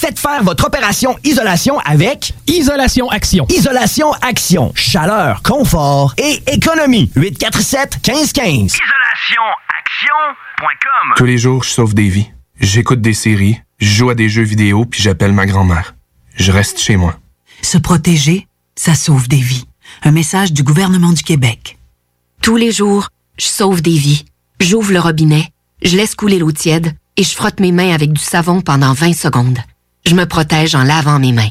Faites faire votre opération isolation avec Isolation Action. Isolation Action. Chaleur, confort et économie. 847 1515. IsolationAction.com Tous les jours, je sauve des vies. J'écoute des séries, je joue à des jeux vidéo, puis j'appelle ma grand-mère. Je reste chez moi. Se protéger, ça sauve des vies. Un message du gouvernement du Québec. Tous les jours, je sauve des vies. J'ouvre le robinet, je laisse couler l'eau tiède et je frotte mes mains avec du savon pendant 20 secondes. Je me protège en lavant mes mains.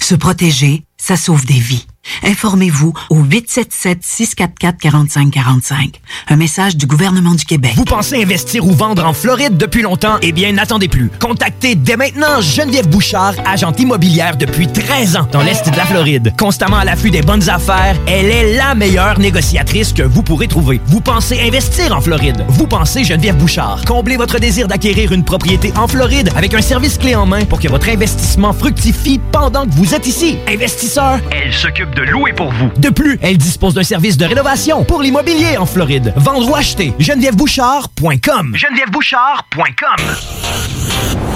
Se protéger, ça sauve des vies. Informez-vous au 877-644-4545. Un message du gouvernement du Québec. Vous pensez investir ou vendre en Floride depuis longtemps? Eh bien, n'attendez plus. Contactez dès maintenant Geneviève Bouchard, agente immobilière depuis 13 ans dans l'Est de la Floride. Constamment à l'affût des bonnes affaires, elle est la meilleure négociatrice que vous pourrez trouver. Vous pensez investir en Floride? Vous pensez Geneviève Bouchard. Comblez votre désir d'acquérir une propriété en Floride avec un service clé en main pour que votre investissement fructifie pendant que vous êtes ici. Investisseur, Elle s'occupe de louer pour vous. de plus, elle dispose d'un service de rénovation pour l'immobilier en Floride. Vendre ou acheter, genevièvebouchard.com. GenevièveBouchard.com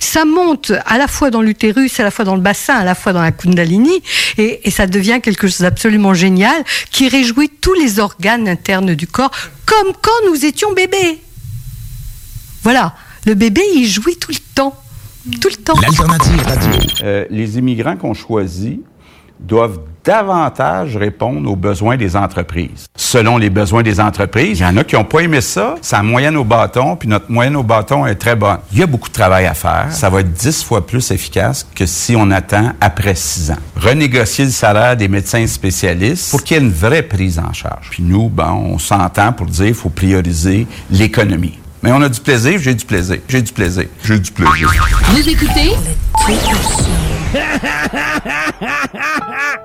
ça monte à la fois dans l'utérus, à la fois dans le bassin, à la fois dans la kundalini, et, et ça devient quelque chose d'absolument génial qui réjouit tous les organes internes du corps, comme quand nous étions bébés. Voilà, le bébé, il jouit tout le temps. Tout le temps. L'alternative radio. Euh, les immigrants qu'on choisit doivent davantage répondre aux besoins des entreprises. Selon les besoins des entreprises, il y en a qui n'ont pas aimé ça. C'est la moyenne au bâton, puis notre moyenne au bâton est très bonne. Il y a beaucoup de travail à faire. Ça va être dix fois plus efficace que si on attend après six ans. Renégocier le salaire des médecins spécialistes pour qu'il y ait une vraie prise en charge. Puis nous, ben, on s'entend pour dire qu'il faut prioriser l'économie. Mais on a du plaisir, j'ai du plaisir, j'ai du plaisir, j'ai du plaisir. Vous écoutez?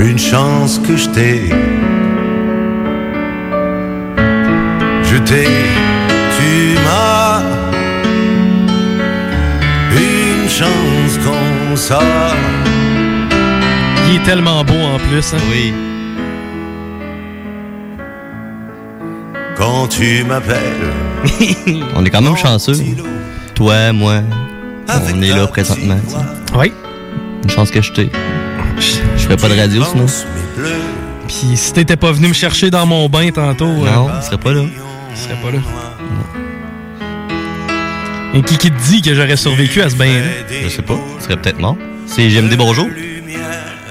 Une chance que je t'ai. Je t'ai, tu m'as. Une chance qu'on sort. Il est tellement beau en plus. Hein? Oui. Quand tu m'appelles. On est quand même chanceux. Toi, moi, on est là présentement. tu sais. Oui. Une chance que je t'ai. Je ferais pas de radio sinon. Puis si t'étais pas venu me chercher dans mon bain tantôt. Non, euh, il serait pas là. il serait pas là. Et qui qui te dit que j'aurais survécu à ce bain-là? Je sais pas. Il serait peut-être mort. C'est GMD Bonjour.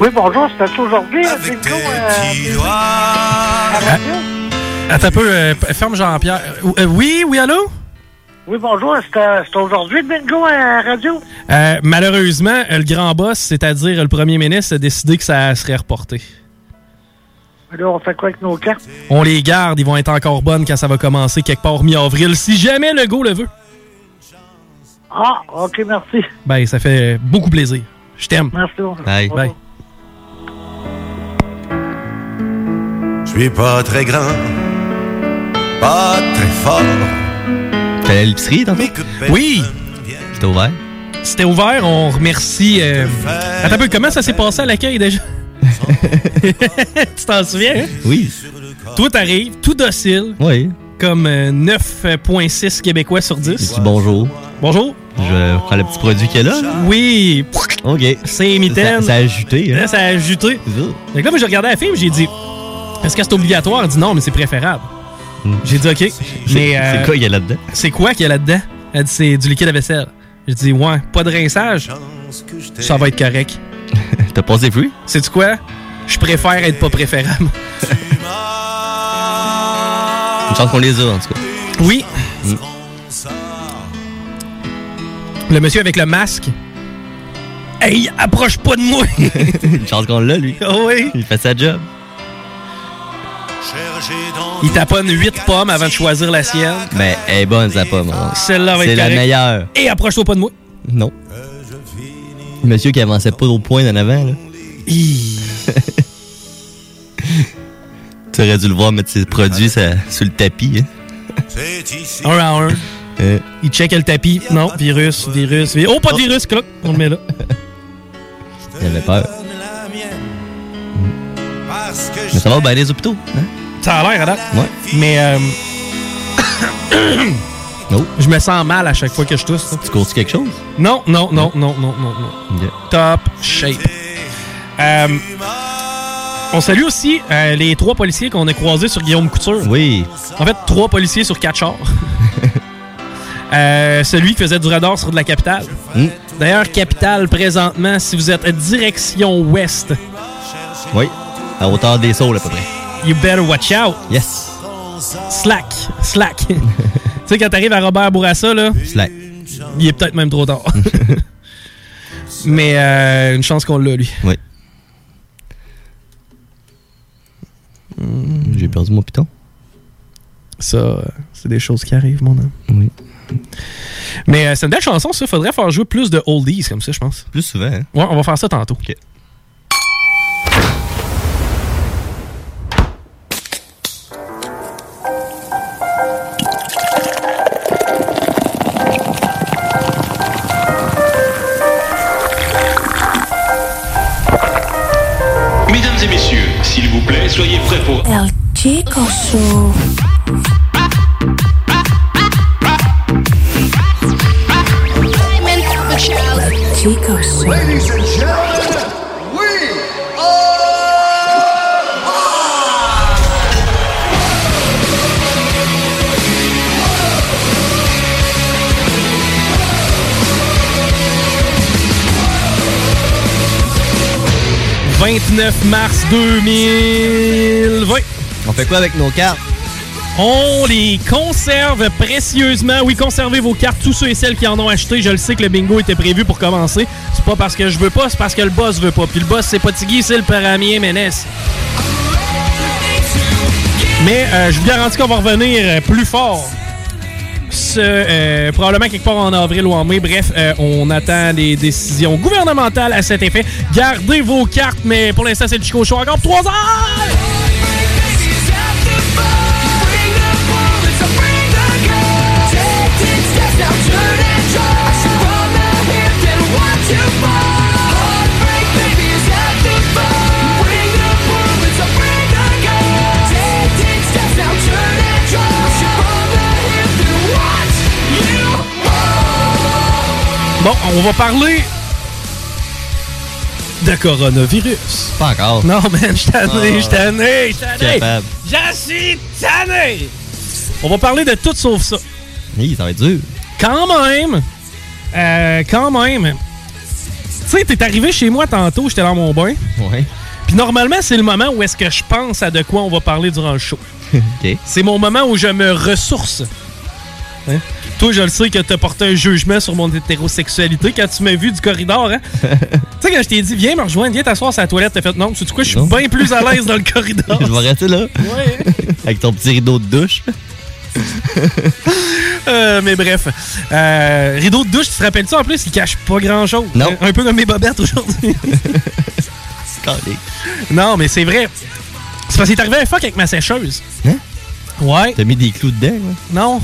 Oui, bonjour, c'est aujourd'hui, Bingo. Euh, Attends un peu, euh, ferme Jean-Pierre. Euh, oui, oui, allô? Oui, bonjour. C'est euh, aujourd'hui le bingo à la radio? Euh, malheureusement, le grand boss, c'est-à-dire le premier ministre, a décidé que ça serait reporté. Là, on fait quoi avec nos cartes? On les garde, ils vont être encore bonnes quand ça va commencer quelque part mi-avril, si jamais le go le veut. Ah, OK, merci. Ben, ça fait beaucoup plaisir. Je t'aime. Merci. Bye. Bye. Je suis pas très grand, pas très fort. Allé à l'épicerie, tantôt? Oui! C'était ouvert? C'était ouvert, on remercie. euh, Attends un peu, comment ça s'est passé à l'accueil déjà? tu t'en souviens, hein? Oui. Toi, t'arrives, tout docile. Oui. Comme euh, 9,6 Québécois sur 10. Dis bonjour. Bonjour. Je prends le petit produit qu'il y a là. Oui. OK. C'est mitaine. Ça, ça a ajouté. Hein? Là, ça a ajouté. Donc là, moi, j'ai regardé la film, j'ai dit Est-ce que c'est obligatoire? Elle dit non, mais c'est préférable. J'ai dit OK. Mais. euh, C'est quoi qu'il y a là-dedans? C'est quoi qu'il y a là-dedans? Elle dit C'est du liquide à vaisselle. J'ai dit Ouais, pas de rinçage. Ça va être correct. T'as passé fruits? C'est-tu quoi? Je préfère être pas préférable. Une chance qu'on les a, en tout cas. Oui. Mm. Le monsieur avec le masque. Hey, approche pas de moi Une chance qu'on l'a, lui. Ah oui. Il fait sa job. Il taponne 8 pommes avant de choisir la sienne. Mais elle est bonne, sa pomme. hein. Celle-là va être C'est la correcte. meilleure. Et approche-toi pas de moi. Non. Le monsieur qui avançait pas au point d'en avant, là. tu aurais dû le voir mettre ses produits ça- sur le tapis. Hein. Un à un. Euh, Il check le tapis. Non, virus, virus, virus. Oh, pas de virus, cloc. On le met là. il avait peur. Mais ça va bien les hôpitaux. Hein? Ça a l'air, à date. Ouais. Mais euh, Non. je me sens mal à chaque fois que je tousse. Tu cours-tu quelque chose? Non, non, non, non, non, non, non. Top shape. Euh, on salue aussi euh, les trois policiers qu'on a croisés sur Guillaume Couture. Oui. En fait, trois policiers sur quatre chars. Euh, celui qui faisait du radar sur de la capitale. Mm. D'ailleurs, capitale présentement, si vous êtes direction ouest, Oui. À hauteur des saules, à peu près. You better watch out. Yes. Slack, slack. tu sais, quand t'arrives à Robert Bourassa, là, Slack. il est peut-être même trop tard. Mais euh, une chance qu'on l'a, lui. Oui. J'ai perdu mon piton. Ça, euh, c'est des choses qui arrivent, mon homme. Oui. Mais euh, c'est une belle chanson, ça. Faudrait faire jouer plus de oldies comme ça, je pense. Plus souvent, hein? Ouais, on va faire ça tantôt. OK. Plaît, soyez prêts pour... El Chico Show. Chico Show. Ladies and gentlemen, 29 mars 2020. On fait quoi avec nos cartes? On les conserve précieusement. Oui, conservez vos cartes, tous ceux et celles qui en ont acheté. Je le sais que le bingo était prévu pour commencer. C'est pas parce que je veux pas, c'est parce que le boss veut pas. Puis le boss, c'est pas Tiggy, c'est le paramien Ménès. Mais euh, je vous garantis qu'on va revenir euh, plus fort. Ce, euh, probablement quelque part en avril ou en mai. Bref, euh, on attend des décisions gouvernementales à cet effet. Gardez vos cartes, mais pour l'instant, c'est le Chico Show. Encore 3 heures! Bon, on va parler de coronavirus. Pas encore. Non, man, je suis tanné, Ah. je suis tanné, je suis tanné. Je suis tanné. On va parler de tout sauf ça. Oui, ça va être dur. Quand même, euh, quand même, tu sais, t'es arrivé chez moi tantôt, j'étais dans mon bain. Ouais. Puis normalement, c'est le moment où est-ce que je pense à de quoi on va parler durant le show. OK. C'est mon moment où je me ressource. Hein? Toi, je le sais que t'as porté un jugement sur mon hétérosexualité quand tu m'as vu du corridor. Hein? tu sais, quand je t'ai dit, viens me rejoindre, viens t'asseoir sur la toilette, t'as fait non, tu sais quoi, je suis bien plus à l'aise dans le corridor. Je vais rester là. Ouais. Avec ton petit rideau de douche. Euh, mais bref. Euh, rideau de douche, tu te rappelles-tu en plus, il cache pas grand-chose. Non. Un peu comme mes bobettes aujourd'hui. non, mais c'est vrai. C'est parce qu'il est arrivé un fuck avec ma sécheuse. Hein? Ouais. T'as mis des clous dedans, là? Non.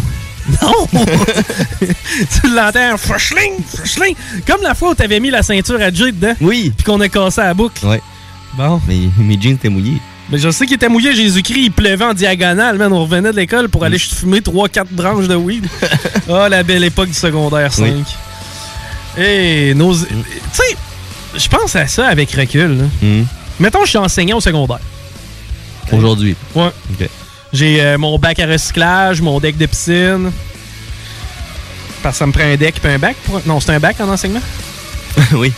Non! tu l'entends, freshling, freshling. Comme la fois où t'avais mis la ceinture à Jay dedans. Oui. Puis qu'on a cassé la boucle. Ouais. Bon. Mais mes jeans étaient mouillés. Mais je sais qu'il était mouillé, Jésus-Christ, il pleuvait en diagonale, man. On revenait de l'école pour aller fumer 3-4 branches de weed. oh, la belle époque du secondaire 5. Oui. Et nos. Tu sais, je pense à ça avec recul. là. Hmm. Mettons, je suis enseignant au secondaire. Aujourd'hui. Ouais. OK. J'ai euh, mon bac à recyclage, mon deck de piscine. Parce que ça me prend un deck et un bac. Pour... Non, c'est un bac en enseignement? oui.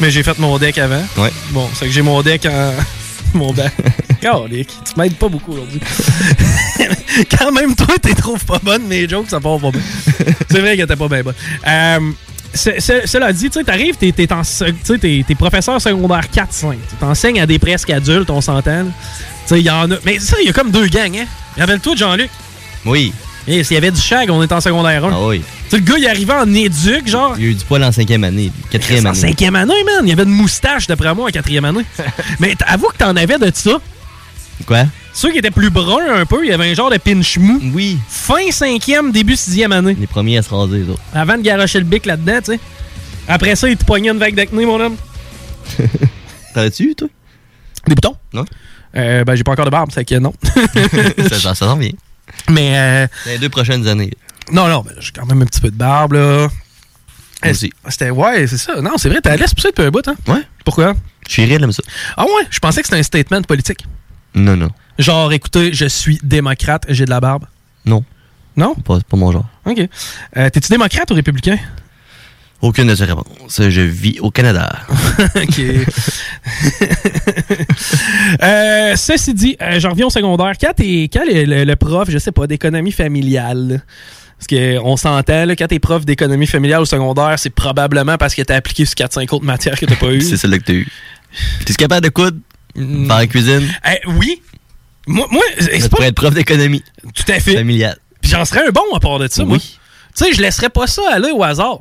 Mais j'ai fait mon deck avant. Ouais. Bon, c'est que j'ai mon deck en. mon bac. Calique, tu m'aides pas beaucoup aujourd'hui. Quand même, toi, t'es trouves pas bonne, mes jokes, ça part pas bien. c'est vrai que t'es pas bien bonne. Euh, cela dit, tu sais, t'arrives, t'es, t'es professeur secondaire 4-5. Tu t'enseignes à des presque adultes, on s'entend. Sais, il y en a. Mais ça, il y a comme deux gangs, hein. Rappelle-toi de Jean-Luc. Oui. Et s'il y avait du chag, on était en secondaire 1. Ah oui. Tu sais, le gars, il arrivait en éduc, genre. Il y a eu du poil en cinquième année. Quatrième En année. cinquième année, man. Il y avait une moustache, d'après moi, en quatrième année. Mais avoue que t'en avais de ça. Quoi? Ceux qui étaient plus bruns un peu, il y avait un genre de pinch mou. Oui. Fin cinquième, début sixième année. Les premiers à se raser, les autres. Avant de garocher le bic là-dedans, tu sais. Après ça, il te poignait une vague d'acné, mon homme. T'en as-tu eu, toi? Des boutons? Non? Euh, ben, j'ai pas encore de barbe, c'est que non. ça, ça, ça s'en vient. Mais, euh, les deux prochaines années. non, non, ben, j'ai quand même un petit peu de barbe, là. C'était, ouais, c'est ça. Non, c'est vrai, t'as laissé pousser depuis un bout, hein? Ouais. Pourquoi? Chiril aime ça. Ah ouais, je pensais que c'était un statement politique. Non, non. Genre, écoutez, je suis démocrate, j'ai de la barbe. Non. Non? Pas, pas mon genre. OK. Euh, T'es-tu démocrate ou républicain? Aucune de ces réponses. Je vis au Canada. OK. Euh, ceci dit, euh, j'en reviens au secondaire. Quand, t'es- quand le, le- le prof, je sais pas, d'économie familiale, parce qu'on s'entend, quand t'es prof d'économie familiale au secondaire, c'est probablement parce que t'as appliqué sur 4-5 autres matières que t'as pas eu. C'est celle-là que t'as eu. T'es capable de coudre? Faire la cuisine? Eh, oui. Moi, moi c'est pas être prof d'économie. tout à fait. Familiale. Puis j'en serais un bon à part de ça, moi. Oui. Tu sais, je laisserais pas ça aller au hasard.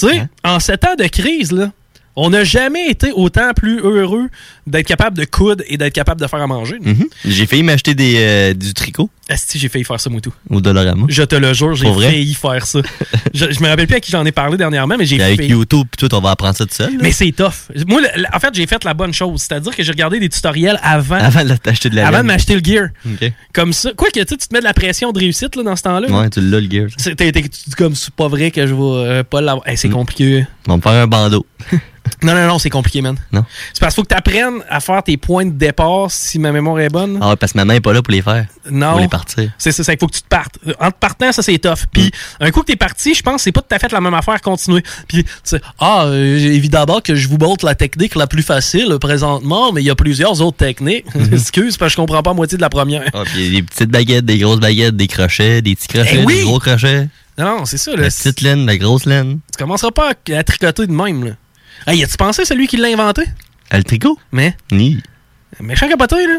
Tu sais, en sept ans de crise, là, on n'a jamais été autant plus heureux d'être capable de coudre et d'être capable de faire à manger. Mhm. J'ai failli m'acheter des, euh, du tricot Esti, j'ai failli faire ça, moi, tout. au Dollarama. Je te le jure, j'ai failli faire ça. je, je me rappelle plus à qui j'en ai parlé dernièrement, mais j'ai Puis avec failli. YouTube, puis tout, on va apprendre ça tout seul. Mais c'est tough. Moi, le- en fait, j'ai fait la bonne chose. C'est-à-dire que j'ai regardé des tutoriels avant, Avant de t'acheter de la avant de m'acheter le gear. Comme ça. Quoi que tu te mets de la pression de réussite là, dans ce temps-là. là. Ouais, tu l'as, le gear. Tu dis comme c'est pas vrai que je vais euh, pas l'avoir. Hey, c'est Mm. compliqué. On va me faire un bandeau. Non, non, non, c'est compliqué, man. Non. C'est parce qu'il faut que tu apprennes à faire tes points de départ si ma mémoire est bonne? Ah ouais, parce que ma main est pas là pour les faire. Non. Pour les partir. C'est ça, qu'il faut que tu te partes. En te partant, ça c'est tough. Puis un coup que t'es parti, je pense que c'est pas tout à fait la même affaire continuer. Puis tu sais, ah, euh, évidemment que je vous montre la technique la plus facile euh, présentement, mais il y a plusieurs autres techniques. Excuse, parce que je comprends pas moitié de la première. Ah, puis il y a des petites baguettes, des grosses baguettes, des crochets, des petits crochets, Eh oui! des gros crochets. Non, c'est ça. Là, La petite laine, la grosse laine. Tu commenceras pas à, à tricoter de même. Là. Hey, as-tu pensé celui qui l'a inventé? Le tricot? Mais, Ni. méchant capoté, là.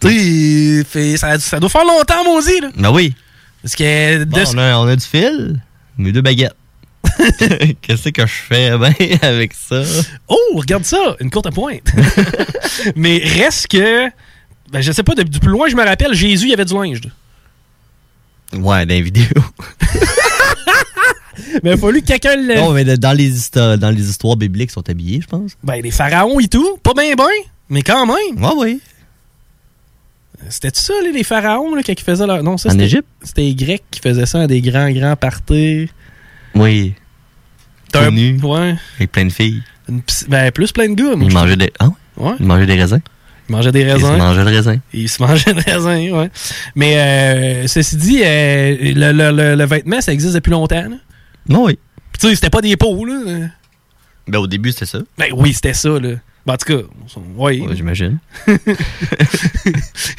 Tu sais, ça, ça doit faire longtemps, maudit, là. Ben oui. Parce que Bon, on, a, on a du fil, mes deux baguettes. Qu'est-ce que je fais ben avec ça? Oh, regarde ça, une courte pointe. Mais reste que. Ben, je sais pas, du plus loin, je me rappelle, Jésus, il y avait du linge. là. Ouais, dans les vidéos. Mais il a fallu que quelqu'un le. Non, mais dans les, dans les histoires bibliques, ils sont habillés, je pense. Ben, les pharaons et tout, pas bien, ben, mais quand même. Ouais, oui. C'était ça, là, les pharaons, là, ils faisaient leur. Non, ça, En c'était- Égypte? C'était les Grecs qui faisaient ça à des grands, grands parties. Oui. T'as un- Connu. Ouais. Avec plein de filles. Ben, plus plein de gars. moi, Ils mangeaient des. Ah ouais? Ils mangeaient des raisins. Ils mangeaient des Ils se raisins. mangeaient le raisin. Ils se mangeaient des raisins, ouais. Mais euh, ceci dit, euh, le, le- le- le vêtement, ça existe depuis longtemps. là. Non, oui. Puis tu sais, c'était pas des peaux, là. Ben, au début, c'était ça. Ben oui, c'était ça, là. Ben, en tout cas, oui. J'imagine.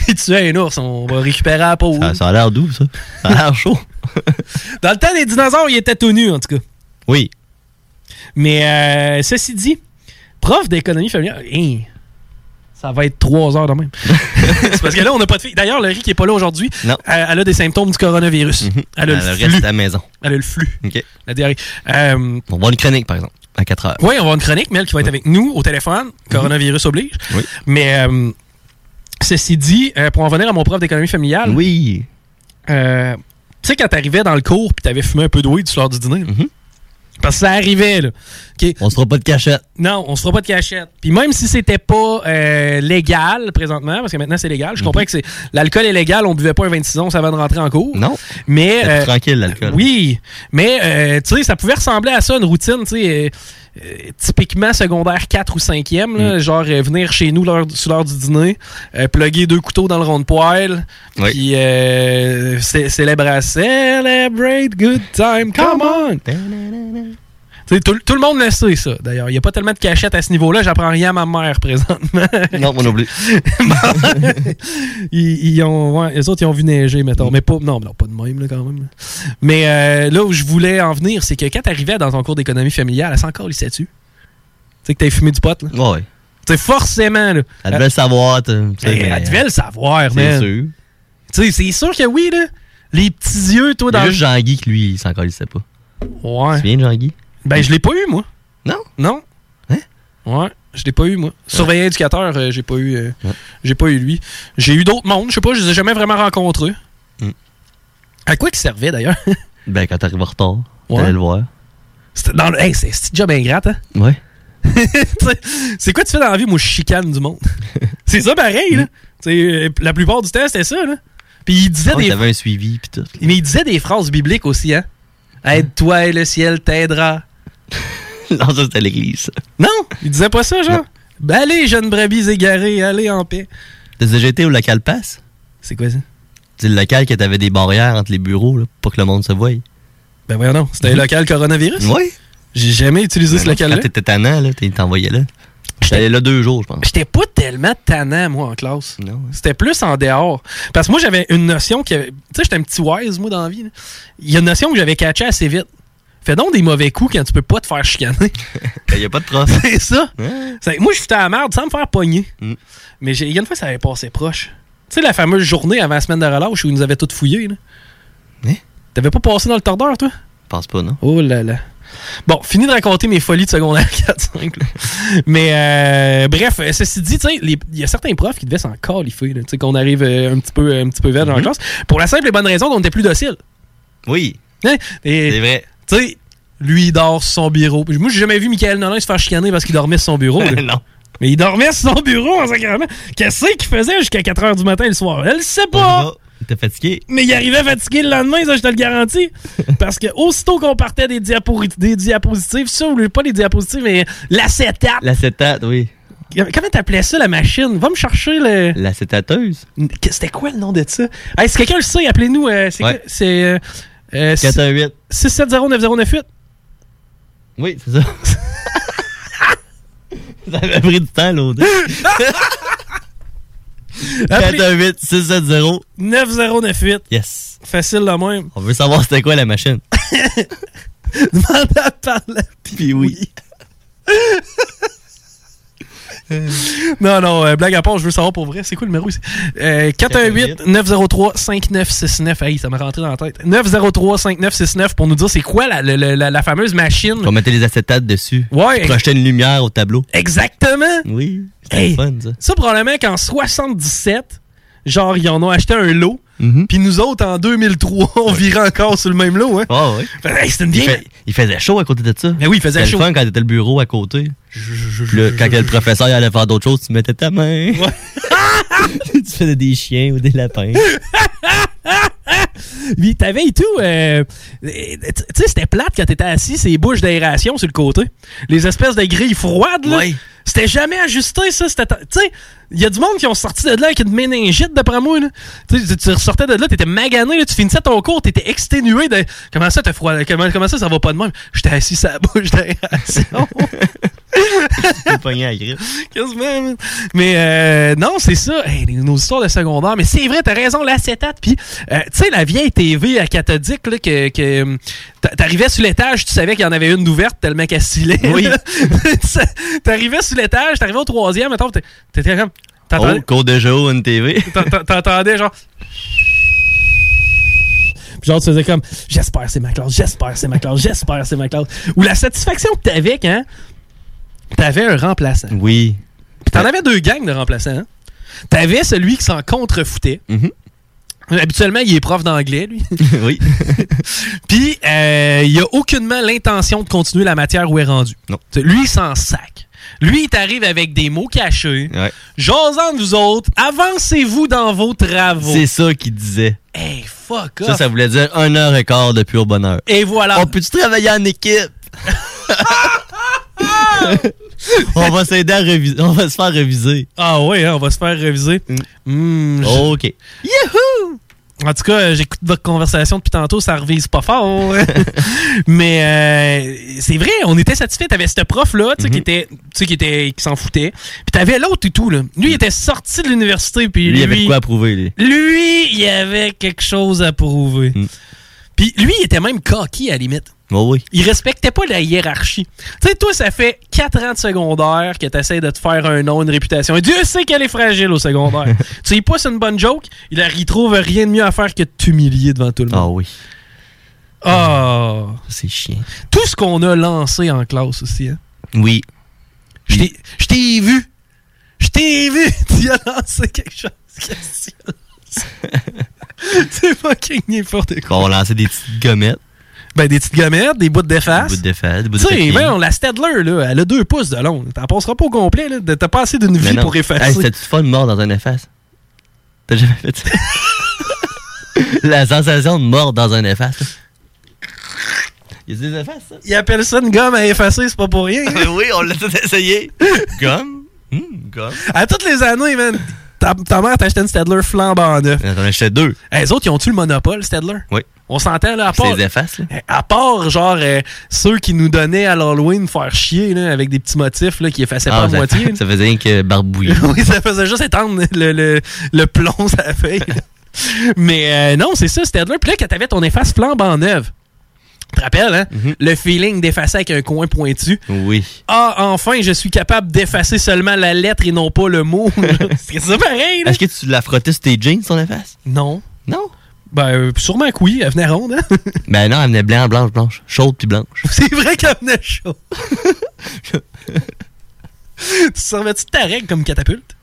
Il tuait un ours, on va récupérer la peau. Ça, ça a l'air doux, ça. Ça a l'air chaud. Dans le temps des dinosaures, il était tout nu, en tout cas. Oui. Mais euh, ceci dit, prof d'économie familiale, hein, ça va être trois heures de même. c'est parce que là, on n'a pas de fille. D'ailleurs, Laurie qui est pas là aujourd'hui, elle, elle a des symptômes du coronavirus. Elle a Elle le reste flux. à la maison. Elle a le flux. OK. La diarrhée. Euh, On va avoir une chronique, par exemple, à 4 heures. oui, on va avoir une chronique, Mel, qui va être avec nous au téléphone. Coronavirus oblige. Oui. Mais euh, ceci dit, euh, pour en venir à mon prof d'économie familiale. Oui. tu sais, quand t'arrivais dans le cours puis t'avais fumé un peu de weed sur l'heure du dîner. Mm-hmm. Parce que ça arrivait, là. On se fera pas de cachette. Non, on se fera pas de cachette. Puis même si c'était pas euh, légal présentement, parce que maintenant c'est légal, je comprends que c'est l'alcool est légal, on buvait pas un 26 onces avant de rentrer en cours. Non. Mais euh, tranquille, l'alcool. Oui, mais euh, tu sais, ça pouvait ressembler à ça, une routine, tu sais, euh, typiquement secondaire 4 ou 5e, là, Mm. genre euh, venir chez nous l'heure- sur l'heure du dîner, euh, plugger deux couteaux dans le rond de poêle, Oui. puis euh, cé- célébrer, celebrate good time, come on! Tu tout, tout le monde le sait, ça, d'ailleurs. Il n'y a pas tellement de cachette à ce niveau-là. J'apprends rien à ma mère, présentement. Non, moi non plus. ils, ils ont, ouais, les autres, ils ont vu neiger, mettons. Mais pas, non, non, pas de même, là, quand même. Mais euh, là où je voulais en venir, c'est que quand t'arrivais dans ton cours d'économie familiale, elle s'en lycée dessus. Tu sais que t'avais fumé du pot, là. Ouais, ouais. Tu sais, forcément, là. Elle devait le savoir. tu sais, Elle, mais- elle devait le savoir, C'est sûr. Tu sais, c'est sûr que oui, là. Les petits yeux, toi, dans juste Jean-Guy lui, il s'en pas. Ouais. Tu viens de Jean-Guy? Ben, je l'ai pas eu, moi. Non? Non. Hein? Ouais, je l'ai pas eu, moi. Surveillant éducateur, euh, j'ai pas eu. euh, J'ai pas eu lui. J'ai eu d'autres mondes, je sais pas, je les ai jamais vraiment rencontrés. Mm. À quoi il servait d'ailleurs? Ben, quand t'arrives en retard, Ouais. t'allais le voir. C'était dans le. Hey, c'est c'est job ingrate, hein? Ouais. Tu sais, c'est quoi tu fais dans la vie? Moi, je chicane du monde? c'est ça pareil, là. Tu sais, euh, la plupart du temps, c'était ça, là. Puis il disait Ouais, des. T'avais un suivi, pis tout. Mais il disait des phrases bibliques aussi, hein? Aide-toi et le ciel t'aidera. non, ça, c'était l'église. Non, il disait pas ça, genre? Ben allez, jeunes brebis égarés, allez en paix. T'as déjà été au local pass? C'est quoi ça? C'est le local que t'avais des barrières entre les bureaux, là, pour que le monde se voie. Ben voyons non, c'était un local coronavirus? Oui. J'ai jamais utilisé ce local-là. Quand t'étais tannant, là, t'es- t'envoyais là. J'étais là deux jours, je pense. J'étais pas tellement tannant, moi, en classe. Non. C'était plus en dehors. Parce que moi, j'avais une notion qui avait. Tu sais, j'étais un petit wise, moi, dans la vie. là. Il y a une notion que j'avais catchée assez vite. Fais donc des mauvais coups quand tu peux pas te faire chicaner. Il n'y a pas de prof. C'est ça. Moi, je foutais à la merde sans me faire pogner. Mm. Mais il y a une fois, ça avait passé proche. Tu sais, la fameuse journée avant la semaine de relâche où ils nous avaient tout fouillé. là. Hein? T'avais pas passé dans le tordeur, toi? Je pense pas, non? Oh là là. Bon, fini de raconter mes folies de secondaire 4-5. là. Mais euh, bref, euh, ceci dit, il y a certains profs qui devaient s'en califer, là, tu sais, qu'on arrive euh, un petit peu, un petit peu vert dans la Mhm. classe. Pour la simple et bonne raison qu'on était plus docile. Oui. Hein? C'est vrai. Tu sais, lui, il dort sur son bureau. Moi, j'ai jamais vu Michael Nolan se faire chicaner parce qu'il dormait sur son bureau. non. Mais il dormait sur son bureau en sacrément. Qu'est-ce qu'il faisait jusqu'à 4 h du matin le soir? Elle le sait pas! T'es fatigué? Mais il arrivait fatigué le lendemain, ça, je te le garantis. Parce que aussitôt qu'on partait des, diapositives, ça, ou pas les diapositives, mais l'acétate. L'acétate, oui. Comment t'appelais ça, la machine? Va me chercher le. L'acétateuse? C'était quoi le nom de ça? Hey, si quelqu'un le sait, appelez-nous. euh, c'est Ouais. quoi? C'est. Euh, euh, 418. 670-9098. Oui, c'est ça. ça avait pris du temps, l'autre. 418 670 9098. Yes. Facile de même. On veut savoir c'était quoi la machine. Demande à parler. Puis oui. Non, non, euh, blague à part, je veux savoir pour vrai, c'est quoi le numéro ici? Euh, 418-903-5969. Hey, ça m'a rentré dans la tête. 903-5969 pour nous dire c'est quoi la, la- la- la fameuse machine. On mettait les acétates dessus. Ouais. Tu projetais une lumière au tableau. Exactement. Oui. C'était Hey, fun, ça. Ça, probablement qu'en 77, genre, ils en ont acheté un lot. Mhm. Puis nous autres, en 2003, on virait encore sur le même lot. Hein? Ah ouais. Fait, hey, une Il, fait- il faisait chaud à côté de ça. Mais oui, il faisait chaud. le fun quand t'étais le bureau à côté. Quand le professeur allait faire d'autres choses, tu mettais ta main. tu faisais des chiens ou des lapins. Puis t'avais et tout. euh, tu sais, c'était plate quand t'étais assis, ces bouches d'aération sur le côté. Les espèces de grilles froides, là. C'était jamais ajusté, ça. C'était- Tu sais, il y a du monde qui ont sorti de là avec une méningite, d'après moi. Là. Tu sais, tu ressortais de là, t'étais magané, là, tu finissais ton cours, t'étais exténué. De... Comment ça, t'as froid? Comment, comment ça, ça va pas de même? J'étais assis sur la bouche d'aération. T'es pogné à grippe. Quasiment. Mais euh, non, c'est ça. Hey, nos histoires de secondaire. Mais c'est vrai, t'as raison, l'acétate. Puis, euh, tu sais, la vieille TV à cathodique, là, que, que hum, t'a- t'arrivais sur l'étage, tu savais qu'il y en avait une d'ouverte tellement qu'elle scillait. Oui. t'arrivais sur l'étage, t'arrivais au troisième, t'es- t'étais comme... T'entendais, Oh, cours de jeu, une TV. t'ent- t'entendais genre... Puis genre, tu faisais comme, j'espère c'est ma classe, j'espère c'est ma classe, j'espère c'est ma classe. Ou la satisfaction que t'avais quand t'avais un remplaçant. Oui. Puis t'en avais deux gangs de remplaçants. hein. T'avais celui qui s'en contrefoutait. Habituellement, il est prof d'anglais, lui. oui. Puis, euh, il a aucunement l'intention de continuer la matière où est rendu. Non. Lui, il s'en sac. Lui, il t'arrive avec des mots cachés. Ouais. J'osant de vous autres, avancez-vous dans vos travaux. C'est ça qu'il disait. Hey, fuck Ça, off. ça voulait dire un heure et quart de pur bonheur. Et voilà. On peut-tu travailler en équipe? on va s'aider à réviser. On va se faire réviser. Ah ouais, hein, on va se faire réviser. Hmm, je- OK. Youhou! En tout cas, euh, j'écoute votre conversation depuis tantôt, ça revise pas fort. Mais euh, c'est vrai, on était satisfait. T'avais ce prof-là, tu sais, qui était, tu sais, qui était, qui s'en foutait. Puis t'avais l'autre et tout, là. Lui, il était sorti de l'université, puis Lui, lui, il avait quoi à prouver, lui? lui, il avait quelque chose à prouver. Puis lui, il était même coquille à la limite. Oh oui. Il respectait pas la hiérarchie. Tu sais, toi, ça fait 4 ans de secondaire que t'essaies de te faire un nom, une réputation. Et Dieu sait qu'elle est fragile au secondaire. tu sais, pas c'est une bonne joke, il y trouve rien de mieux à faire que de t'humilier devant tout le monde. Ah oui. Ah. C'est chiant. Tout ce qu'on a lancé en classe aussi, hein. Oui. Je t'ai- vu. Je t'ai vu. Tu as lancé quelque chose. Tu? C'est fucking n'importe quoi. On lançait des petites gommettes. Ben, des petites gommettes, des bouts de déface. Des bouts de des bouts Tu de sais, papier. ben, la Stedler, là, elle a deux pouces de long. T'en passeras pas au complet, là. T'as pas assez d'une vie non. pour effacer. Hey, C'était-tu fun mort dans un efface? T'as jamais fait ça? La sensation de mort dans un efface. là. Il y a des effaces, ça? Ils appellent ça une gomme à effacer, c'est pas pour rien. oui, on l'a tout essayé. Gomme? Hum, gomme. À toutes les années, man, ta, ta mère t'achetait une Stedler flambant neuf. J'en achetais deux. Hey, les autres, ils ont-tu le monopole, Stedler? Oui. On s'entend, là, à C'est part... les effaces, là. À part, genre, euh, ceux qui nous donnaient à l'Halloween faire chier, là, avec des petits motifs, là, qui effaçaient pas Ah, à ça, moitié. ça faisait rien que barbouiller. oui, ça faisait juste étendre le, le, le plomb la feuille. Mais euh, non, c'est ça, Stedler. Puis là, quand t'avais ton efface flambant neuve, te rappelles, hein? Le feeling d'effacer avec un coin pointu. Oui. Ah, enfin, je suis capable d'effacer seulement la lettre et non pas le mot. c'est ça pareil, là. Est-ce que tu l'as frotté sur tes jeans, ton efface? Non. Non? Ben, euh, sûrement que oui, elle venait ronde, hein? Ben non, elle venait blanc, blanche, blanche. Chaude puis blanche. C'est vrai qu'elle venait chaud. tu servais-tu de ta règle comme catapulte?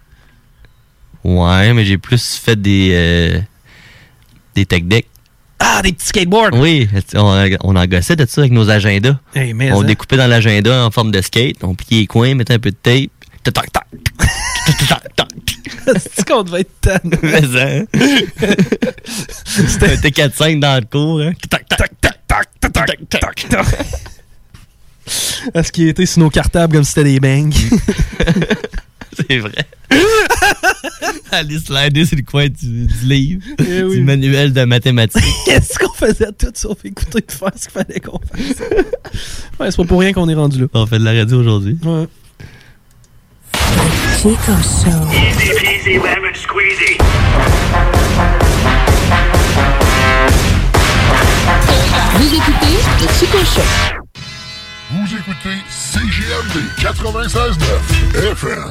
Ouais, mais j'ai plus fait des. euh, des tech decks. Ah, des petits skateboards! Oui, on, on en gossait de ça avec nos agendas. Hey, mais on hein. découpait dans l'agenda en forme de skate, on pliait les coins, mettait un peu de tape. Tac, tac, tac. C'est qu'on devait être ça, hein? C'était un T4-5 dans le cours. Hein? Tac, tac, tac, tac, tac, tac, tac, tac. Est-ce qu'il était sur nos cartables comme si c'était des bangs? C'est vrai. Aller slider sur le coin du, du livre, Eh oui. du manuel de mathématiques. Est-ce qu'on faisait tout sauf écouter et faire ce qu'il fallait qu'on fasse? Ouais, c'est pas pour rien qu'on est rendu là. On fait de la radio aujourd'hui. Ouais. Chico Show. Easy peasy lemon squeezy. Vous écoutez le Chico Show. Vous écoutez CGMD 96.9 FM.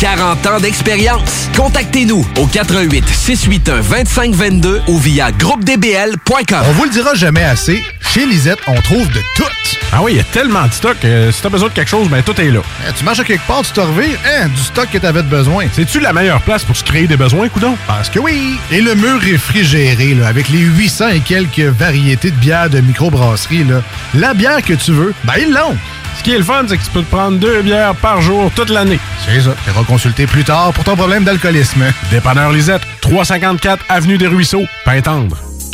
40 ans d'expérience. Contactez-nous au 88 681 2522 ou via groupedbl.com. On vous le dira jamais assez, chez Lisette, on trouve de tout. Ah oui, il y a tellement de stock. euh, si t'as besoin de quelque chose, ben tout est là. Eh, tu marches à quelque part, tu te revires, hein, du stock que t'avais de besoin. C'est-tu la meilleure place pour se créer des besoins, coudon? Parce que oui! Et le mur réfrigéré, là, avec les 800 et quelques variétés de bières de microbrasserie, là, la bière que tu veux, ben ils l'ont! Ce qui est le fun, c'est que tu peux te prendre deux bières par jour toute l'année. C'est ça. Tu consulter plus tard pour ton problème d'alcoolisme. Dépanneur Lisette, 354 Avenue des Ruisseaux, Pintendre.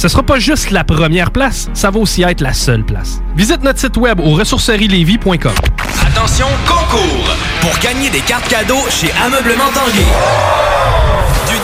Ce sera pas juste la première place, ça va aussi être la seule place. Visite notre site web au ressourcerielevy.com. Attention, concours! Pour gagner des cartes cadeaux chez Ameublement Tanguay.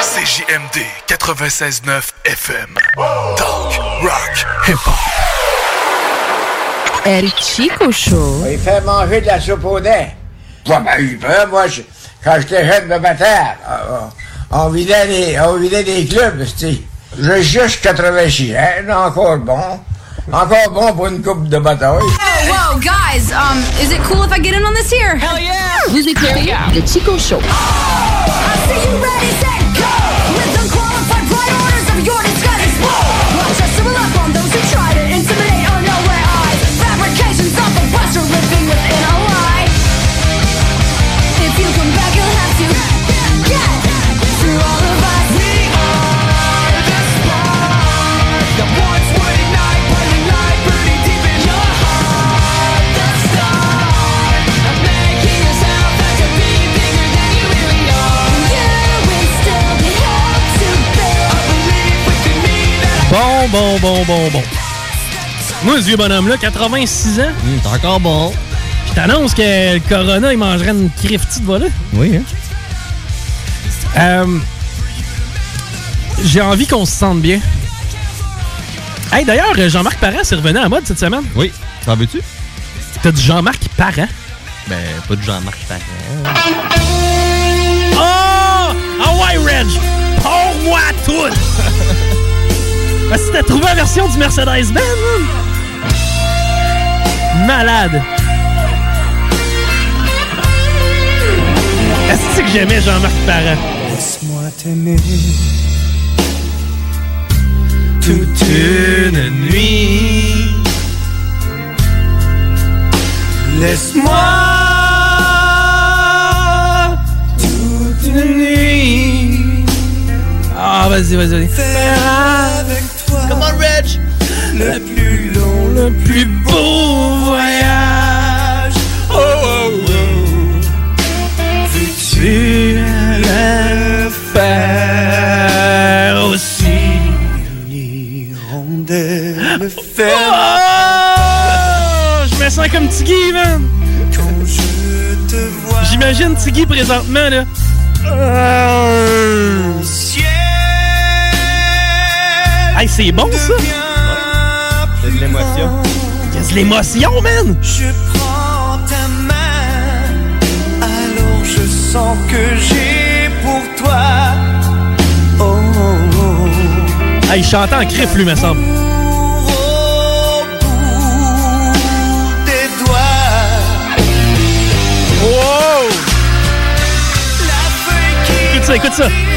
CJMD 96.9 FM. Talk, rock, hip-hop. El Chico Show. Il fait manger de la soupe au lait. Pas mal eu peur, moi, je- quand j'étais jeune de ma terre. On, on vidait des, on vidait des clubs, tu J'ai juste 86 ans, encore bon. Encore bon pour une coupe de bataille. Oh, whoa, guys, um, is it cool if I get in on this here? Hell yeah! Vous écoutez le Chico Show. Bon, bon, bon, bon, bon. Moi, ce vieux bonhomme-là, 86 ans. T'es encore bon. Je t'annonce que le Corona, il mangerait une criftie de volée. Oui, hein? Euh, J'ai envie qu'on se sente bien. Hey, d'ailleurs, Jean-Marc Parent s'est revenu à la mode cette semaine. Oui. T'en veux-tu? T'as du Jean-Marc Parent? Ben, pas de Jean-Marc Parent. Oh! Ah ouais, Reg! Pour-moi tout! Parce que t'as trouvé la version du Mercedes-Benz! Malade! Est-ce que j'aimais Jean-Marc Parent? Laisse-moi t'aimer toute une nuit. Laisse-moi toute une nuit Ah, vas-y, vas-y, vas-y. faire avec le plus long, le plus beau voyage. Oh, oh, oh. Veux-tu le faire aussi? L'hirondelle oh, fait. Oh, je me sens comme Tiggy, man. Quand je te vois. J'imagine Tiggy présentement, là. Euh... Hey, c'est bon, ça! C'est de l'émotion. Il y a de l'émotion, man! Je prends ta main, alors je sens que j'ai pour toi. Oh, oh, oh. Hey, il chantait en crif, lui, me semble. Wow! La feuille qui Écoute ça, écoute ça.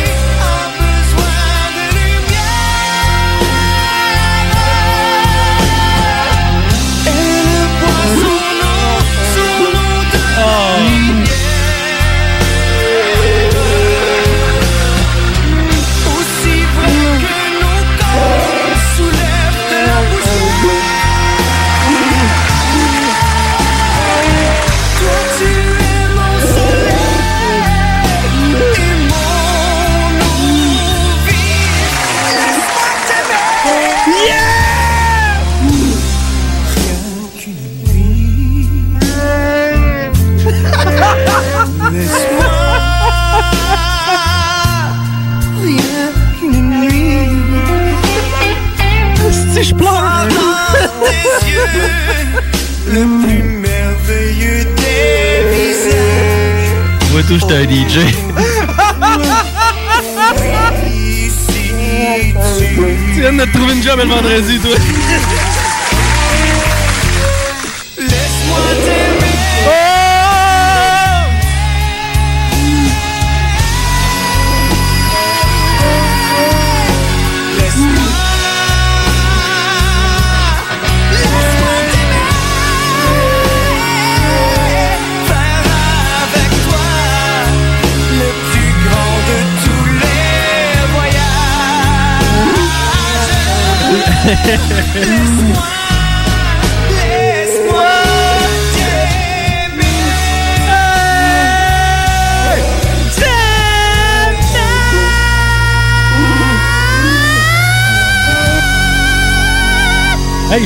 Si je pleure! tes yeux, le plus merveilleux des visages. Moi, tout, j'étais un DJ. Tu viens de te trouver une job le vendredi, toi. Hey,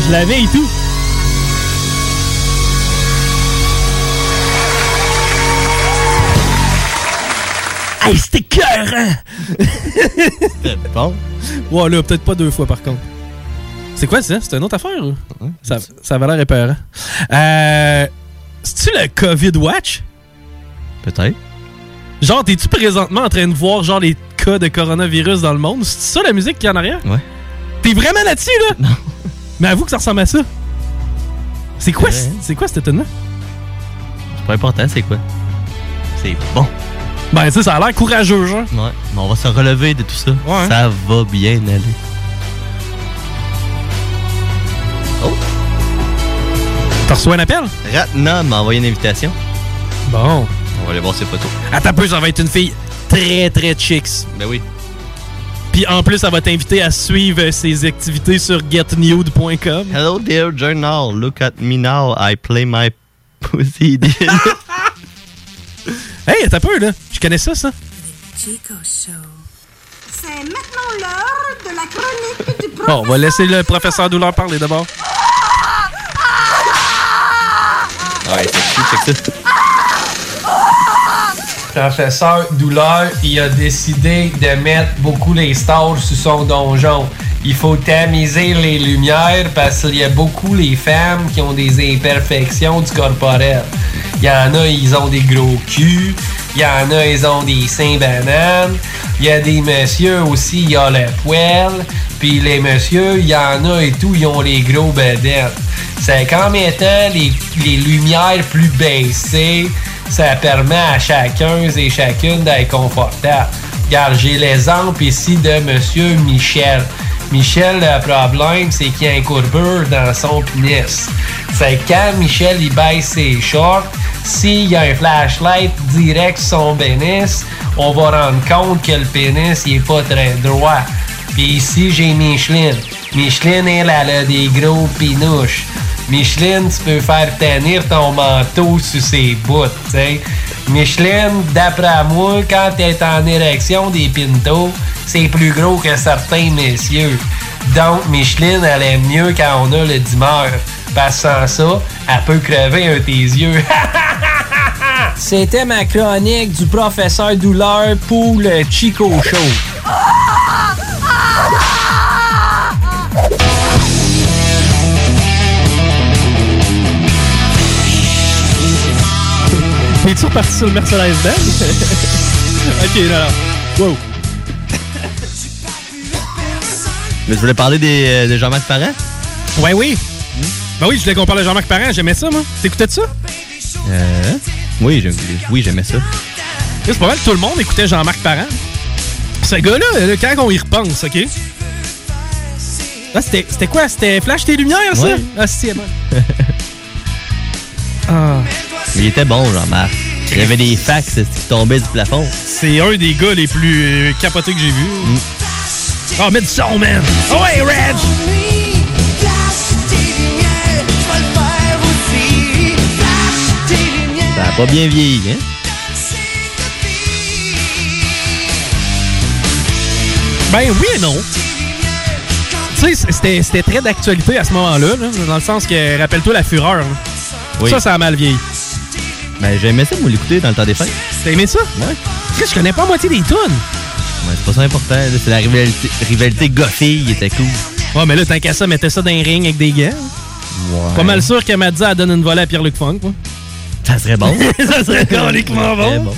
je l'avais et tout. Hey, c'était cœur, hein? C'était bon. Ouais, là, peut-être pas deux fois, par contre. C'est quoi ça? C'est une autre affaire? ou? Ça, ça avait l'air épeurant. Euh. C'est-tu le COVID Watch? Peut-être. Genre, t'es-tu présentement en train de voir, genre, les cas de coronavirus dans le monde? C'est ça la musique qu'il y a en arrière? Ouais. T'es vraiment là-dessus, là? Non. Mais avoue que ça ressemble à ça. C'est quoi, Ouais. c'est quoi cet étonnement? C'est pas important, c'est quoi? C'est bon. Ben, tu sais, ça a l'air courageux, genre. Ouais. Mais on va se relever de tout ça. Ouais. Ça va bien aller. T'as reçu un appel? Ratna m'a envoyé une invitation. Bon. On va aller voir ses photos. Attends un peu, ça va être une fille très, très chicks. Ben oui. Puis en plus, ça va t'inviter à suivre ses activités sur getnude.com. Hello dear journal, look at me now, I play my pussy. Hey, t'as peu, là. Je connais ça, ça. C'est maintenant l'heure de la chronique du Bon, on va laisser le professeur Douleur parler d'abord. Professeur Douleur, il a décidé de mettre beaucoup les stars sur son donjon. Il faut tamiser les lumières parce qu'il y a beaucoup les femmes qui ont des imperfections du corporel. Il y en a, ils ont des gros culs. Il y en a, ils ont des seins bananes. Il y a des messieurs aussi, il y a le poêle. Puis les messieurs, il y en a et tout, ils ont les gros bedettes. C'est qu'en mettant les, les lumières plus baissées, ça permet à chacun et chacune d'être confortable. Regarde, j'ai l'exemple ici de Monsieur Michel. Michel, le problème, c'est qu'il y a un courbure dans son pénis. C'est quand Michel il baisse ses shorts, s'il y a un flashlight direct sur son pénis, on va rendre compte que le pénis il est pas très droit. Puis ici, j'ai Micheline. Micheline, elle, a des gros pinouches. Micheline, tu peux faire tenir ton manteau sur ses bouts, tu sais. Micheline, d'après moi, quand elle est en érection des pintos, c'est plus gros que certains messieurs. Donc, Micheline, elle aime mieux quand on a le dimeur. Parce que sans ça, elle peut crever un de tes yeux. C'était ma chronique du professeur Douleur pour le Chico Show. Es-tu reparti sur le Mercedes-Benz? ok, non, non. Wow. Mais tu voulais parler des, euh, de Jean-Marc Parent? Ouais, oui. Ben oui, je voulais qu'on parle de Jean-Marc Parent. J'aimais ça, moi. T'écoutais de ça? Euh, oui, j'aime- oui, j'aimais ça. C'est pas mal, tout le monde écoutait Jean-Marc Parent. Ce gars-là, là, quand on y repense, OK? Ah, c'était c'était quoi? C'était Flash tes lumières, ça? Ouais. Ah, si, bon. ah. Il était bon, Jean-Marc. Il y avait des fax qui tombaient du plafond. C'est un des gars les plus euh, capotés que j'ai vu. Oh, mets du son, man! Oh, ouais, Reg! Pas bien vieilli, hein? Ben oui et non. Tu sais, c'était très d'actualité à ce moment-là, là, dans le sens que, rappelle-toi la fureur. Oui. Ça, ça a mal vieilli. Ben, j'aimais ça, moi, l'écouter dans le temps des fêtes. T'as aimé ça? Ouais. Chris, je connais pas la moitié des tunes. Ouais, c'est pas ça important. C'est la rivalité, rivalité gars-fille qui était cool. Ouais, mais là, tant qu'à ça, mettez ça dans un ring avec des gants. Ouais. Pas mal sûr que Madza a donné une volée à Pierre-Luc Funk, quoi. Ça serait bon. ça serait coliquement Ça serait bon.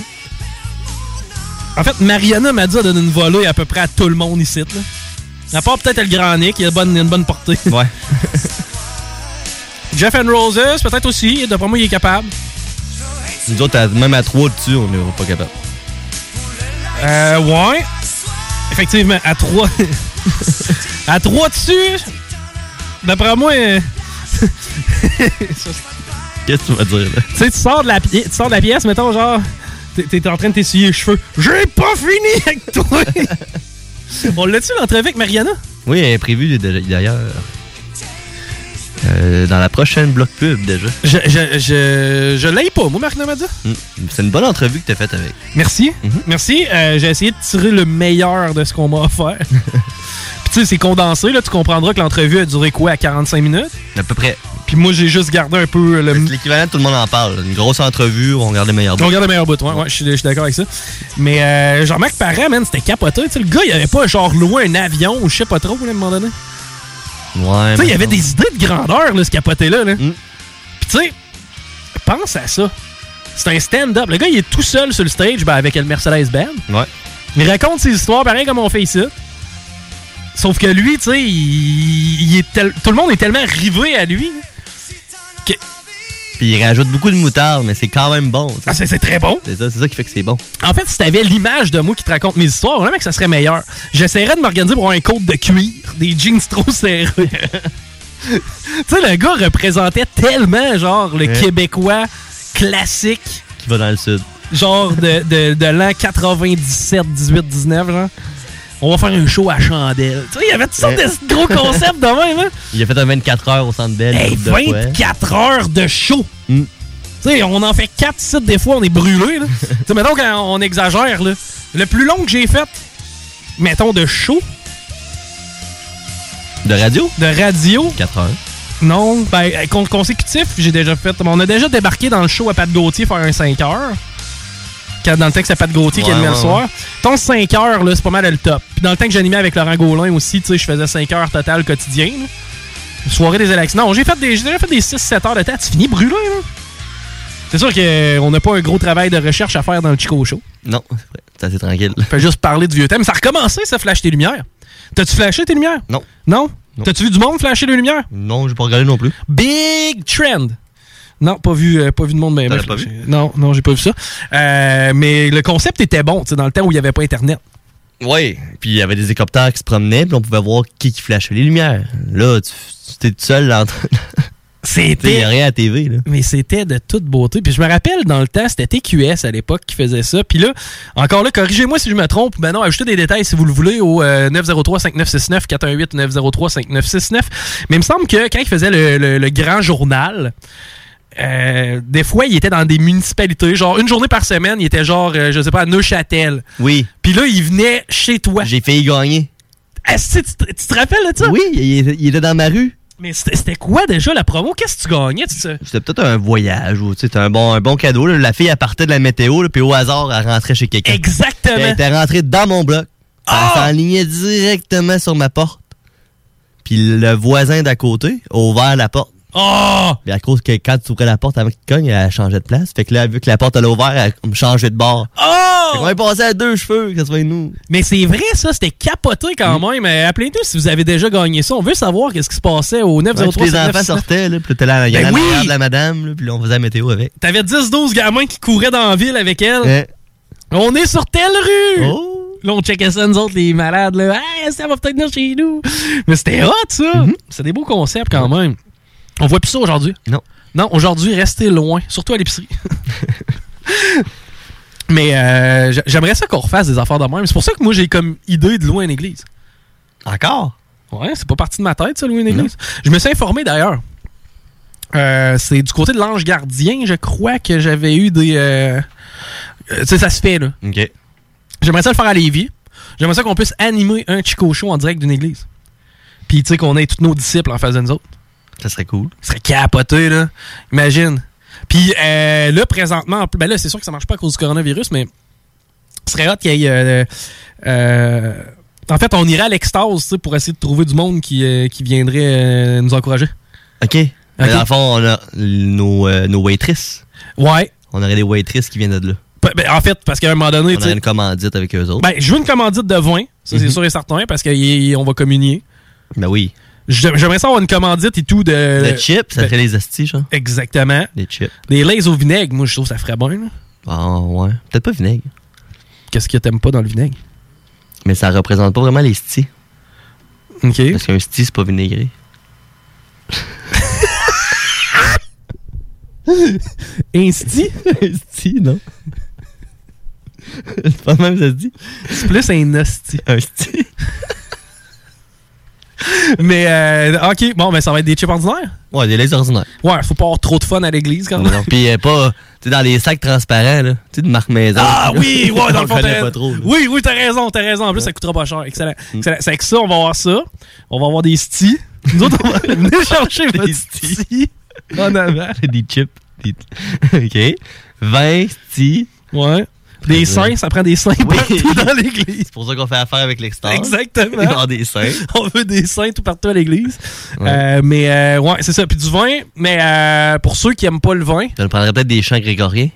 En fait, Mariana Madza donne une volée à peu près à tout le monde ici, là. À part peut-être le Grand Nick, il a une bonne, une bonne portée. Ouais. Jeff and Roses, peut-être aussi. D'après moi, il est capable. Nous autres, même à trois dessus, on n'est pas capable. Euh, ouais. Effectivement, à 3. à 3 dessus. D'après moi. euh, Qu'est-ce que tu vas dire, là? Tu sais, tu sors de la tu sors de la pièce, mettons, genre. T'es en train de t'essuyer les cheveux. J'ai pas fini avec toi! On l'a-tu l'entrevue avec Mariana? Oui, elle est prévue d- d'ailleurs. euh, dans la prochaine bloc pub, déjà. Je, je, je, je l'aille pas, moi, Mariana Madza. Mm. C'est une bonne entrevue que t'as faite avec. Merci. Merci. Euh, J'ai essayé de tirer le meilleur de ce qu'on m'a offert. Puis tu sais, c'est condensé, là. Tu comprendras que l'entrevue a duré quoi, à 45 minutes? À peu près. Puis moi, j'ai juste gardé un peu le. L'équivalent, tout le monde en parle. Une grosse entrevue, on regarde les meilleurs On regarde les meilleurs bouts, ouais, ouais, je suis d'accord avec ça. Mais euh, Jean-Marc Parent, man, c'était capoté. Tu sais, le gars, il avait pas genre loué un avion ou je sais pas trop, là, à un moment donné. Ouais. Tu sais, il y avait des idées de grandeur, là, ce capoté-là. Là. Puis tu sais, pense à ça. C'est un stand-up. Le gars, il est tout seul sur le stage ben, avec le Mercedes-Benz. Ouais. Il raconte ses histoires pareil comme on fait ici. Sauf que lui, tu sais, il, il est tel- tout le monde est tellement rivé à lui. là, que- Puis il rajoute beaucoup de moutarde, mais c'est quand même bon. Ah, c'est très bon. C'est ça, ça qui fait que c'est bon. En fait, si t'avais l'image de moi qui te raconte mes histoires, vraiment que ça serait meilleur. J'essaierais de m'organiser pour un code de cuir, des jeans trop serrés. tu sais, le gars représentait tellement, genre, le Ouais. Québécois classique, Qui va dans le sud. genre de, de, de l'an 97, 18, 19, genre. On va faire un show à chandelle. Tu sais, il y avait toutes sortes de gros concepts de même, hein? Il a fait un 24 heures au centre belle. Hey, 24 heures de show! Mm. Tu sais, on en fait 4 sites des fois, on est brûlé. tu sais, mettons quand on exagère, là. Le plus long que j'ai fait, mettons, de show, De radio? de radio, 4 heures. non, ben, euh, con- consécutif, j'ai déjà fait. On a déjà débarqué dans le show à Pat Gauthier faire un 5 heures. Quand, dans le temps que c'est Pat Gauthier qui Ouais, animait ouais, le soir. Ton 5 heures, là, c'est pas mal le top. Puis dans le temps que j'animais avec Laurent Gaulin aussi, tu sais, je faisais 5 heures total quotidien. là. Soirée des élections. Non, j'ai fait des, j'ai déjà fait des 6-7 heures de temps. Tu finis brûlé, là. C'est sûr qu'on n'a pas un gros travail de recherche à faire dans le Chico Show. Non, c'est assez tranquille. On fait juste parler du vieux thème. Ça a recommencé, ça, flash tes lumières. T'as-tu flashé tes lumières? Non. Non? Non. T'as-tu vu du monde flasher les lumières? Non, j'ai pas regardé non plus. Big trend. Non, pas vu, euh, pas vu de monde as pas vu? Non, non, j'ai pas vu ça. Euh, mais le concept était bon, tu sais, dans le temps où il n'y avait pas Internet. Oui. Puis il y avait des hélicoptères qui se promenaient, puis on pouvait voir qui qui flashait les lumières. Là, tu tu étais tout seul là, C'était. rien à TV, là. Mais c'était de toute beauté. Puis je me rappelle, dans le temps, c'était TQS à l'époque qui faisait ça. Puis là, encore là, corrigez-moi si je me trompe. Ben non, ajoutez des détails si vous le voulez au euh, 903-5969, 418-903-5969. Mais il me semble que quand il faisait le, le- le grand journal, euh, des fois, il était dans des municipalités. Genre, une journée par semaine, il était genre, euh, je sais pas, à Neuchâtel. Oui. Puis là, il venait chez toi. J'ai failli gagner. Est-ce que tu, te- tu te rappelles de ça? Oui, il, il était dans ma rue. Mais c'était c'était quoi déjà la promo? Qu'est-ce que tu gagnais? tu sais? C'était peut-être un voyage ou tu sais, c'était un bon, un bon cadeau. là. La fille, elle partait de la météo, là, puis au hasard, elle rentrait chez quelqu'un. Exactement. Elle était rentrée dans mon bloc. Elle s'enlignait directement sur ma porte. Puis le voisin d'à côté a ouvert la porte. Oh! Puis à cause que quand tu ouvrais la porte avant qu'il cogne, elle changeait de place. Fait que là, vu que la porte elle a ouvert, elle me changeait de bord. Oh! Fait qu'on est passé à deux cheveux, que ce soit nous. Mais c'est vrai, ça, c'était capoté quand même. Euh, Appelez-nous si vous avez déjà gagné ça. On veut savoir qu'est-ce qui se passait au 903 Ouais, les enfants sortaient, là, puis t'es là, il y Ben la oui! la madame, là, puis là, on faisait la météo avec. T'avais 10-12 gamins qui couraient dans la ville avec elle. Ouais. On est sur telle rue! Oh! Là, on checkait ça, nous autres, les malades. Là. Hey, ça va peut-être venir chez nous. Mais c'était hot, ça. Mm-hmm. C'est des beaux concepts quand même. On voit plus ça aujourd'hui? Non. Non, aujourd'hui, restez loin, surtout à l'épicerie. Mais euh, j'aimerais ça qu'on refasse des affaires de même. C'est pour ça que moi, j'ai comme idée de louer une église. Encore? Ouais, c'est pas parti de ma tête, ça, louer une église. Je me suis informé d'ailleurs. Euh, c'est du côté de l'ange gardien, je crois que j'avais eu des. euh, euh, tu sais, ça se fait, là. OK. J'aimerais ça le faire à Lévis. J'aimerais ça qu'on puisse animer un Chico Show en direct d'une église. Puis, tu sais, qu'on ait tous nos disciples en face de nous autres. Ça serait cool. Ça serait capoté, là. Imagine. Puis euh, là, présentement, ben là, c'est sûr que ça marche pas à cause du coronavirus, mais ce serait hot qu'il y ait. euh, euh, en fait, on irait à l'extase tu sais, pour essayer de trouver du monde qui, euh, qui viendrait nous encourager. OK. Mais dans le fond, on a nos, nos waitresses. Ouais. On aurait des waitresses qui viennent de là. Ben, en fait, parce qu'à un moment donné, On tu aurait une commandite avec eux autres. ben, je veux une commandite de vin, ça c'est Mhm. sûr et certain, parce qu'on va communier. Ben oui. J'ai- J'aimerais ça avoir une commandite et tout de. Le chip, ça ferait les astis, genre. Exactement. Les chips. Des lays au vinaigre, moi je trouve que ça ferait bien. là. Ah, ouais. Peut-être pas vinaigre. Qu'est-ce que t'aimes pas dans le vinaigre? Mais ça représente pas vraiment les stis. OK. Parce qu'un sti, c'est pas vinaigré. Un sti? un sti, non. c'est pas même, ça se dit. C'est plus un hostie. Un sti. Mais, euh, ok, bon, ben ça va être des chips ordinaires? Ouais, des lays ordinaires. Ouais, faut pas avoir trop de fun à l'église quand même. non, Puis euh, pas, tu sais, dans les sacs transparents, là. Tu sais, de marque maison. Ah oui, ouais, dans le fond, pas trop. là. Mm. Oui, oui, t'as raison, t'as raison. En plus, ça coûtera pas cher. Excellent. Excellent. C'est avec ça, on va avoir ça. On va avoir des stis. Nous autres, on va venir chercher Des des stis. En avant. des chips. Des- OK. 20 stis. Ouais. Des seins, ça prend des Oui. partout dans l'église. C'est pour ça qu'on fait affaire avec l'extérieur. Exactement. Des seins. On veut des seins tout partout à l'église. Ouais. Euh, mais euh, ouais, c'est ça. Puis du vin. Mais euh, pour ceux qui aiment pas le vin, Tu prendrais peut-être des chants grégoriens.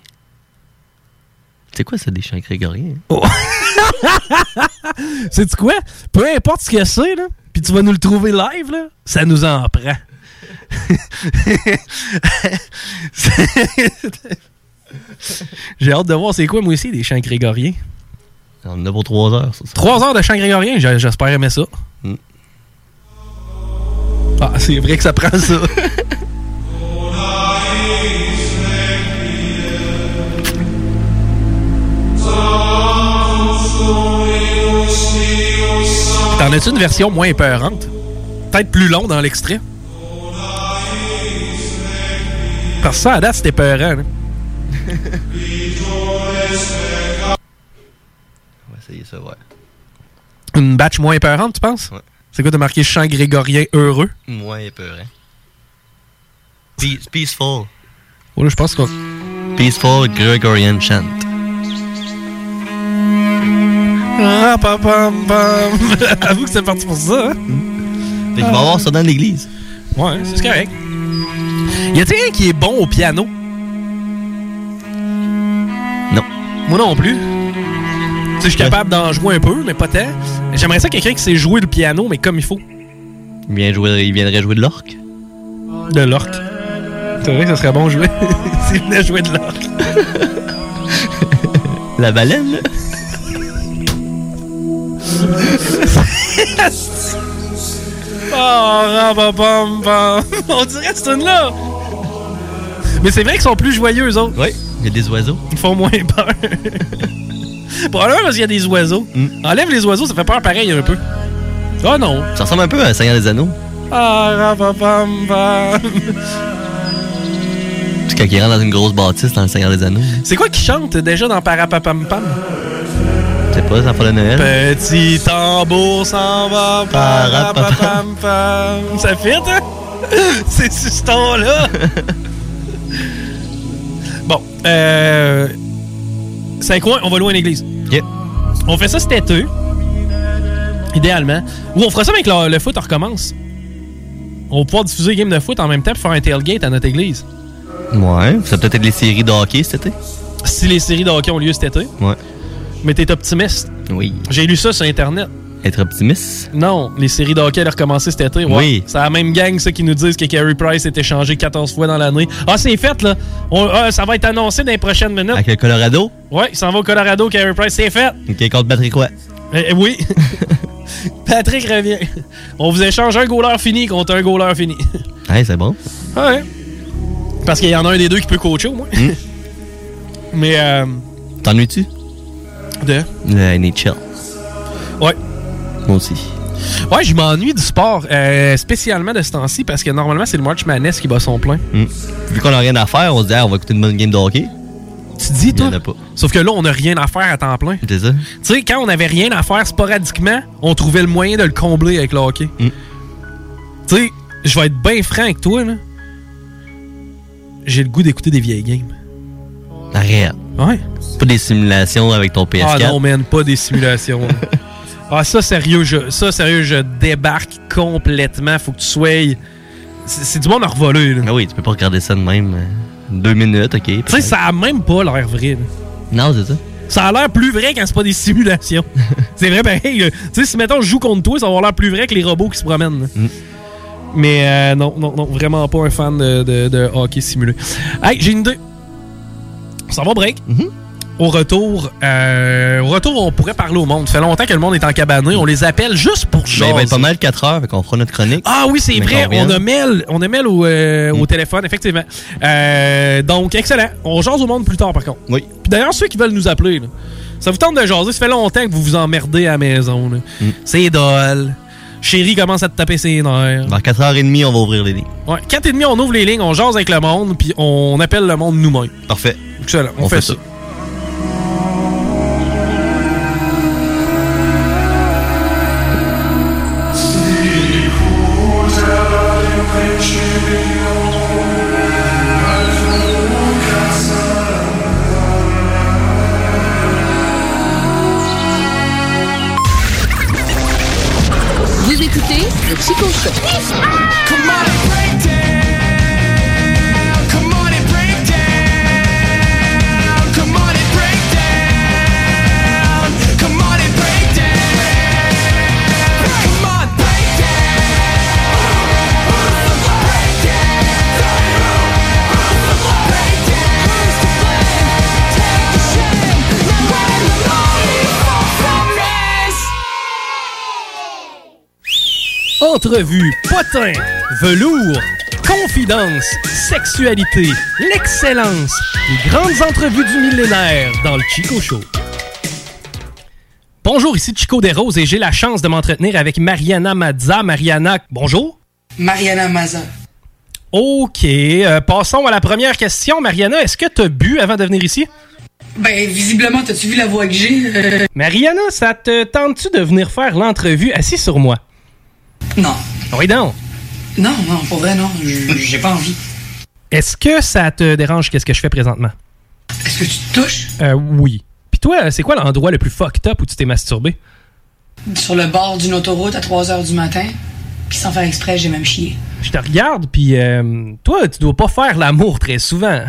C'est quoi ça, des chants grégoriens? sais tu quoi? Peu importe ce que c'est, là, puis tu vas nous le trouver live, là, ça nous en prend. J'ai hâte de voir c'est quoi, moi aussi, des chants grégoriens. On en a pour 3 heures, ça. Trois heures de chants grégoriens, j'espère aimer ça. Mm. Ah, c'est vrai que ça prend ça. T'en as-tu une version moins épeurante? Peut-être plus long dans l'extrait? Parce que ça, à date, c'était épeurant. là. On va essayer ça, ouais. Une batch moins épeurante, tu penses? Ouais. C'est quoi, t'as marqué chant grégorien heureux? Moins épeurant. Peace- peaceful. Oh, là, je pense qu'on. Peaceful Gregorian chant. Ah, pam, pam, pam. Avoue que c'est parti pour ça, hein? Fait qu'il va avoir ça dans l'église. Ouais, c'est correct. Y a-t-il un qui est bon au piano? Non. Moi non plus. Tu sais, je suis capable d'en jouer un peu, mais pas tant. J'aimerais ça quelqu'un qui sait jouer le piano, mais comme il faut. Il, vient jouer, il viendrait jouer de l'orque. De l'orque. C'est vrai que ça serait bon jouer. S'il venait jouer de l'orque. La baleine, là. Oh, rababam, bam. On dirait cette tune-là. Mais c'est vrai qu'ils sont plus joyeux, eux autres. Oui, il y a des oiseaux? Ils font moins peur. Probablement parce qu'il y a des oiseaux. Enlève les oiseaux, ça fait peur pareil un peu. Oh non. Ça ressemble un peu à Seigneur des Anneaux. Ah, bam. C'est quand il rentre dans une grosse bâtisse dans le Seigneur des Anneaux. C'est quoi qui chante déjà dans Parapapam Pam? Je sais pas, ça fait de Noël. Petit tambour s'en va, parapapam pam. Ça fit, hein? C'est ce ton-là. bon, euh. C'est quoi? On va louer une église. On fait ça cet été. Idéalement. Ou on fera ça avec le, le foot, on recommence. On va pouvoir diffuser les games de foot en même temps pour faire un tailgate à notre église. Ouais, ça peut être les séries de hockey cet été. Si les séries de hockey ont lieu cet été. Ouais. Mais t'es optimiste. Oui. J'ai lu ça sur Internet. Être optimiste? Non, les séries de hockey allaient recommencer cet été. Ouais. Oui. C'est la même gang, ça, qui nous disent que Carey Price est échangé 14 fois dans l'année. Ah, c'est fait, là. On- ah, ça va être annoncé dans les prochaines minutes. Avec le Colorado? Ouais, il s'en va au Colorado, Carey Price. C'est fait. Ok, contre Patrick quoi? Eh, eh, oui. Patrick revient. On vous échange un goaler fini contre un goaler fini. Hey, c'est bon. ouais. Parce qu'il y en a un des deux qui peut coacher, au moins. Mais, euh, T'ennuies-tu? de? Le NHL. Ouais. Moi aussi. Ouais, je m'ennuie du sport, euh, spécialement de ce temps-ci, parce que normalement, c'est le March Madness qui bat son plein. Hmm. Vu qu'on a rien à faire, on se dit, ah, on va écouter une bonne game de hockey. Tu dis, toi? Il y en a pas. Sauf que là, on n'a rien à faire à temps plein. C'est ça? Tu sais, quand on avait rien à faire sporadiquement, on trouvait le moyen de le combler avec le hockey. Hmm. Tu sais, je vais être bien franc avec toi, là. J'ai le goût d'écouter des vieilles games. Arrête. Ouais. Pas des simulations avec ton PS4. Ah non, man, pas des simulations. ah, ça, sérieux, je, ça, sérieux, je débarque complètement. Faut que tu sois. C'est du monde à revoler, là. Ah oui, tu peux pas regarder ça de même. euh, Deux minutes, ok. Tu sais, ça a même pas l'air vrai. là. Non, c'est ça. Ça a l'air plus vrai quand c'est pas des simulations. c'est vrai, pareil. là. Tu sais, si mettons je joue contre toi, ça va avoir l'air plus vrai que les robots qui se promènent. Mm. Mais euh, non, non, non, vraiment pas un fan de, de- de hockey simulé. Hey, j'ai une idée. Ça va break? Mm-hmm. Au retour, euh, au retour, on pourrait parler au monde. Ça fait longtemps que le monde est en cabané. On les appelle juste pour jaser. il va être pas mal 4 heures, qu'on fera notre chronique. Ah oui, c'est Mais vrai. On a Mel, on a Mel au, euh, au téléphone, effectivement. Euh, donc, excellent. On jase au monde plus tard, par contre. Oui. Puis d'ailleurs, ceux qui veulent nous appeler, là, ça vous tente de jaser. Ça fait longtemps que vous vous emmerdez à la maison. là. C'est dole. Chérie commence à te taper ses nerfs. Dans 4h30, on va ouvrir les lignes. Ouais, 4 et demi, on ouvre les lignes, on jase avec le monde, puis on appelle le monde nous-mêmes. Parfait. Excellent. On, On fait, fait ça. ça. Écoutez le Chico Show. Entrevue, potin, velours, confidence, sexualité, l'excellence, les grandes entrevues du millénaire dans le Chico Show. Bonjour, ici Chico Desroses et j'ai la chance de m'entretenir avec Mariana Mazza. Mariana, bonjour. Mariana Maza. Ok, euh, passons à la première question. Mariana, est-ce que tu as bu avant de venir ici? Ben, visiblement, t'as-tu vu la voix que j'ai? Euh, Mariana, ça te tente-tu de venir faire l'entrevue assis sur moi? Non. Oui, non. Non, non, pour vrai, non. J'ai pas envie. Est-ce que ça te dérange qu'est-ce que je fais présentement? Est-ce que tu te touches? Euh, oui. Puis toi, c'est quoi l'endroit le plus fucked up où tu t'es masturbé? Sur le bord d'une autoroute à 3 h du matin, puis sans faire exprès, j'ai même chié. Je te regarde, puis euh, toi, tu dois pas faire l'amour très souvent.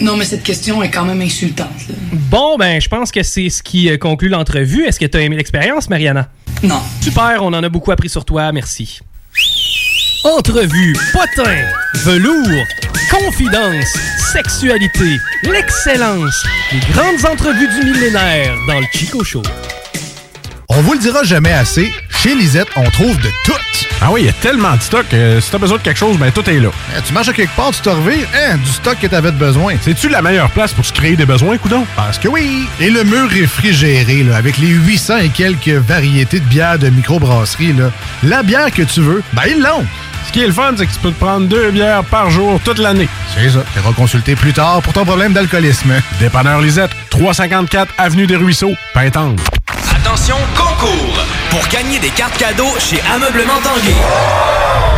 Non, mais cette question est quand même insultante. là. Bon, ben, je pense que c'est ce qui euh, conclut l'entrevue. Est-ce que tu as aimé l'expérience, Mariana? Non. Super, on en a beaucoup appris sur toi, merci. Entrevue, potin, velours, confidence, sexualité, l'excellence, les grandes entrevues du millénaire dans le Chico Show. On vous le dira jamais assez, chez Lisette, on trouve de tout. Ah oui, il y a tellement de stock. euh, si t'as besoin de quelque chose, ben tout est là. Eh, tu marches à quelque part, tu te revires, hein, du stock que t'avais de besoin. C'est-tu la meilleure place pour se créer des besoins, coudon? Parce que oui! Et le mur réfrigéré, là, avec les 800 et quelques variétés de bières de microbrasserie, là, la bière que tu veux, ben ils l'ont! Ce qui est le fun, c'est que tu peux te prendre deux bières par jour toute l'année. C'est ça. Tu consulter plus tard pour ton problème d'alcoolisme. Dépanneur Lisette, 354 Avenue des Ruisseaux, Pintendre. Attention, concours! Pour gagner des cartes cadeaux chez Ameublement Tanguay.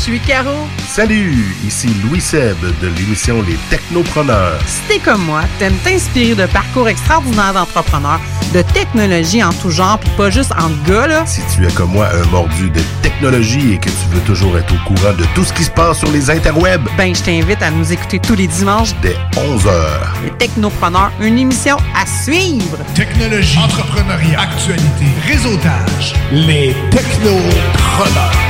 Salut, je suis Caro. Salut, ici Louis Seb de l'émission Les Technopreneurs. Si t'es comme moi, t'aimes t'inspirer de parcours extraordinaires d'entrepreneurs, de technologie en tout genre, puis pas juste en gars, là? Si tu es comme moi un mordu de technologie et que tu veux toujours être au courant de tout ce qui se passe sur les interwebs, Ben, je t'invite à nous écouter tous les dimanches dès 11h. Les Technopreneurs, une émission à suivre. Technologie, entrepreneuriat, actualité, réseautage. Les technopreneurs.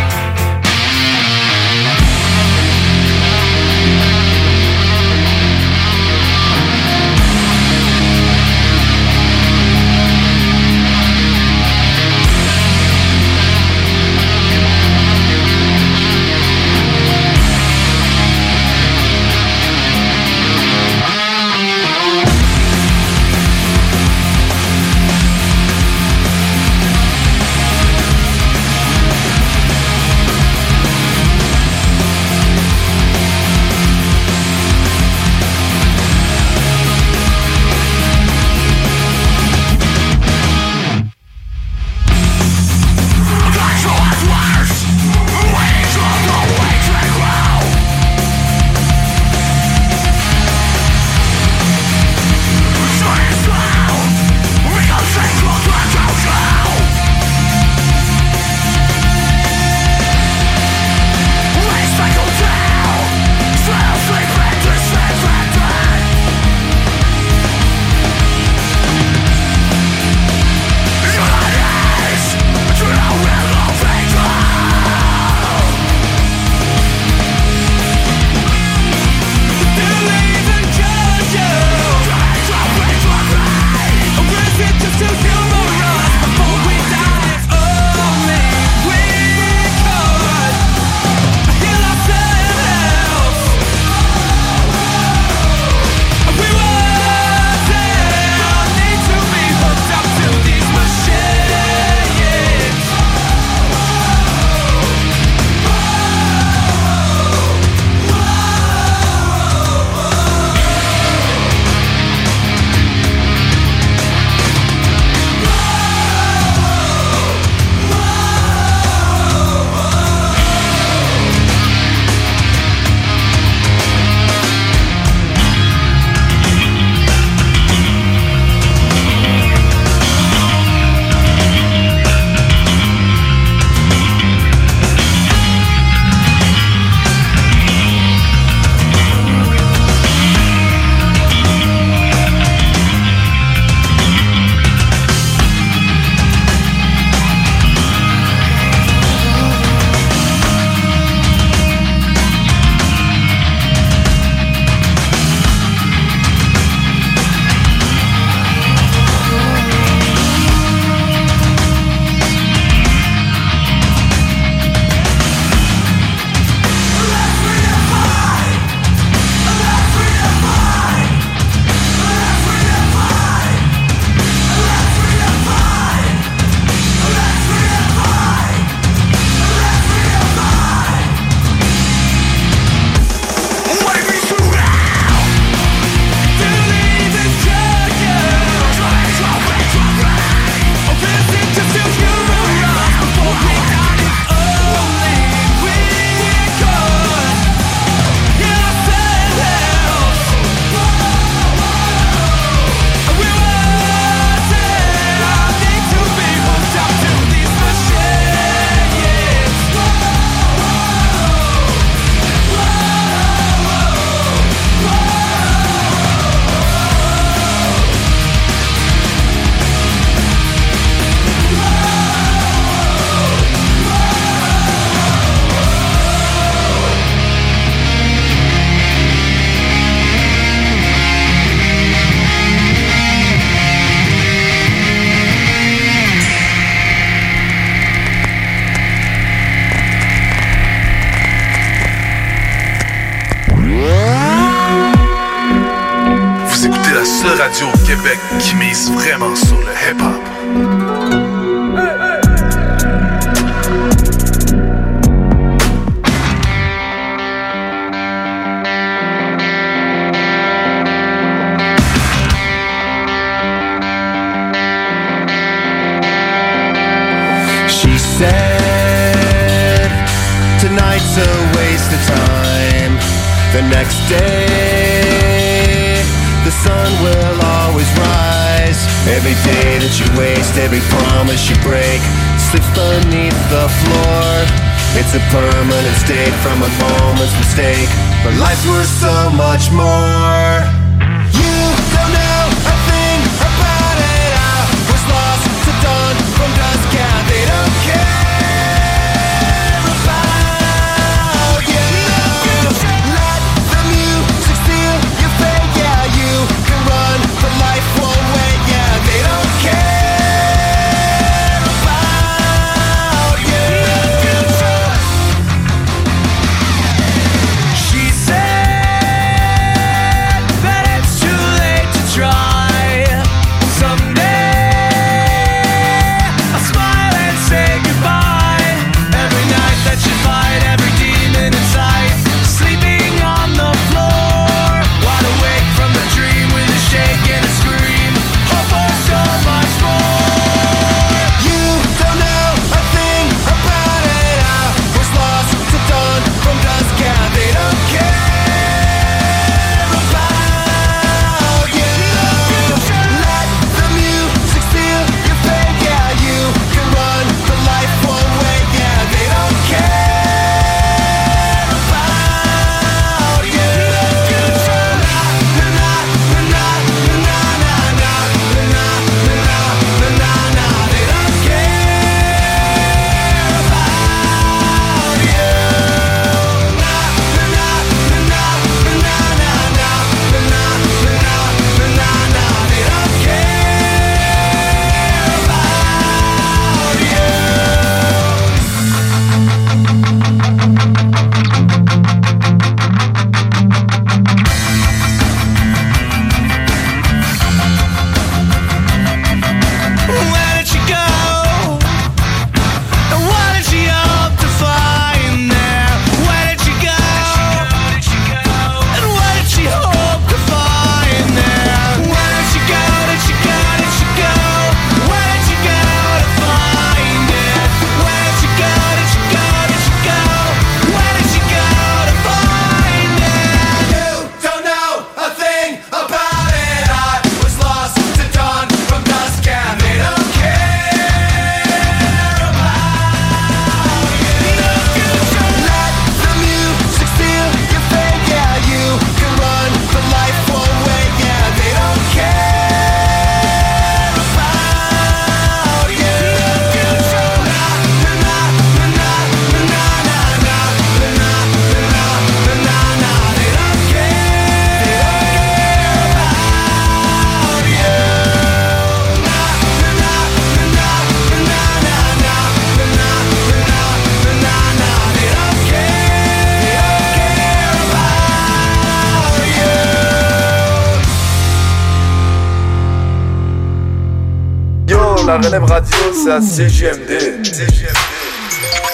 ça, CGMD.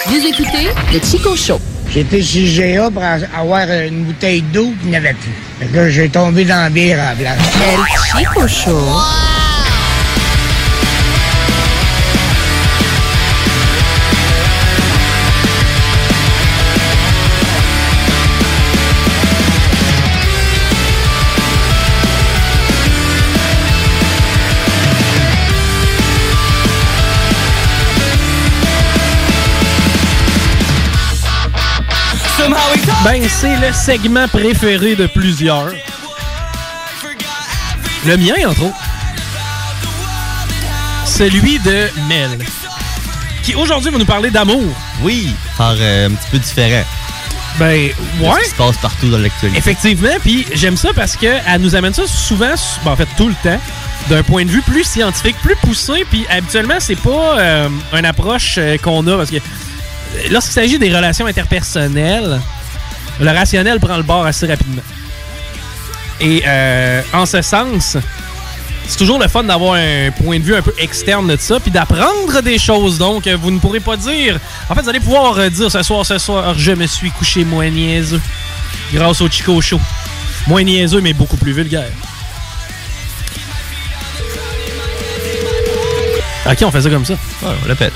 Vous écoutez le Chico Show. J'étais chez GA pour avoir une bouteille d'eau qu'il n'y avait plus. Fait que j'ai tombé dans la bière à la place. El Chico Show. Ben, c'est le segment préféré de plusieurs. Le mien, entre autres. Celui de Mel, qui aujourd'hui va nous parler d'amour. Oui, par euh, un petit peu différent. Ben, ouais. Ce se passe partout dans l'actualité. Effectivement, puis j'aime ça parce qu'elle nous amène ça souvent, ben, en fait tout le temps, d'un point de vue plus scientifique, plus poussé, puis habituellement, c'est pas euh, une approche euh, qu'on a parce que lorsqu'il s'agit des relations interpersonnelles, le rationnel prend le bord assez rapidement. Et euh, en ce sens, c'est toujours le fun d'avoir un point de vue un peu externe de ça, puis d'apprendre des choses. Donc, euh, vous ne pourrez pas dire. En fait, vous allez pouvoir euh, dire ce soir, ce soir, je me suis couché moins niaiseux grâce au Chico Show. Moins niaiseux, mais beaucoup plus vulgaire. Ok, on fait ça comme ça. On le pète.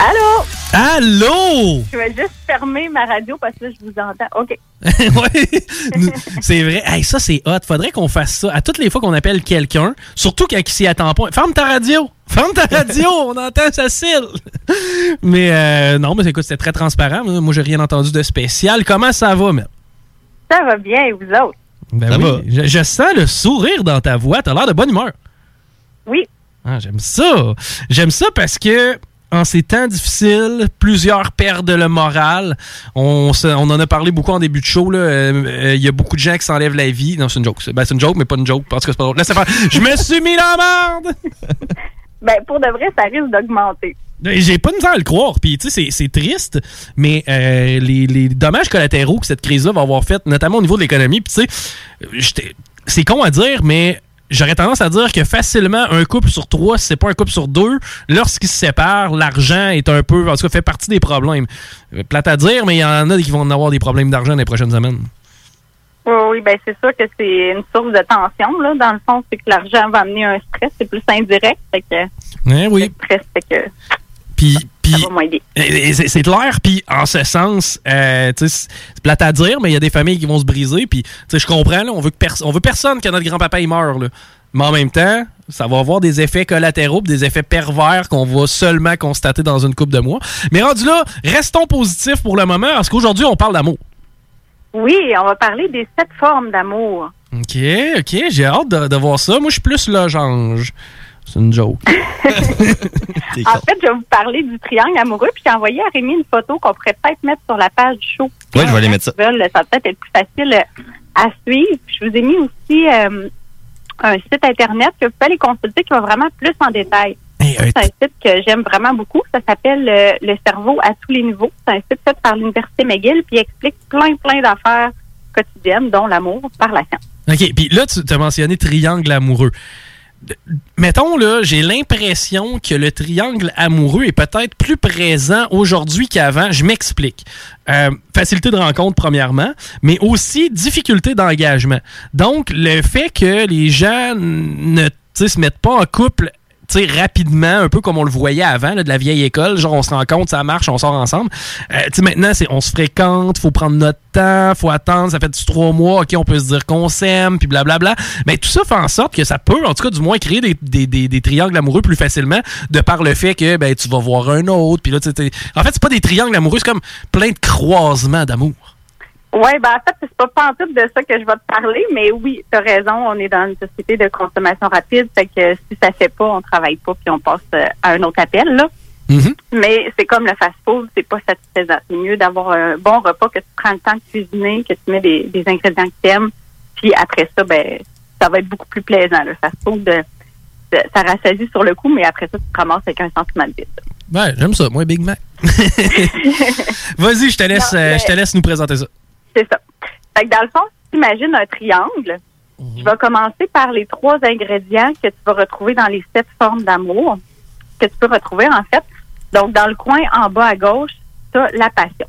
Allô? Allô? Je vais juste fermer ma radio parce que là, je vous entends. OK. ouais, c'est vrai. Hey, ça, c'est hot. Faudrait qu'on fasse ça à toutes les fois qu'on appelle quelqu'un, surtout quand il s'y attend pas. Ferme ta radio! Ferme ta radio! on entend ça cille! Mais euh, non, mais écoute, c'était très transparent. Moi, j'ai rien entendu de spécial. Comment ça va, même? Ça va bien, et vous autres? Ben oui. Je, je sens le sourire dans ta voix. T'as l'air de bonne humeur. Oui. Ah, j'aime ça. J'aime ça parce que en ces temps difficiles, plusieurs perdent le moral. On, se- on en a parlé beaucoup en début de show. là. Euh, euh, Il y a beaucoup de gens qui s'enlèvent la vie. Non, c'est une joke. C'est ben, c'est une joke, mais pas une joke. Parce que c'est pas drôle. Faire. Je me suis mis la merde! Ben, pour de vrai, ça risque d'augmenter. Et J'ai pas de misère à le croire. Puis, tu sais, c'est- triste, mais euh, les, les dommages collatéraux que cette crise-là va avoir fait, notamment au niveau de l'économie, puis tu sais, c'est con à dire, mais j'aurais tendance à dire que facilement, un couple sur trois, si c'est pas un couple sur deux, lorsqu'ils se séparent, l'argent est un peu, en tout cas, fait partie des problèmes. Euh, Plate à dire, mais il y en a qui vont en avoir des problèmes d'argent dans les prochaines semaines. Oui, oui, ben c'est sûr que c'est une source de tension, là. Dans le fond, c'est que l'argent va amener un stress, c'est plus indirect, fait que Hein, oui. le stress, fait que Puis, C'est clair, puis en ce sens, euh, c'est plate à dire, mais il y a des familles qui vont se briser, puis tu sais, je comprends, là, on veut que on veut personne que notre grand-papa il meure, là. Mais en même temps, ça va avoir des effets collatéraux, des effets pervers qu'on va seulement constater dans une coupe de mois. Mais rendu là, restons positifs pour le moment, parce qu'aujourd'hui, on parle d'amour. Oui, on va parler des sept formes d'amour. OK, OK, j'ai hâte de, de voir ça. Moi, je suis plus logange. C'est une joke. En fait, je vais vous parler du triangle amoureux, puis j'ai envoyé à Rémi une photo qu'on pourrait peut-être mettre sur la page du show. Ouais, je vais aller mettre ça. Ça va peut-être être plus facile euh, à suivre. Puis je vous ai mis aussi euh, un site Internet que vous pouvez aller consulter qui va vraiment plus en détail. C'est un site que j'aime vraiment beaucoup. Ça s'appelle euh, Le cerveau à tous les niveaux. C'est un site fait par l'Université McGill, puis il explique plein, plein d'affaires quotidiennes, dont l'amour par la science. OK, puis là, tu as mentionné triangle amoureux. Mettons, là, j'ai l'impression que le triangle amoureux est peut-être plus présent aujourd'hui qu'avant. Je m'explique. Euh, facilité de rencontre, premièrement, mais aussi difficulté d'engagement. Donc, le fait que les gens ne se mettent pas en couple sais, rapidement, un peu comme on le voyait avant, là, de la vieille école, genre on se rencontre, ça marche, on sort ensemble. Euh, tu sais, maintenant, c'est on se fréquente, faut prendre notre temps, faut attendre, ça fait trois mois, ok, on peut se dire qu'on s'aime, puis blablabla. Mais tout ça fait en sorte que ça peut, en tout cas, du moins, créer des, des, des, des triangles amoureux plus facilement, de par le fait que ben tu vas voir un autre, puis là, tu en fait, c'est pas des triangles amoureux, c'est comme plein de croisements d'amour. Oui, ben en fait, c'est pas pas en tout de ça que je vais te parler, mais oui, tu as raison, on est dans une société de consommation rapide, fait que si ça fait pas, on travaille pas, puis on passe euh, à un autre appel, là. Mais c'est comme le fast-food, c'est pas satisfaisant. C'est mieux d'avoir un bon repas que tu prends le temps de cuisiner, que tu mets des, des ingrédients que tu aimes, puis après ça, ben ça va être beaucoup plus plaisant. Le fast-food, ça- rassasie sur le coup, mais après ça, tu te ramasses avec un sentiment de vide. Ouais, j'aime ça, moi, Big Mac. Vas-y, je te laisse, Non, euh, mais- je te laisse nous présenter ça. C'est ça. Fait que dans le fond, si tu imagines un triangle, je vais commencer par les trois ingrédients que tu vas retrouver dans les sept formes d'amour, que tu peux retrouver en fait. Donc, dans le coin en bas à gauche, tu as la passion.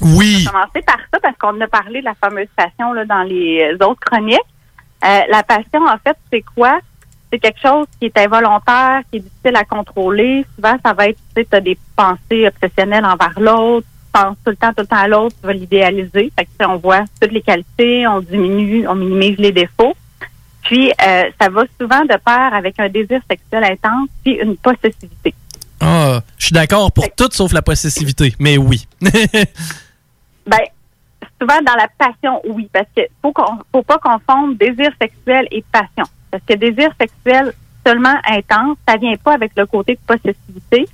Oui. Je vais commencer par ça parce qu'on a parlé de la fameuse passion là, dans les euh, autres chroniques. Euh, la passion, en fait, c'est quoi? C'est quelque chose qui est involontaire, qui est difficile à contrôler. Souvent, ça va être, tu sais, as des pensées obsessionnelles envers l'autre, tu penses tout le temps, tout le temps à l'autre, tu vas l'idéaliser. Fait que, on voit toutes les qualités, on diminue, on minimise les défauts. Puis, euh, ça va souvent de pair avec un désir sexuel intense puis une possessivité. Ah, je suis d'accord pour tout sauf la possessivité, mais oui. Ben, souvent dans la passion, oui, parce que faut qu'on faut pas confondre désir sexuel et passion. Parce que désir sexuel seulement intense, ça vient pas avec le côté de possessivité,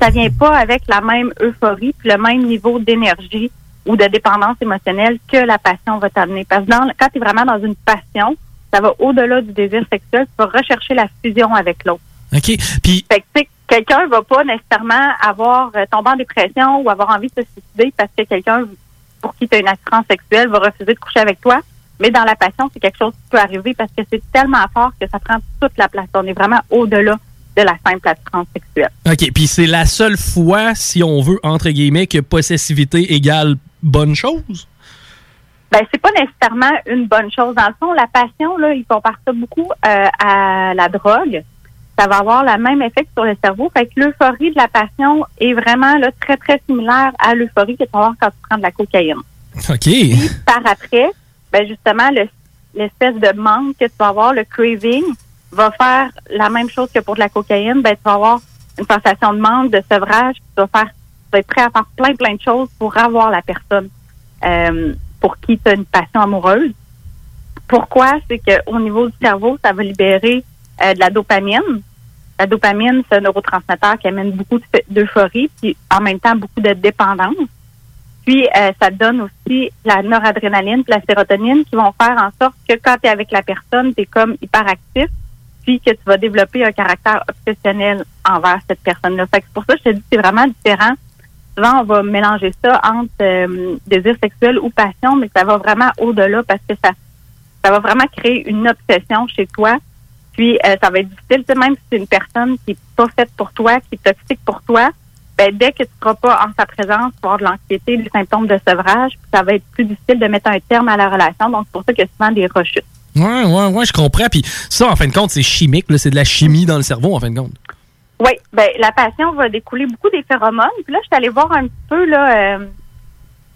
ça vient pas avec la même euphorie puis le même niveau d'énergie ou de dépendance émotionnelle que la passion va t'amener. Parce que dans, quand tu es vraiment dans une passion, ça va au-delà du désir sexuel, tu vas rechercher la fusion avec l'autre. OK. Puis, Fait que, quelqu'un va pas nécessairement avoir euh, tombé en dépression ou avoir envie de se suicider parce que quelqu'un pour qui tu as une attirance sexuelle va refuser de coucher avec toi. Mais dans la passion, c'est quelque chose qui peut arriver parce que c'est tellement fort que ça prend toute la place. On est vraiment au-delà de la simple attirance sexuelle. OK, puis c'est la seule fois, si on veut, entre guillemets, que possessivité égale bonne chose? Ben, c'est pas nécessairement une bonne chose. Dans le fond, la passion, là, ils comparent ça beaucoup euh, à la drogue. Ça va avoir le même effet sur le cerveau. Fait que l'euphorie de la passion est vraiment là, très, très similaire à l'euphorie que tu vas avoir quand tu prends de la cocaïne. OK. Par après, ben justement, le- l'espèce de manque que tu vas avoir, le craving, va faire la même chose que pour de la cocaïne. Ben, tu vas avoir une sensation de manque, de sevrage, tu vas faire, tu vas être prêt à faire plein, plein de choses pour avoir la personne euh, pour qui tu as une passion amoureuse. Pourquoi? C'est qu'au niveau du cerveau, ça va libérer euh, de la dopamine. La dopamine, c'est un neurotransmetteur qui amène beaucoup de- d'euphorie, puis en même temps beaucoup de dépendance. Puis, euh, ça donne aussi la noradrénaline puis la sérotonine qui vont faire en sorte que quand tu es avec la personne, tu es comme hyperactif, puis que tu vas développer un caractère obsessionnel envers cette personne-là. Fait que c'est pour ça que je te dis que c'est vraiment différent. Souvent, on va mélanger ça entre euh, désir sexuel ou passion, mais ça va vraiment au-delà parce que ça, ça va vraiment créer une obsession chez toi. Puis, euh, ça va être difficile, même si c'est une personne qui est pas faite pour toi, qui est toxique pour toi, ben, dès que tu ne seras pas en sa présence, tu vas avoir de l'anxiété, des symptômes de sevrage, puis ça va être plus difficile de mettre un terme à la relation. Donc, c'est pour ça qu'il y a souvent des rechutes. Ouais, ouais, ouais, je comprends. Puis ça, en fin de compte, c'est chimique. C'est de la chimie dans le cerveau, en fin de compte. Oui, ben la passion va découler beaucoup des phéromones. Puis là, je suis allée voir un petit peu là, euh,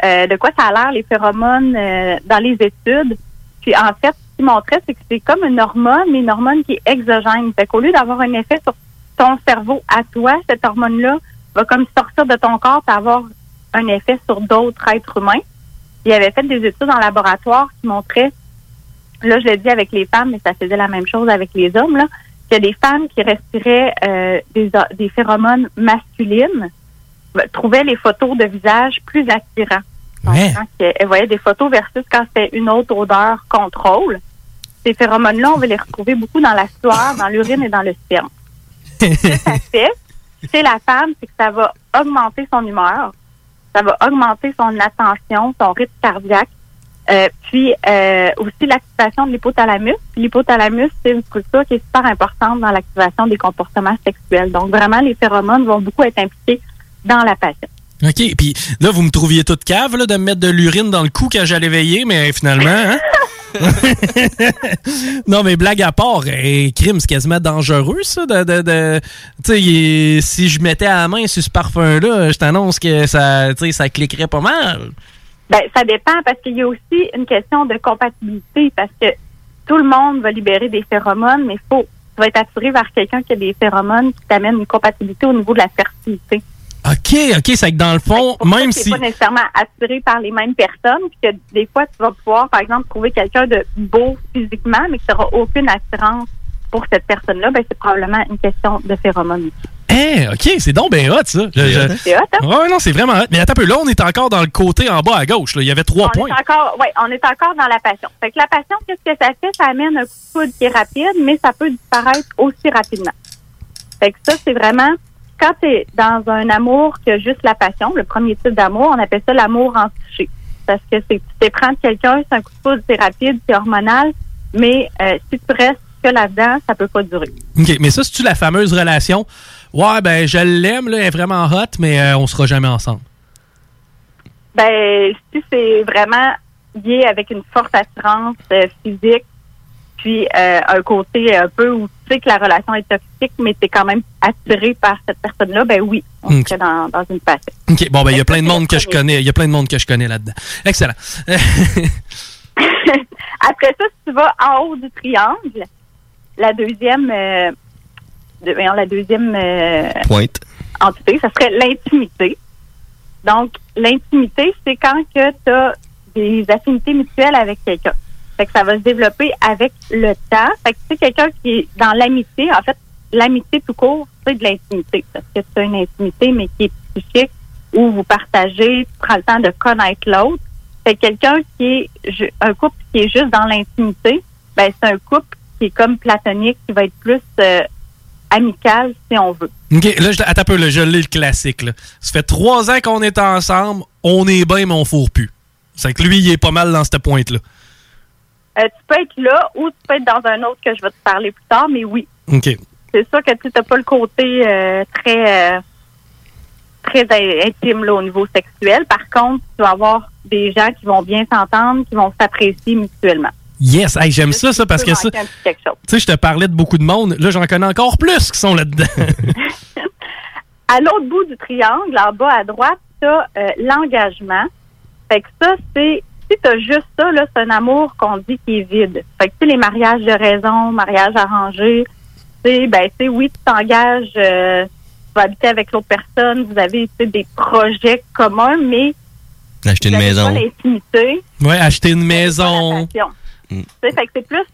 euh, de quoi ça a l'air les phéromones euh, dans les études. Puis en fait, ce qu'ils montraient, c'est que c'est comme une hormone, mais une hormone qui est exogène. Fait qu'au lieu d'avoir un effet sur ton cerveau à toi, cette hormone-là va comme sortir de ton corps et avoir un effet sur d'autres êtres humains. Il avait fait des études en laboratoire qui montraient, là je le dis avec les femmes, mais ça faisait la même chose avec les hommes, là, qu'il y a des femmes qui respiraient euh, des, des phéromones masculines euh, trouvaient les photos de visage plus attirants. Que- elles voyaient des photos versus quand c'était une autre odeur contrôle. Ces phéromones-là, on va les retrouver beaucoup dans la sueur, dans l'urine et dans le sperme. Ce que ça fait chez la femme, c'est que ça va augmenter son humeur, ça va augmenter son attention, son rythme cardiaque, euh, puis euh, aussi l'activation de l'hypothalamus. Puis L'hypothalamus, c'est une structure qui est super importante dans l'activation des comportements sexuels. Donc vraiment, les phéromones vont beaucoup être impliqués dans la passion. OK. Puis là, vous me trouviez toute cave là, de me mettre de l'urine dans le cou quand j'allais veiller, mais finalement, hein? non, mais blague à part, eh, crime, c'est quasiment dangereux, ça. De, de, de- tu sais, il- si je mettais à la main sur ce parfum-là, je t'annonce que ça, tu sais, ça cliquerait pas mal. Ben, ça dépend parce qu'il y a aussi une question de compatibilité parce que tout le monde va libérer des phéromones, mais faut, tu vas être attiré vers quelqu'un qui a des phéromones qui t'amènent une compatibilité au niveau de la fertilité. OK, OK, c'est que dans le fond, même Tu si... pas nécessairement attiré par les mêmes personnes, puis que des fois, tu vas pouvoir, par exemple, trouver quelqu'un de beau physiquement, mais que tu n'auras aucune attirance pour cette personne-là, ben, c'est probablement une question de phéromones. Eh, OK, c'est donc bien hot, ça. Je- C'est hot, hein? Ouais, non, c'est vraiment hot. Mais attends un peu, là, on est encore dans le côté en bas à gauche. Là. Il y avait trois on points. Est encore, ouais, on est encore dans la passion. Fait que la passion, qu'est-ce que ça fait? Ça amène un coup de foudre qui est rapide, mais ça peut disparaître aussi rapidement. Fait que ça, c'est vraiment, quand tu es dans un amour que juste la passion, le premier type d'amour, on appelle ça l'amour entiché. Parce que c'est, tu t'éprends de quelqu'un, c'est un coup de foudre, c'est rapide, c'est hormonal, mais euh, si tu restes que là-dedans, ça peut pas durer. OK, mais ça, c'est-tu la fameuse relation? Ouais, ben, je l'aime, là, elle est vraiment hot, mais euh, on sera jamais ensemble. Ben, si c'est vraiment lié avec une forte attirance euh, physique, puis euh, un côté un peu où tu sais que la relation est toxique, mais tu es quand même attiré par cette personne-là, ben oui, on serait dans, dans une passion. OK, bon, ben, il y a plein de monde que je connais. Il y a plein de monde que je connais là-dedans. Excellent. Après ça, si tu vas en haut du triangle, la deuxième, euh, de- voyons, la deuxième euh, Pointe. entité, ça serait l'intimité. Donc, l'intimité, c'est quand que tu as des affinités mutuelles avec quelqu'un. Fait que ça va se développer avec le temps. Fait que tu sais, quelqu'un qui est dans l'amitié, en fait, l'amitié tout court, c'est de l'intimité. Parce que as une intimité, mais qui est psychique, où vous partagez, tu prends le temps de connaître l'autre. Fait que quelqu'un qui est un couple qui est juste dans l'intimité, ben c'est un couple qui est comme platonique, qui va être plus euh, amical, si on veut. OK, là, je, attends un peu, là, je lis le classique. Là. Ça fait trois ans qu'on est ensemble, on est bien, mais on fourre plus. C'est que lui, il est pas mal dans cette pointe-là. Euh, tu peux être là ou tu peux être dans un autre que je vais te parler plus tard, mais oui. OK. C'est sûr que tu n'as pas le côté euh, très euh, très in- intime là, au niveau sexuel. Par contre, tu vas avoir des gens qui vont bien s'entendre, qui vont s'apprécier mutuellement. Yes, hey, j'aime ça, ça, parce que ça. manquer un petit quelque chose. Tu sais, je te parlais de beaucoup de monde. Là, j'en connais encore plus qui sont là-dedans. À l'autre bout du triangle, en bas à droite, tu as l'engagement. Fait que ça, c'est si tu as juste ça, là, c'est un amour qu'on dit qui est vide. Fait que tu sais, les mariages de raison, mariage arrangé, tu sais, ben, tu sais, oui, tu t'engages, euh, tu vas habiter avec l'autre personne, vous avez tu sais, des projets communs, mais Acheter une maison. pas l'intimité. ouais, acheter une maison. Sais, fait que c'est plus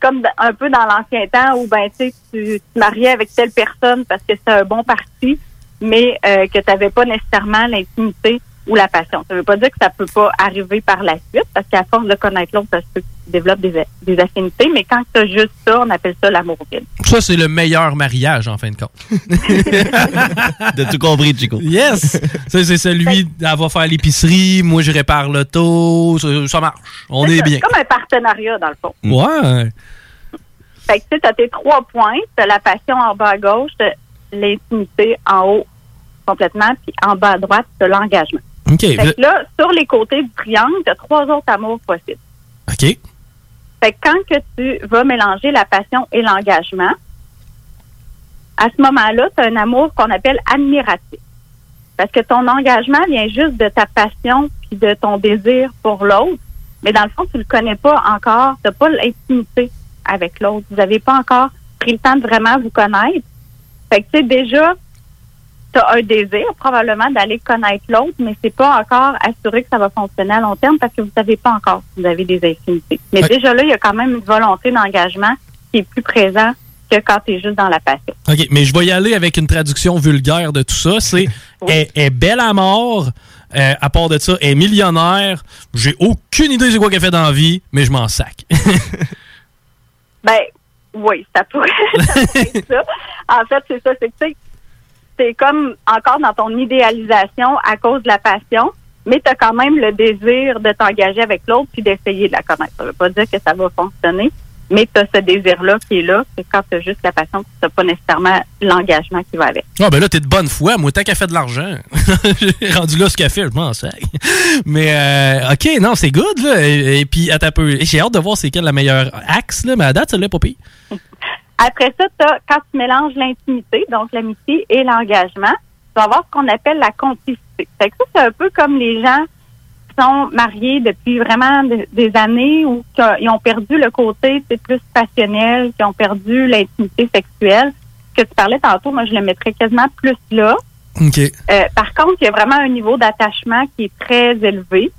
comme un peu dans l'ancien temps où ben tu tu mariais avec telle personne parce que c'était un bon parti, mais euh, que tu n'avais pas nécessairement l'intimité ou la passion. Ça veut pas dire que ça peut pas arriver par la suite, parce qu'à force de connaître l'autre, ça se peut que tu développes des, affinités, mais quand tu as juste ça, on appelle ça l'amour vide. Ça, c'est le meilleur mariage, en fin de compte. T'as tout compris, Chico? Yes! Ça, c'est celui, elle va faire l'épicerie, moi, je répare l'auto, ça, ça marche. On est C'est bien. comme un partenariat, dans le fond. Ouais. Fait que tu as tes trois points, tu la passion en bas à gauche, t'as l'intimité en haut complètement, puis en bas à droite, tu l'engagement. OK. Fait que là, sur les côtés du triangle, tu as trois autres amours possibles. OK. Fait que quand que tu vas mélanger la passion et l'engagement, à ce moment-là, tu as un amour qu'on appelle admiratif. Parce que ton engagement vient juste de ta passion puis de ton désir pour l'autre. Mais dans le fond, tu le connais pas encore. Tu n'as pas l'intimité avec l'autre. Vous n'avez pas encore pris le temps de vraiment vous connaître. Fait que, tu sais, déjà, tu as un désir probablement d'aller connaître l'autre, mais c'est pas encore assuré que ça va fonctionner à long terme parce que vous savez pas encore si vous avez des affinités. Mais déjà là, il y a quand même une volonté d'engagement qui est plus présent que quand tu es juste dans la passion. OK, mais je vais y aller avec une traduction vulgaire de tout ça. C'est est belle à mort. euh, à part de ça, est millionnaire. J'ai aucune idée c'est quoi qu'elle fait dans la vie, mais je m'en sac. Ben, oui, ça pourrait être ça. En fait, c'est ça. C'est que, tu c'est comme encore dans ton idéalisation à cause de la passion, mais tu as quand même le désir de t'engager avec l'autre puis d'essayer de la connaître. Ça veut pas dire que ça va fonctionner, mais tu as ce désir-là qui est là. Quand tu as juste la passion, tu pas nécessairement l'engagement qui va avec. Ah, ben là, t'es de bonne foi. Moi, tant qu'elle fait de l'argent, j'ai rendu là ce qu'elle fait, je m'en. Mais, euh, OK, non, c'est good, là. Et, puis, un peu. J'ai hâte de voir c'est quel la meilleure axe, là. Mais à date, celle-là, pas pire. Après ça, t'as- quand tu mélanges l'intimité, donc l'amitié et l'engagement, tu vas avoir ce qu'on appelle la complicité. Fait que ça, c'est un peu comme les gens qui sont mariés depuis vraiment de- des années ou qui ont- perdu le côté c'est plus passionnel, qui ont perdu l'intimité sexuelle. Ce que tu parlais tantôt, moi, je le mettrais quasiment plus là. OK. Euh, par contre, il y a vraiment un niveau d'attachement qui est très élevé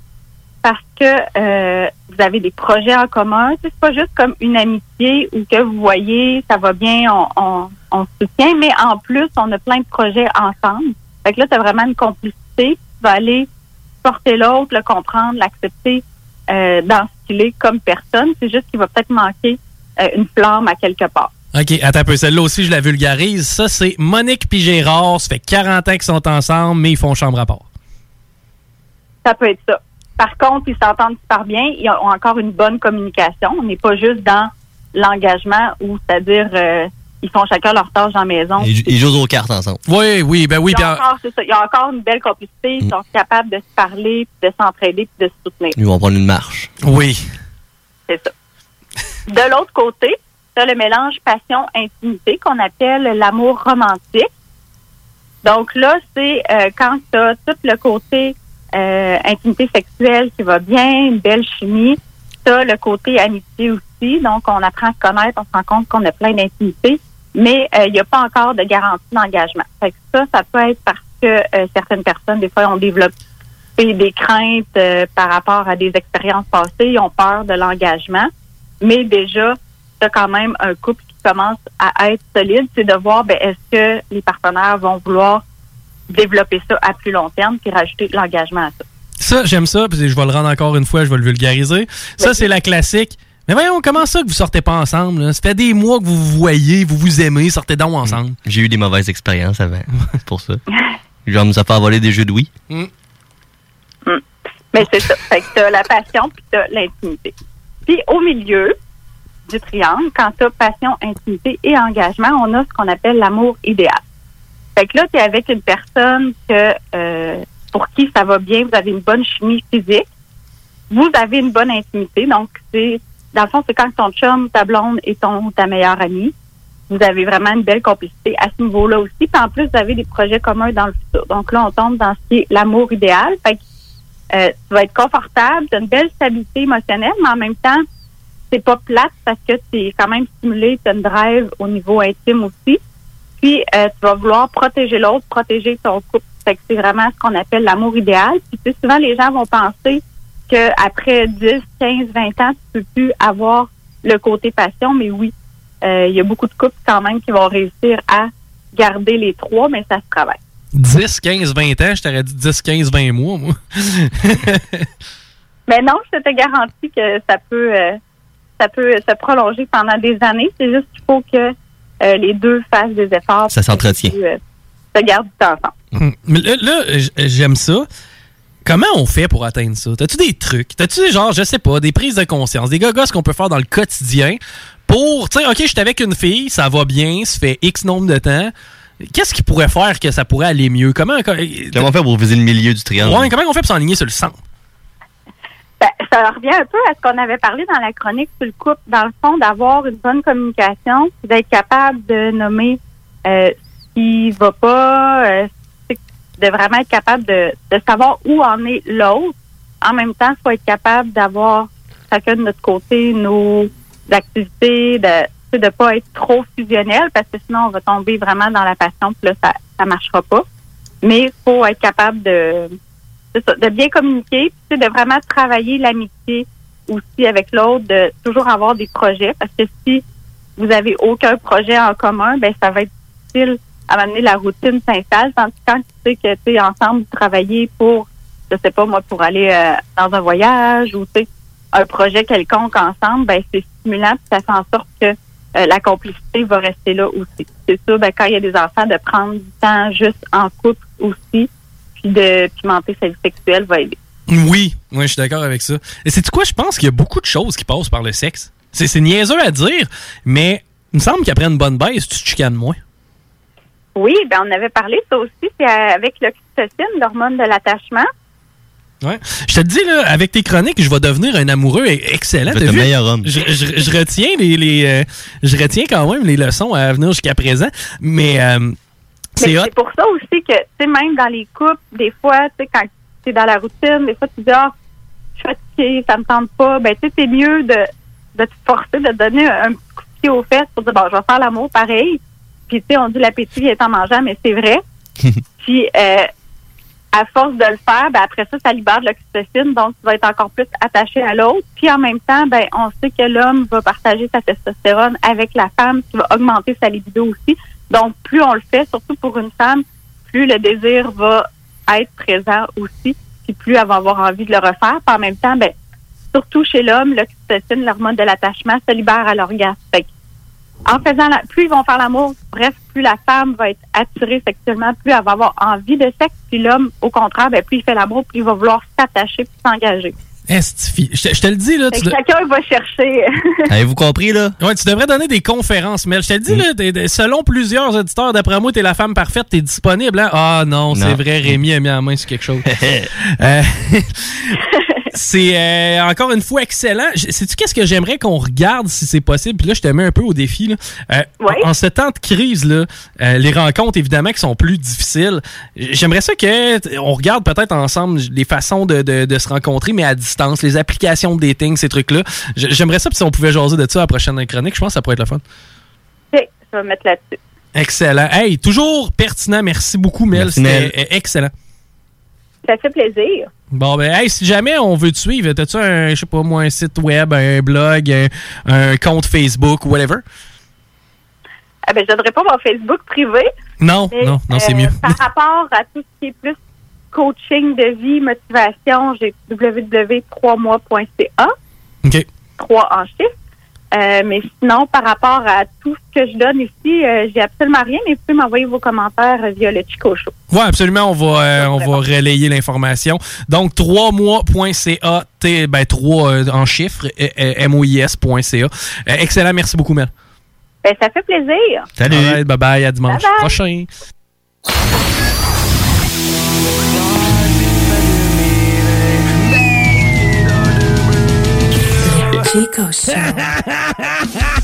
parce que euh, vous avez des projets en commun. C'est pas juste comme une amitié où que vous voyez, ça va bien, on, on, on se soutient, mais en plus, on a plein de projets ensemble. Fait que là, tu as vraiment une complicité. Tu vas aller porter l'autre, le comprendre, l'accepter euh, dans ce qu'il est comme personne. C'est juste qu'il va peut-être manquer euh, une flamme à quelque part. OK, attends un peu. Celle-là aussi, je la vulgarise. Ça, c'est Monique puis Gérard. Ça fait 40 ans qu'ils sont ensemble, mais ils font chambre à part. Ça peut être ça. Par contre, ils s'entendent super bien. Ils ont encore une bonne communication. On n'est pas juste dans l'engagement où, c'est-à-dire, euh, ils font chacun leur tâche dans la maison. Ils, ils jouent aux cartes ensemble. Oui, oui, ben oui. Il y, puis a en- encore, c'est ça. Il y a encore une belle complicité. Ils sont capables de se parler, puis de s'entraider, puis de se soutenir. Ils vont prendre une marche. Oui. C'est ça. De l'autre côté, tu as le mélange passion-intimité qu'on appelle l'amour romantique. Donc là, c'est euh, quand tu as tout le côté euh, intimité sexuelle qui va bien, une belle chimie. As le côté amitié aussi. Donc, on apprend à se connaître, on se rend compte qu'on a plein d'intimité, mais euh, il n'y a pas encore de garantie d'engagement. Fait que ça, ça peut être parce que euh, certaines personnes, des fois, ont développé des craintes euh, par rapport à des expériences passées, ils ont peur de l'engagement. Mais déjà, as quand même un couple qui commence à être solide, c'est de voir ben, est-ce que les partenaires vont vouloir développer ça à plus long terme puis rajouter de l'engagement à ça. Ça, j'aime ça, puis je vais le rendre encore une fois, je vais le vulgariser. Ça, c'est la classique. Mais voyons, comment ça que vous sortez pas ensemble? là? Ça fait des mois que vous vous voyez, vous vous aimez, sortez donc ensemble. J'ai eu des mauvaises expériences avant. C'est pour ça. Genre, nous a fait voler des jeux de Wii. Puis Mais c'est ça. Fait que t'as la passion puis t'as l'intimité. Puis au milieu du triangle, quand t'as passion, intimité et engagement, on a ce qu'on appelle l'amour idéal. Fait que là, t'es avec une personne que euh, pour qui ça va bien, vous avez une bonne chimie physique, vous avez une bonne intimité. Donc, c'est dans le fond, c'est quand ton chum, ta blonde et ton ta meilleure amie. Vous avez vraiment une belle complicité à ce niveau-là aussi. Puis en plus, vous avez des projets communs dans le futur. Donc là, on tombe dans ce qui est l'amour idéal. Fait que euh, tu vas être confortable, tu as une belle stabilité émotionnelle, mais en même temps, c'est pas plate parce que tu es quand même stimulé, tu as une drive au niveau intime aussi. Puis euh, tu vas vouloir protéger l'autre, protéger ton couple. Fait que c'est vraiment ce qu'on appelle l'amour idéal. Puis tu sais, souvent les gens vont penser que après 10, 15, 20 ans, tu peux plus avoir le côté passion, mais oui, euh, il y a beaucoup de couples quand même qui vont réussir à garder les trois, mais ça se travaille. 10, 15, 20 ans, je t'aurais dit 10, 15, 20 mois, moi. Mais non, je te garantis que ça peut euh, ça peut se prolonger pendant des années. C'est juste qu'il faut que euh, les deux fassent des efforts. Ça s'entretient. que, euh, se gardent du temps ensemble. Hum. Mais là, là, j'aime ça. Comment on fait pour atteindre ça? T'as-tu des trucs? T'as-tu des genre, je sais pas, des prises de conscience, des gogos qu'on peut faire dans le quotidien pour, tu sais, OK, je suis avec une fille, ça va bien, ça fait X nombre de temps. Qu'est-ce qui pourrait faire que ça pourrait aller mieux? Comment, Comment on fait pour viser le milieu du triangle? Ouais, comment on fait pour s'enligner sur le centre? Ben, ça revient un peu à ce qu'on avait parlé dans la chronique sur le couple, dans le fond, d'avoir une bonne communication, d'être capable de nommer euh, ce qui va pas, euh, de vraiment être capable de, de savoir où en est l'autre. En même temps, il faut être capable d'avoir chacun de notre côté nos activités, de de pas être trop fusionnel, parce que sinon on va tomber vraiment dans la passion, puis là, ça, ça marchera pas. Mais il faut être capable de ça, de bien communiquer, puis de vraiment travailler l'amitié aussi avec l'autre, de toujours avoir des projets, parce que si vous avez aucun projet en commun, ben ça va être difficile à amener la routine s'installe, tandis que quand tu sais que tu sais ensemble vous travaillez pour, je sais pas moi, pour aller euh, dans un voyage ou tu sais un projet quelconque ensemble, ben c'est stimulant, puis ça fait en sorte que euh, la complicité va rester là aussi. C'est sûr, ben, quand il y a des enfants, de prendre du temps juste en couple aussi, de pimenter sa vie sexuelle va aider. Oui, oui, je suis d'accord avec ça. Et c'est quoi, je pense qu'il y a beaucoup de choses qui passent par le sexe. C'est niaiseux à dire, mais il me semble qu'après une bonne baisse, tu te chicanes moins. Oui, ben on avait parlé ça aussi, c'est euh, avec l'oxytocine, l'hormone de l'attachement. Ouais. Je te dis, là, avec tes chroniques, je vais devenir un amoureux e- excellent. Être le vu? meilleur homme. Je, je- je retiens les, les, euh, je retiens quand même les leçons à venir jusqu'à présent, mais euh, Mais c'est pour ça aussi que, tu sais, même dans les couples, des fois, tu sais, quand tu es dans la routine, des fois, tu dis, ah, je suis fatiguée, ça me tente pas. Ben, tu sais, c'est mieux de, de te forcer, de donner un, petit coup de pied aux fesses pour dire, bon, je vais faire l'amour pareil. Puis, tu sais, on dit l'appétit est en mangeant, mais c'est vrai. Puis, euh, à force de le faire, ben, après ça, ça libère de l'oxytocine, donc tu vas être encore plus attaché à l'autre. Puis, en même temps, ben, on sait que l'homme va partager sa testostérone avec la femme, qui va augmenter sa libido aussi. Donc, plus on le fait, surtout pour une femme, plus le désir va être présent aussi, puis plus elle va avoir envie de le refaire. Puis en même temps, ben, surtout chez l'homme, l'oxytocine, l'hormone de l'attachement, se libère à l'orgasme. En faisant la, plus ils vont faire l'amour, bref, plus la femme va être attirée sexuellement, plus elle va avoir envie de sexe, puis l'homme, au contraire, ben, plus il fait l'amour, plus il va vouloir s'attacher puis s'engager. Esti, je, te- je te le dis, là. Tu que de- chacun va chercher. Avez-vous compris, là? Ouais, tu devrais donner des conférences, Mel. Je te le Mm. dis, là, t'es- t'es- selon plusieurs auditeurs, d'après moi, t'es la femme parfaite, t'es disponible. Hein? Ah non, c'est vrai, Rémi a mis la main sur quelque chose. Euh, c'est euh, encore une fois excellent. Sais-tu qu'est-ce que j'aimerais qu'on regarde si c'est possible? Puis là, je te mets un peu au défi. Là. Euh, en, en ce temps de crise, là, euh, les rencontres, évidemment, qui sont plus difficiles, j'aimerais ça que t- on regarde peut-être ensemble les façons de, de- de se rencontrer, mais à distance, les applications de dating, ces trucs-là. J'aimerais ça, puis si on pouvait jaser de ça à la prochaine chronique, je pense que ça pourrait être le fun. Ok, je vais me mettre là-dessus. Excellent. Hey, toujours pertinent. Merci beaucoup, Mel. C'était excellent. Ça fait plaisir. Bon, ben, hey, si jamais on veut te suivre, t'as-tu un, je sais pas moi, un site web, un blog, un, un compte Facebook, whatever? Ah ben, je donnerai pas mon Facebook privé. Non, Mais, non, non, c'est euh, mieux. Par rapport à tout ce qui est plus coaching de vie, motivation, j'ai www.3mois.ca, OK. 3 en chiffres. Euh, mais sinon, par rapport à tout ce que je donne ici, euh, j'ai absolument rien, mais vous pouvez m'envoyer vos commentaires euh, via le Chico Show. Oui, absolument. On va, euh, on va relayer l'information. Donc, 3mois.ca, T- ben, 3 en chiffres, euh, euh, mois.ca. Euh, excellent. Merci beaucoup, Mel. Ben, ça fait plaisir. Salut. bye bye. À dimanche Bye bye. prochain. Chico Show.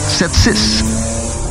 681 4476.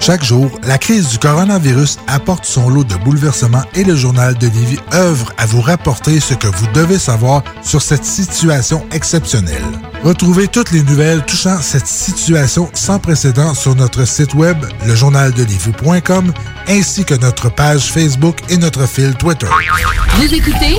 Chaque jour, la crise du coronavirus apporte son lot de bouleversements et le journal de Lévis œuvre à vous rapporter ce que vous devez savoir sur cette situation exceptionnelle. Retrouvez toutes les nouvelles touchant cette situation sans précédent sur notre site web, lejournaldelivie.com, ainsi que notre page Facebook et notre fil Twitter. Vous écoutez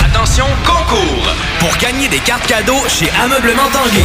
Attention, concours! Pour gagner des cartes cadeaux chez Ameublement Tanguay.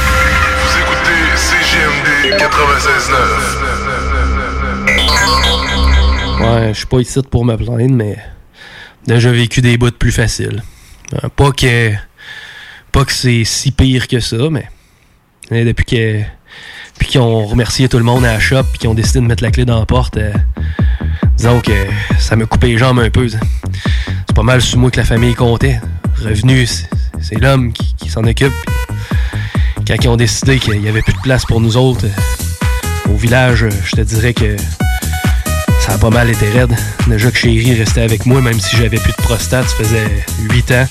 Ouais, je suis pas ici pour me plaindre, mais déjà vécu des bouts plus faciles. Euh, Pas que pas que c'est si pire que ça, mais euh, depuis que puis qu'ils ont remercié tout le monde à la shop puis qu'ils ont décidé de mettre la clé dans la porte, euh, disons que ça me coupé les jambes un peu. C'est pas mal sur moi que la famille comptait. Revenu, c'est- l'homme qui, s'en occupe. Quand ils ont décidé qu'il y avait plus de place pour nous autres euh, au village, euh, je te dirais que ça a pas mal été raide. Déjà que Chéri restait avec moi, même si j'avais plus de prostate, ça faisait 8 ans.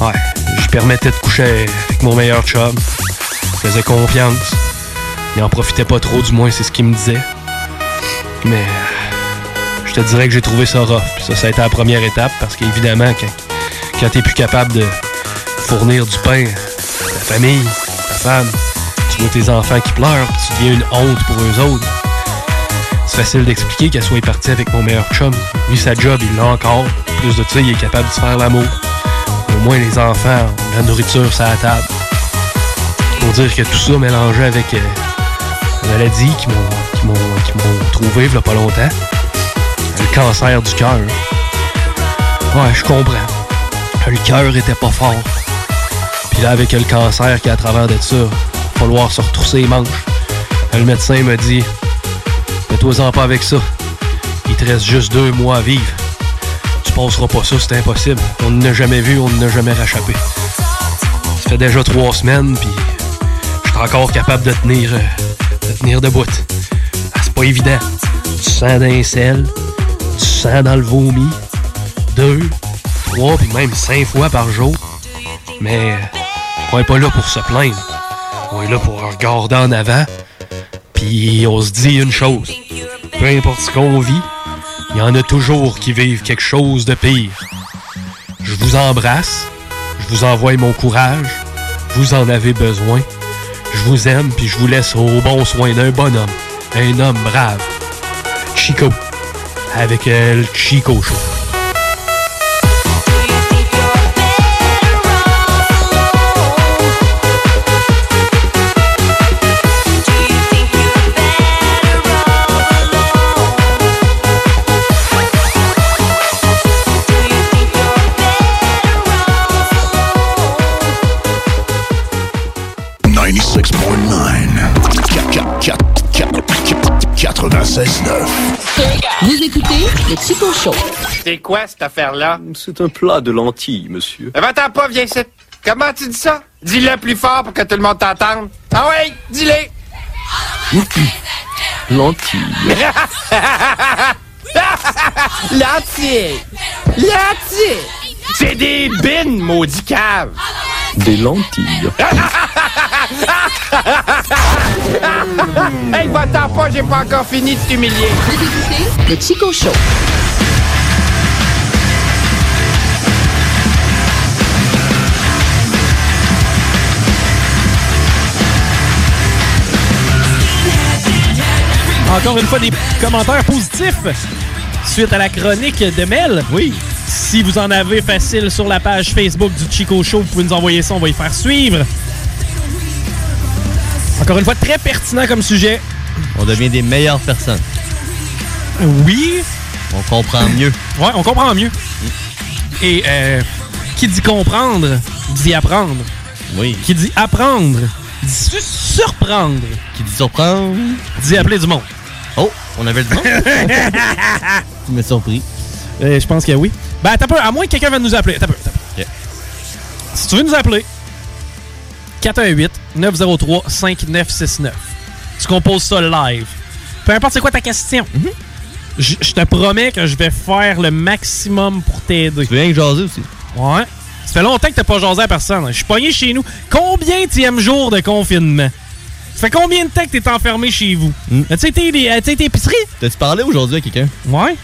Ouais, je permettais de coucher avec mon meilleur chum. Je faisais confiance. Il en profitait pas trop, du moins, c'est ce qu'il me disait. Mais euh, je te dirais que j'ai trouvé ça rough. Puis ça, ça a été la première étape parce qu'évidemment, quand, quand t'es plus capable de fournir du pain à ta famille, tu vois tes enfants qui pleurent, tu deviens une honte pour eux autres. C'est facile d'expliquer qu'elle soit partie avec mon meilleur chum. Lui, sa job, il l'a encore. Plus de ça, il est capable de se faire l'amour. Au moins, les enfants la nourriture sur la table. Pour dire que tout ça mélangé avec euh, la maladie qui m'ont trouvé il y a pas longtemps. Le cancer du cœur. Ouais, je comprends. Le cœur était pas fort. Puis là, avec le cancer qui est à travers de ça, va falloir se retrousser les manches. Le médecin m'a dit Fais-toi-en pas avec ça. Il te reste juste deux mois à vivre. Tu passeras pas ça, c'est impossible. On ne l'a jamais vu, on ne l'a jamais rachappé. Ça fait déjà trois semaines, puis je suis encore capable de tenir, euh, de tenir debout. Ah, c'est pas évident. Du sang d'un sel, du sang dans le vomi, deux, trois, puis même cinq fois par jour. Mais on est pas là pour se plaindre. On est là pour regarder en avant, puis on se dit une chose. Peu importe ce qu'on vit, il y en a toujours qui vivent quelque chose de pire. Je vous embrasse, je vous envoie mon courage, vous en avez besoin. Je vous aime, puis je vous laisse au bon soin d'un bonhomme, un homme brave. Chico, avec euh, le Chico Show. Vous écoutez le Chico Show. C'est quoi cette affaire-là? C'est un plat de lentilles, monsieur. Eh, Va-t'en pas, viens ici. Comment tu dis ça? Dis-le plus fort pour que tout le monde t'entende. Ah oui, dis-le! Lentilles. Lentilles! Lentilles! C'est des bines, maudit cave! Des lentilles. hey, va-t'en pas, j'ai pas encore fini de t'humilier. Le Chico Show. Encore une fois, des commentaires positifs suite à la chronique de Mel. Oui. Si vous en avez facile sur la page Facebook du Chico Show, vous pouvez nous envoyer ça, on va y faire suivre. Encore une fois, très pertinent comme sujet. On devient des meilleures personnes. Oui. On comprend mieux. Ouais, on comprend mieux. Et euh, qui dit comprendre, dit apprendre. Oui. Qui dit apprendre, dit su- surprendre. Qui dit surprendre, dit appeler du monde. Oh, on avait le monde. tu m'as surpris. Euh, je pense que oui. Ben, attends un peu, à moins que quelqu'un vienne nous appeler. Attends un peu, attends un peu. Si tu veux nous appeler, 418-903-5969. Tu composes ça live. Peu importe c'est quoi ta question? Je je te promets que je vais faire le maximum pour t'aider. Tu viens que jaser aussi. Ouais. Ça fait longtemps que t'as pas jasé à personne. Je suis pogné chez nous. Combien tième jour de confinement? Ça fait combien de temps que t'es enfermé chez vous? As-tu été, les- as-tu été épicerie? T'as-tu parlé aujourd'hui à quelqu'un? Ouais.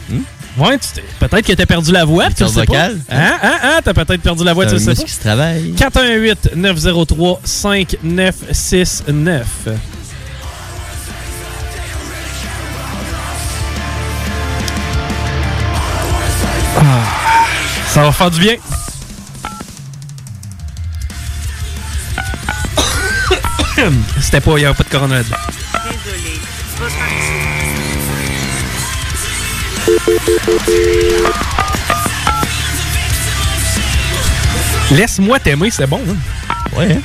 Ouais, tu t'es- peut-être que t'as perdu la voix, tu le sais corde pas. vocale, Hein, hein, hein, t'as peut-être perdu la voix, tu C'est le un sais pas. qui se travaille. 418 903 5969. Ah, ça va faire du bien. C'était pas, il n'y avait pas de corona là-dedans. Laisse-moi t'aimer, c'est bon. hein? Ouais. hein?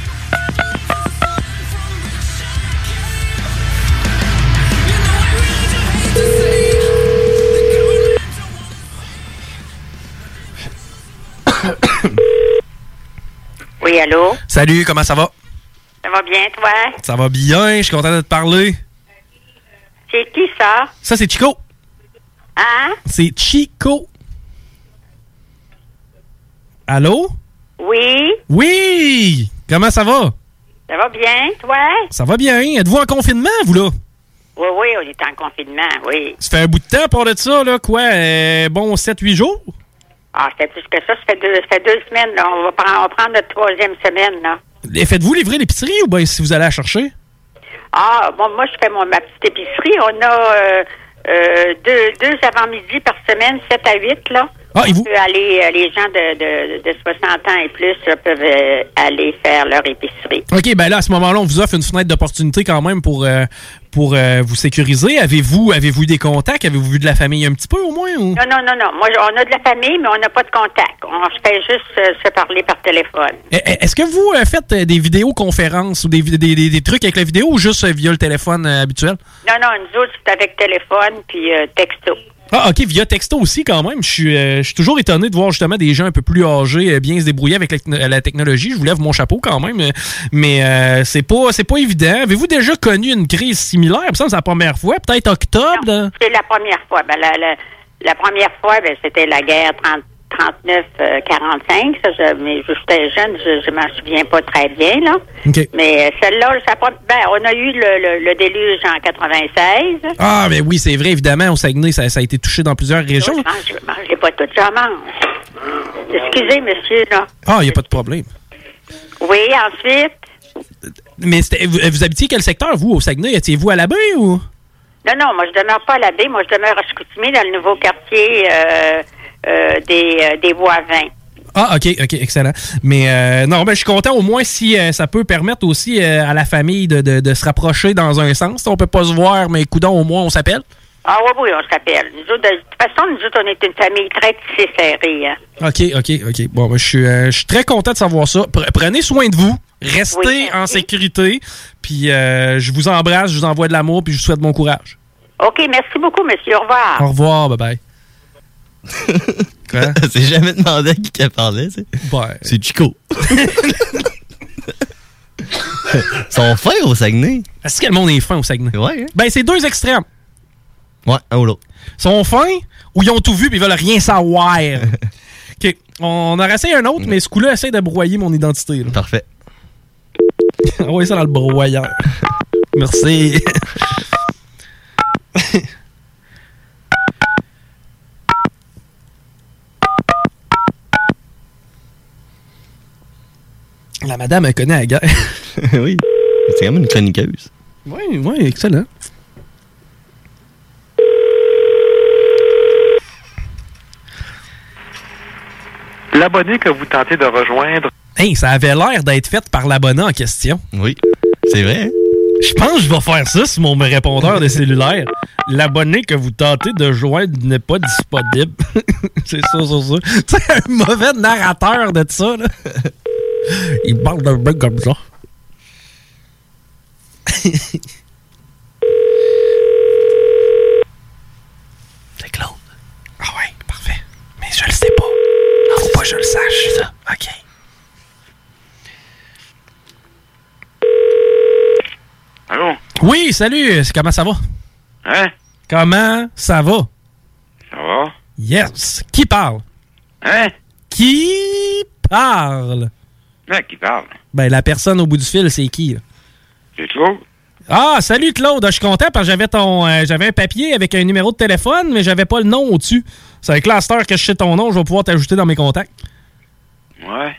Oui, allô? Salut, comment ça va? Ça va bien, toi? Ça va bien, je suis content de te parler. C'est qui ça? Ça, c'est Chico. Hein? C'est Chico. Allô? Oui? Oui! Comment ça va? Ça va bien, toi? Ça va bien. Êtes-vous en confinement, vous, là? Oui, oui, on est en confinement, oui. Ça fait un bout de temps, pour de ça, là, quoi? euh, bon, 7-8 jours? Ah, c'était plus que ça, ça fait deux, ça fait deux semaines, là. On va, prendre, on va prendre notre troisième semaine, là. Et Faites-vous livrer l'épicerie ou bien si vous allez la chercher? Ah, bon, moi, je fais mon, ma petite épicerie. On a euh, euh, deux, deux avant-midi par semaine, 7 à 8, là. Ah, et vous- peut aller, euh, les gens de, de, de 60 ans et plus là, peuvent euh, aller faire leur épicerie. OK, ben là, à ce moment-là, on vous offre une fenêtre d'opportunité quand même pour, euh, pour euh, vous sécuriser? Avez-vous avez-vous eu des contacts? Avez-vous vu de la famille un petit peu, au moins? Ou? Non, non, non, non. Moi, on a de la famille, mais on n'a pas de contact. On se fait juste euh, se parler par téléphone. Eh, eh, Est-ce que vous euh, faites des vidéoconférences ou des, des, des- des trucs avec la vidéo ou juste via le téléphone habituel? Non, non, nous autres, c'est avec téléphone puis texto. Ah, OK, via texto aussi, quand même. Je suis euh, je suis toujours étonné de voir justement des gens un peu plus âgés euh, bien se débrouiller avec la, la technologie. Je vous lève mon chapeau quand même. euh, Mais euh, c'est pas c'est pas évident. Avez-vous déjà connu une crise similaire? Que c'est la première fois. Peut-être octobre? C'est la première fois. Ben, la, la, la première fois, ben, c'était la guerre 30 39-45. Ça, je, mais j'étais jeune, je, je m'en souviens pas très bien, là. Mais euh, celle-là, ça ben, on a eu le, le, le déluge en 96. Ah, mais oui, c'est vrai, évidemment, au Saguenay, ça, ça a été touché dans plusieurs régions. Je mange, je mangeais pas tout, j'en mange. Excusez, monsieur, là. Ah, il n'y a pas de problème. Oui, ensuite. Mais vous, vous habitiez quel secteur, vous, au Saguenay? Étiez-vous à la baie ou? Non, non, moi, je demeure pas à la baie. Moi, je demeure à Chicoutimi, dans le nouveau quartier euh, euh, des, euh, des Voisins. Ah, OK, OK, excellent. Mais euh, non, ben, je suis content au moins si euh, ça peut permettre aussi euh, à la famille de, de- de se rapprocher dans un sens. On peut pas se voir, mais coudons, au moins, on s'appelle. Ah oui, oui, on s'appelle. Nous autres, de toute façon, nous autres, on est une famille très tissée serrée. Hein. OK, OK, OK. Bon, ben, je suis euh, je suis très content de savoir ça. Pre- prenez soin de vous. Restez Oui, en sécurité. Puis euh, je vous embrasse, je vous envoie de l'amour, puis je vous souhaite bon courage. OK, merci beaucoup, monsieur. Au revoir. Au revoir, bye bye. Quoi? C'est jamais demandé à qui qu'elle parlait, tu sais. Ouais. C'est Chico. Ils sont fins au Saguenay. Est-ce que le monde est fin au Saguenay? Ouais. Ben, c'est deux extrêmes. Ouais, un ou l'autre. Ils sont fins ou ils ont tout vu puis ils veulent rien savoir. OK. On a essayé un autre, mais ce coup-là essaie de broyer mon identité. là. Parfait. Envoyez ça dans le broyeur. Merci. La madame, elle connaît la guerre. oui. C'est quand même une chroniqueuse. Oui, oui, excellent. L'abonné que vous tentez de rejoindre. Hey, ça avait l'air d'être fait par l'abonné en question. Oui, c'est vrai. hein? Je pense que je vais faire ça sur mon répondeur de cellulaire. L'abonné que vous tentez de joindre n'est pas disponible. c'est ça, c'est ça. Tu sais, un mauvais narrateur de ça, là. Il parle d'un mec comme ça. c'est Claude. Ah ouais, parfait. Mais je le sais pas. Faut pas que je le sache. Ça. OK. Allô? Oui, salut. Comment ça va? Hein? Comment ça va? Ça va? Yes. Qui parle? Hein? Qui parle? Ben, qui parle? Ben, la personne au bout du fil, c'est qui? là? C'est Claude? Ah, salut Claude. Je suis content parce que j'avais ton, euh, j'avais un papier avec un numéro de téléphone, mais j'avais pas le nom au-dessus. C'est avec la star que je sais ton nom, je vais pouvoir t'ajouter dans mes contacts. Ouais.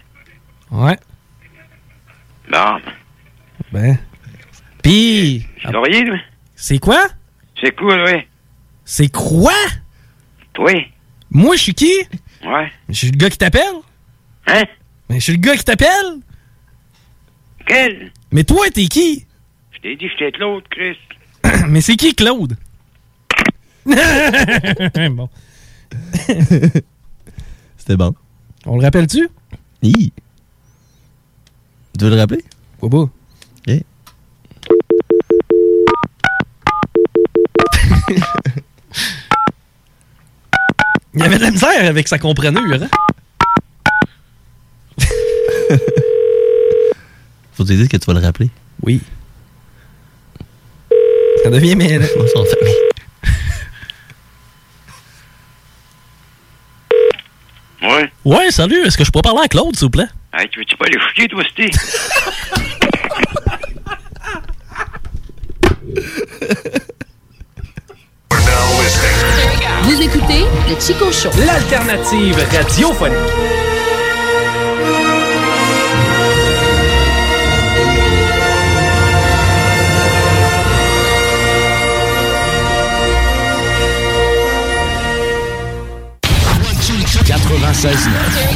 Ouais. Bon. Ben. Pis. C'est Laurier, lui? C'est quoi? C'est quoi, lui? C'est quoi? Toi? Moi, je suis qui? Ouais. Je suis le gars qui t'appelle? Hein? Mais je suis le gars qui t'appelle? Quel? Mais toi, t'es qui? Je t'ai dit que j'étais Claude, Chris. Mais c'est qui Claude? bon. C'était bon. On le rappelle-tu? Hi. Tu veux le rappeler? Quoi pas? Ok. Il y avait de la misère avec sa comprenure, hein? Faut te dire que tu vas le rappeler? Oui. Ça devient mêlant. On s'en fait. Ouais. Ouais, salut. Est-ce que je peux parler à Claude, s'il vous plaît? Hey, tu veux-tu pas aller chier, toi, c'était? Vous écoutez le Chico Show. L'alternative radiophonique. L'alternative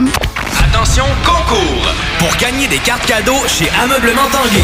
Attention, concours! Pour gagner des cartes cadeaux chez Ameublement Tanguay.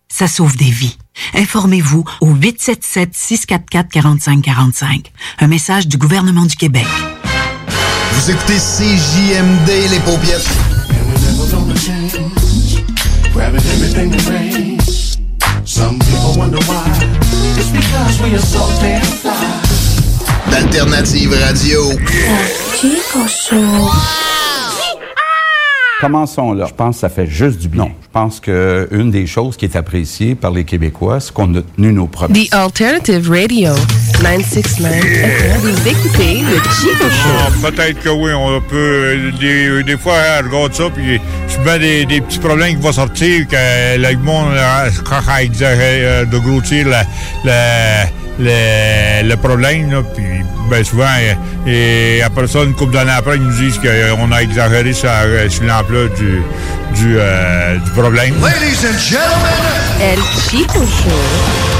ça sauve des vies. Informez-vous au 877-644-4545. Un message du gouvernement du Québec. Vous écoutez CJMD, les fly. D'Alternative Radio. Commençons là. Je pense que ça fait juste du bien. Je pense qu'une des choses qui est appréciée par les Québécois, c'est qu'on a tenu nos promesses. The Alternative Radio, 969 FM. Vous écoutez le Chico Show. Ah, Peut-être que oui, on peut. Des, des fois, hein, je regarde ça, puis je mets des, des petits problèmes qui vont sortir, que le monde, euh, quand il exagère euh, de grossir la- la- le, le problème, là, puis ben, souvent, euh, et après ça, une couple d'années après, ils nous disent qu'on a exagéré sur, euh, sur l'ampleur du, du, euh, du problème. Ladies and gentlemen, El Chico Show.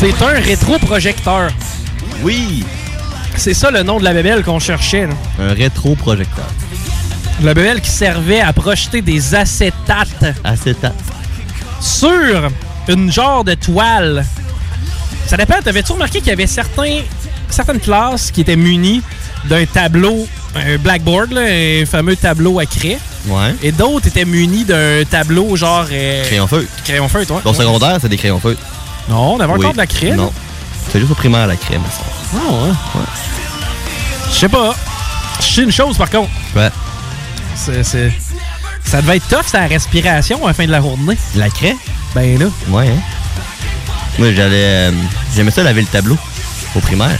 C'est un rétroprojecteur. Oui. C'est ça le nom de la bébelle qu'on cherchait. là. Un rétro-projecteur. La bébelle qui servait à projeter des acétates. Acétates. Sur une genre de toile. Ça dépend. T'avais-tu remarqué qu'il y avait certains, certaines classes qui étaient munies d'un tableau, un blackboard, là, un fameux tableau à craie? Ouais. Et d'autres étaient munis d'un tableau genre... euh, Crayon feutre. Crayon feutre, ouais. Au secondaire, c'est des crayons feutres. Non, on avait encore de la craie. Non. C'est juste au primaire, la crème. ça. Ah ouais. Je sais pas. Je sais une chose par contre. Ouais. C'est, c'est- Ça devait être tough, sa respiration à la fin de la journée. La craie? Ben là. Ouais, hein. Moi, j'allais. euh, J'aimais ça laver le tableau au primaire.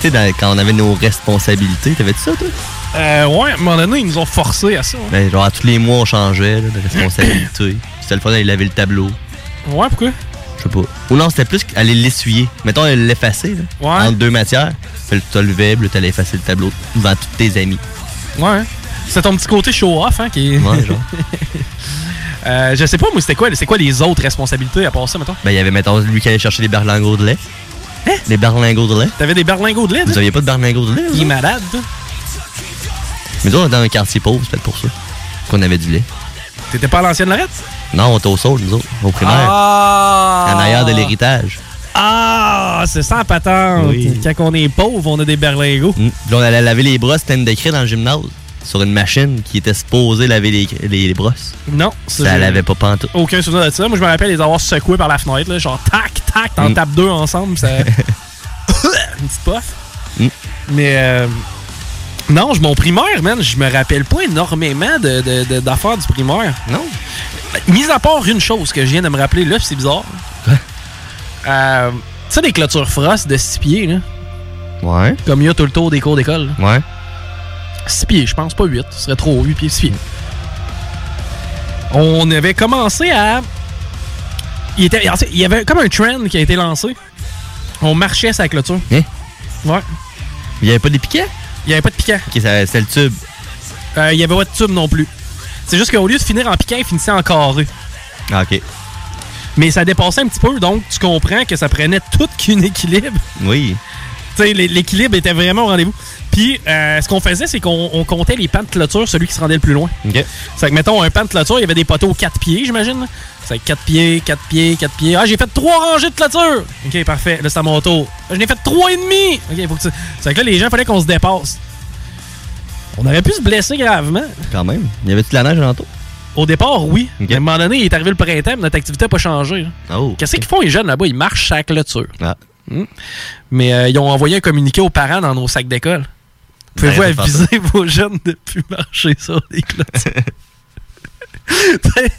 Tu sais, quand on avait nos responsabilités, t'avais-tu ça, toi? Euh, ouais, à un moment donné, ils nous ont forcé à ça. hein. Ben, genre, à tous les mois, on changeait là, de responsabilité. C'était le fun d'aller laver le tableau. Ouais, pourquoi? Je sais pas. Ou non, c'était plus aller l'essuyer. Mettons, l'effacer, là. Ouais. Entre deux matières. Puis tu levais, puis t'allais effacer le tableau devant tous tes amis. Ouais. C'est ton petit côté show-off, hein, qui Ouais, genre. Euh, je sais pas, moi, c'était quoi, c'est quoi les autres responsabilités à part ça, mettons? Ben, il y avait, mettons, lui qui allait chercher des berlingots de lait. Hein? Des berlingots de lait. T'avais des berlingots de lait, Vous aviez pas de berlingots de lait? Il est malade, toi. Mais nous, on était dans un quartier pauvre, c'est peut-être pour ça. Qu'on avait du lait. T'étais pas à l'ancienne Lorette? Non, on était au sol, nous autres, au primaire. Ah! En arrière de l'héritage. Ah, c'est ça, patente. Oui. Quand on est pauvre, on a des berlingots. Mm. Puis là, on allait laver les brosses, c'était une décret dans le gymnase. Sur une machine qui était supposée laver les, les, les brosses. Non, Ça lavait pas pantoute. Aucun souvenir de ça. Moi, je me rappelle les avoir secoués par la fenêtre, là, genre tac, tac, t'en Mm. tapes deux ensemble, ça. une petite puff. Mm. Mais euh, non, je- mon primaire, man, je me rappelle pas énormément de- de- de- d'affaires du primaire. Non. Mis à part une chose que je viens de me rappeler là, c'est bizarre. Euh, tu sais, des clôtures frost de 6 pieds, là? Ouais. Comme il y a tout le tour des cours d'école. là. Ouais. 6 pieds, je pense, pas 8. Ce serait trop 8 pieds, 6 pieds. On avait commencé à. Il, était... il y avait comme un trend qui a été lancé. On marchait sa clôture. Hein? Ouais. Il n'y avait pas des piquets? Il n'y avait pas de piquant. Ok, c'était le tube. Euh, Il n'y avait pas de tube non plus. C'est juste qu'au lieu de finir en piquant, il finissait en carré. Ah, ok. Mais ça dépassait un petit peu, donc tu comprends que ça prenait tout qu'un équilibre. Oui. Tu sais, l'é- l'équilibre était vraiment au rendez-vous. Puis, euh, ce qu'on faisait, c'est qu'on on comptait les pans de clôture, celui qui se rendait le plus loin. OK. C'est que, mettons, un pan de clôture, il y avait des poteaux 4 pieds, j'imagine. C'est 4 pieds, 4 pieds, 4 pieds. Ah, j'ai fait 3 rangées de clôture. OK, parfait. Là, c'est à mon tour. J'en ai fait 3 et demi. OK, faut que tu... C'est que là, les gens, il fallait qu'on se dépasse. On aurait pu se blesser gravement. Quand même. Y avait-tu de la neige alentour? Au départ, oui. À un moment donné, il est arrivé le printemps, mais notre activité n'a pas changé. là. Oh. Qu'est-ce qu'ils font, les jeunes là-bas? Ils marchent sa clôture. Ah. Hmm. Mais euh, ils ont envoyé un communiqué aux parents dans nos sacs d'école. Pouvez-vous de faire aviser vos jeunes de plus marcher sur les clôtures?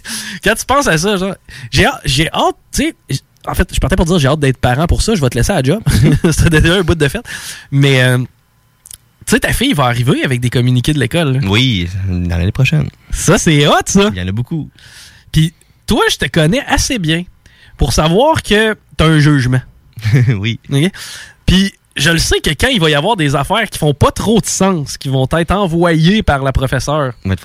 Quand tu penses à ça, genre, j'ai hâte, j'ai hâte, tu sais, en fait, je partais pour dire j'ai hâte d'être parent pour ça, je vais te laisser à la job. C'était déjà un bout de fête. Mais, euh, tu sais, ta fille va arriver avec des communiqués de l'école. là. Oui, dans l'année prochaine. Ça, c'est hot, ça. Il y en a beaucoup. Puis, toi, je te connais assez bien pour savoir que t'as un jugement. oui. OK? Puis, je le sais que quand il va y avoir des affaires qui font pas trop de sens, qui vont être envoyées par la professeure, On va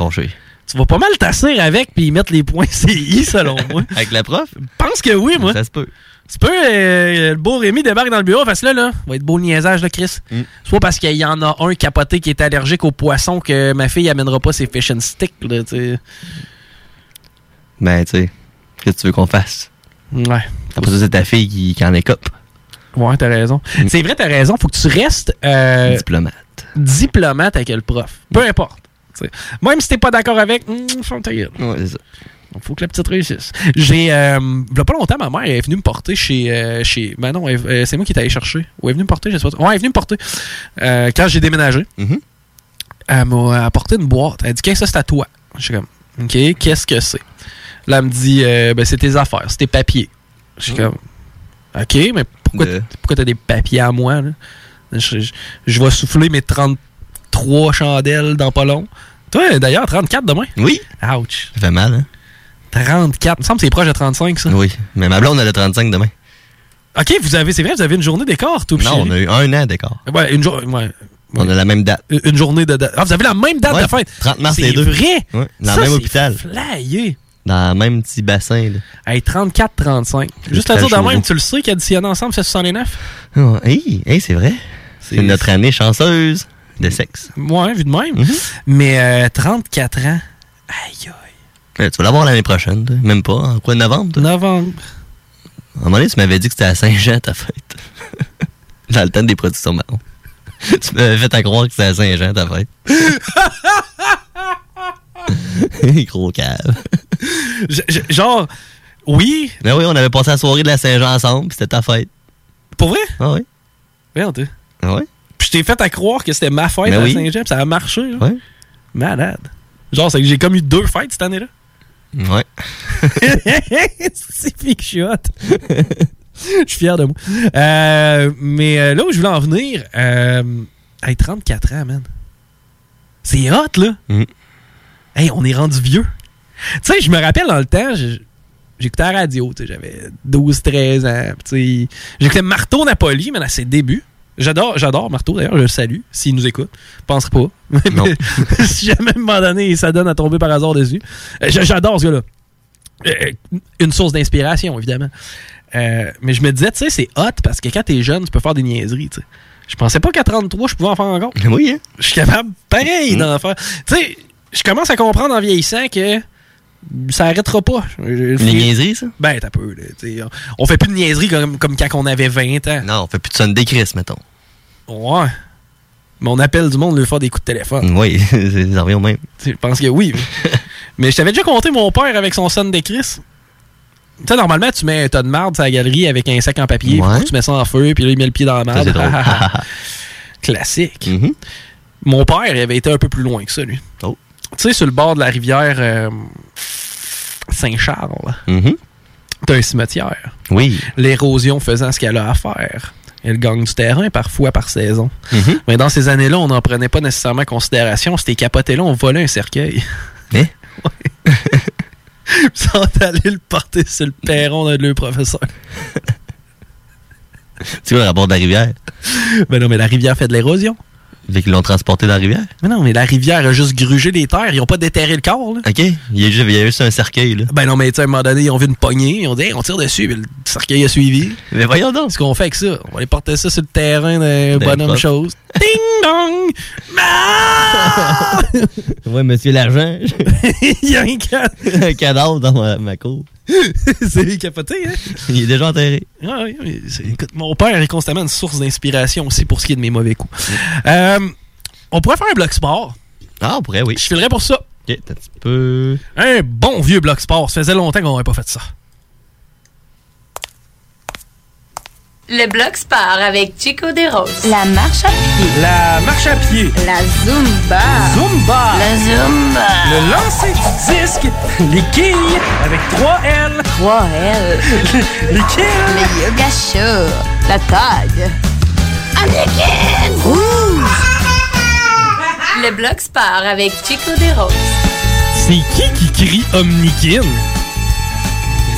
tu vas pas mal t'asseoir avec puis mettre les points CI, selon moi. Avec la prof? Je pense que oui, moi. Ça se peut. Tu peux, euh, le beau Rémi débarque dans le bureau, parce que là, là, va être beau le niaisage, là, Chris. Mm. C'est pas parce qu'il y en a un capoté qui est allergique aux poissons que ma fille amènera pas ses fish and sticks, là, tu sais. Ben, tu sais, qu'est-ce que tu veux qu'on fasse? Ouais. Après ça, c'est ta fille qui, qui en écope. Ouais, t'as raison. C'est vrai, t'as raison. Faut que tu restes euh, Diplomate. diplomate avec le prof. Peu importe. T'sais. Même si t'es pas d'accord avec, hum, ferme ta gueule. Ouais, c'est ça. Donc, faut que la petite réussisse. J'ai, euh, il y a pas longtemps, ma mère est venue me porter chez, euh, chez, ben non, euh, c'est moi qui allé chercher. Ou elle est venue me porter, je sais pas. Ouais, elle est venue me porter euh, quand j'ai déménagé. Mm-hmm. Elle m'a apporté une boîte. Elle dit, qu'est-ce que ça c'est à toi? Je suis comme, ok, qu'est-ce que c'est? Là, elle me dit, ben c'est tes affaires, c'est tes papiers. Je suis comme, ok, mais pourquoi, De- pourquoi t'as des papiers à moi? Là? Je, je- je vais souffler mes 33 chandelles dans pas long. Toi, d'ailleurs, 34 demain? Oui. Ouch. Ça fait mal, hein? 34. Il me semble que c'est proche de 35, ça. Oui. Mais ma blonde, elle a 35 demain. OK, vous avez, c'est vrai, vous avez une journée d'écart, tout Non, on a eu un an d'écart. Ouais, une, jour- ouais, On a la même date. une journée de date. Ah, vous avez la même date Ouais, de fête. 30 mars, c'est les deux. vrai. Ouais, dans Ça, le même c'est hôpital. Flyé. Dans le même petit bassin, là. Hey, 34-35. Juste à dire de même, tu le sais qu'additionné ensemble, c'est 69? Oh, hey, hey, c'est vrai. C'est notre année chanceuse de sexe. Ouais, vu de même. Mhm. Mais euh, 34 ans. Aïe, aïe. Euh, tu vas l'avoir l'année prochaine, toi. Même pas. En quoi, novembre? toi? Novembre. À un moment donné, tu m'avais dit que c'était à Saint-Jean ta fête. Dans le temps des productions marron. tu m'avais fait à croire que c'était à Saint-Jean ta fête. Gros cave. Je- je- genre, oui. Ben oui, on avait passé la soirée de la Saint-Jean ensemble, puis c'était ta fête. Pour vrai? Ah oui. Voyons, toi. Ah oui? Puis je t'ai fait à croire que c'était ma fête à oui. Saint-Jean, puis ça a marché. là. Ouais. Malade. Genre, c'est que j'ai comme eu deux fêtes cette année-là. Ouais. c'est fait que je suis hot. Je suis fier de moi. Euh, mais euh, là où je voulais en venir, euh, hey, 34 ans, man. C'est hot, là. Mm. Hey, on est rendu vieux. Tu sais, je me rappelle dans le temps, j'écoutais la radio, j'avais 12-13 ans. puis tu sais, J'écoutais Marteau Napoli, mais à ses débuts. J'adore, j'adore Marteau, d'ailleurs, je le salue, s'il nous écoute. Je penserai pas. Non. Si jamais, à un moment donné, ça donne à tomber par hasard dessus. Euh, J'adore ce gars-là. Euh, une source d'inspiration, évidemment. Euh, mais je me disais, tu sais, c'est hot parce que quand t'es jeune, tu peux faire des niaiseries, tu sais. Je pensais pas qu'à 33, je pouvais en faire encore. Oui, hein? Je suis capable, pareil, d'en faire. Tu sais, je commence à comprendre en vieillissant que ça arrêtera pas. Les niaiseries, ça? Ben, t'as peu, là. On- fait plus de niaiseries comme, comme quand on avait 20 ans. Non, on fait plus de Sunday Chris, mettons. Ouais. Mais on appelle du monde lui faire des coups de téléphone. Oui, c'est- ça revient au même. Je pense que oui. mais- je t'avais déjà compté mon père avec son de Chris. Tu sais, normalement, tu mets un tas de marde sur la galerie avec un sac en papier, Ouais. puis tu mets ça en feu, puis là, il met le pied dans la marde. Classique. Mhm. Mon père, il avait été un peu plus loin que ça, lui. Oh. Tu sais, sur le bord de la rivière euh, Saint-Charles, Mhm. t'as un cimetière. Oui. L'érosion faisant ce qu'elle a à faire. Elle gagne du terrain parfois par saison. Mhm. Mais dans ces années-là, on n'en prenait pas nécessairement considération. C'était capoté là, on volait un cercueil. Hein? Ouais. Ils sont allés le porter sur le perron de leurs professeurs. C'est quoi le rapport de la rivière? Ben non, mais la rivière fait de l'érosion. Fait qu'ils l'ont transporté dans la rivière? Mais non, mais la rivière a juste grugé les terres. Ils ont pas déterré le corps, là. OK. Il y a juste, il y a juste un cercueil, là. Ben non, mais tu sais, à un moment donné, ils ont vu une poignée. Ils ont dit, Hey, on tire dessus. Puis le cercueil a suivi. Mais voyons donc. Ce qu'on fait avec ça, on va aller porter ça sur le terrain d'un bonhomme chose. Ding dong! Ah! ouais, monsieur l'argent. Il y a un cadavre dans ma, ma cour. C'est capoté, hein? Il est déjà enterré. Ah oui, oui, c'est- écoute, mon père est constamment une source d'inspiration aussi pour ce qui est de mes mauvais coups. Euh, on pourrait faire un bloc sport. Ah, on pourrait, oui. Je filerais pour ça. Ok, un petit peu. Un bon vieux bloc sport. Ça faisait longtemps qu'on n'avait pas fait ça. Le bloc sport avec Chico des Roses. La marche à pied. La marche à pied. La Zumba. Zumba. La Zumba. Le lancer du disque. Les quilles avec 3 L. 3 L. Les quilles. Le yoga show. La tag. Le bloc sport avec Chico des Roses. C'est qui qui crie Omnikin?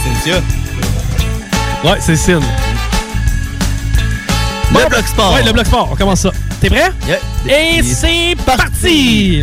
C'est Cynthia. Ouais, c'est Sin. Le bloc sport. Ouais, le bloc sport. On commence ça. T'es prêt? Yeah. Et c'est parti!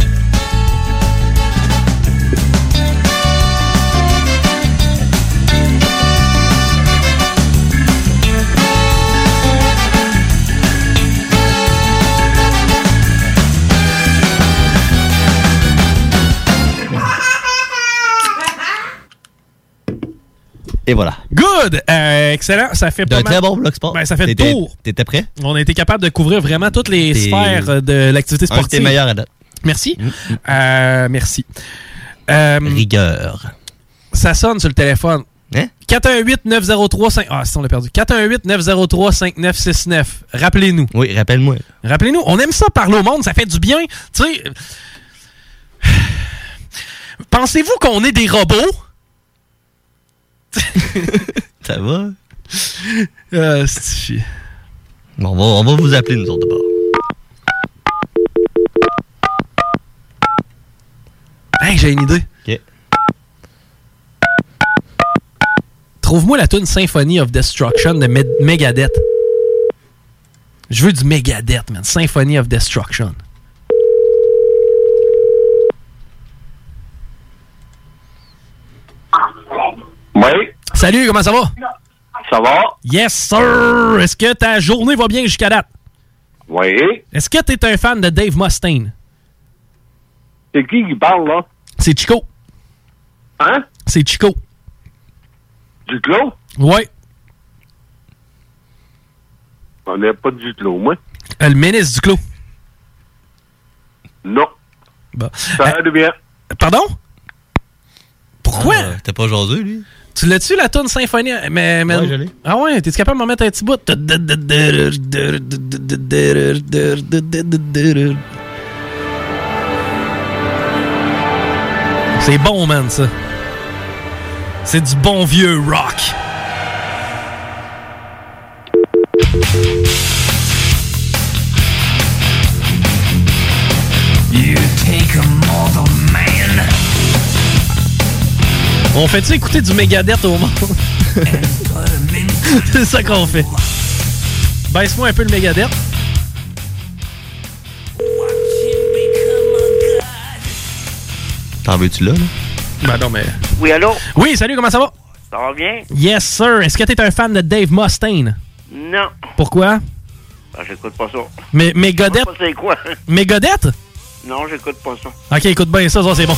Et voilà. Good! Euh, excellent. Ça fait pas mal- très bon bloc sport. Ben, ça fait le tour. T'étais prêt? On a été capable de couvrir vraiment toutes les sphères de l'activité Un de sportive. tes meilleurs à date. Merci. Euh, merci. Euh, Rigueur. ça sonne sur le téléphone. Hein? 418-903-5... Ah, si on l'a perdu. 418-903-5969. Rappelez-nous. Oui, rappelle-moi. Rappelez-nous. On aime ça parler au monde. Ça fait du bien. Tu sais... Pensez-vous qu'on est des robots? Ça va? Euh, c'est- Bon, on va, on va vous appeler, nous autres, de bord. Hey, j'ai une idée. OK. Trouve-moi la tune Symphony of Destruction de Med- Megadeth. Je veux du Megadeth, man. Symphony of Destruction. Oui, Salut, comment ça va? ça va? Yes, sir! Est-ce que ta journée va bien jusqu'à date? Oui. Est-ce que t'es un fan de Dave Mustaine? C'est qui qui parle, là? C'est Chico. Hein? C'est Chico. Du clos? Ouais. On n'est pas du clos, moi. Euh, le ministre du clos. Non. Bon. Ça va bien. Pardon? Pourquoi? Ah, T'es pas jaseux, lui? Tu l'as-tu, la tune Symphonie? Mais, mais- Ouais, je l'ai. Ah ouais, t'es-tu capable de m'en mettre un petit bout? C'est bon, man, ça. C'est du bon vieux rock. On fait-tu écouter du Megadeth au monde? C'est ça qu'on fait. Baisse-moi un peu le Megadeth. T'en veux-tu là, là? Ben non, mais... Oui, allô? Oui, salut, comment ça va? Ça va bien? Yes, sir. Est-ce que t'es un fan de Dave Mustaine? Non. Pourquoi? Ben, j'écoute pas ça. Mais Je Megadeth? sais pas c'est quoi. Megadeth? Non, j'écoute pas ça. Ok, écoute bien ça, ça c'est bon.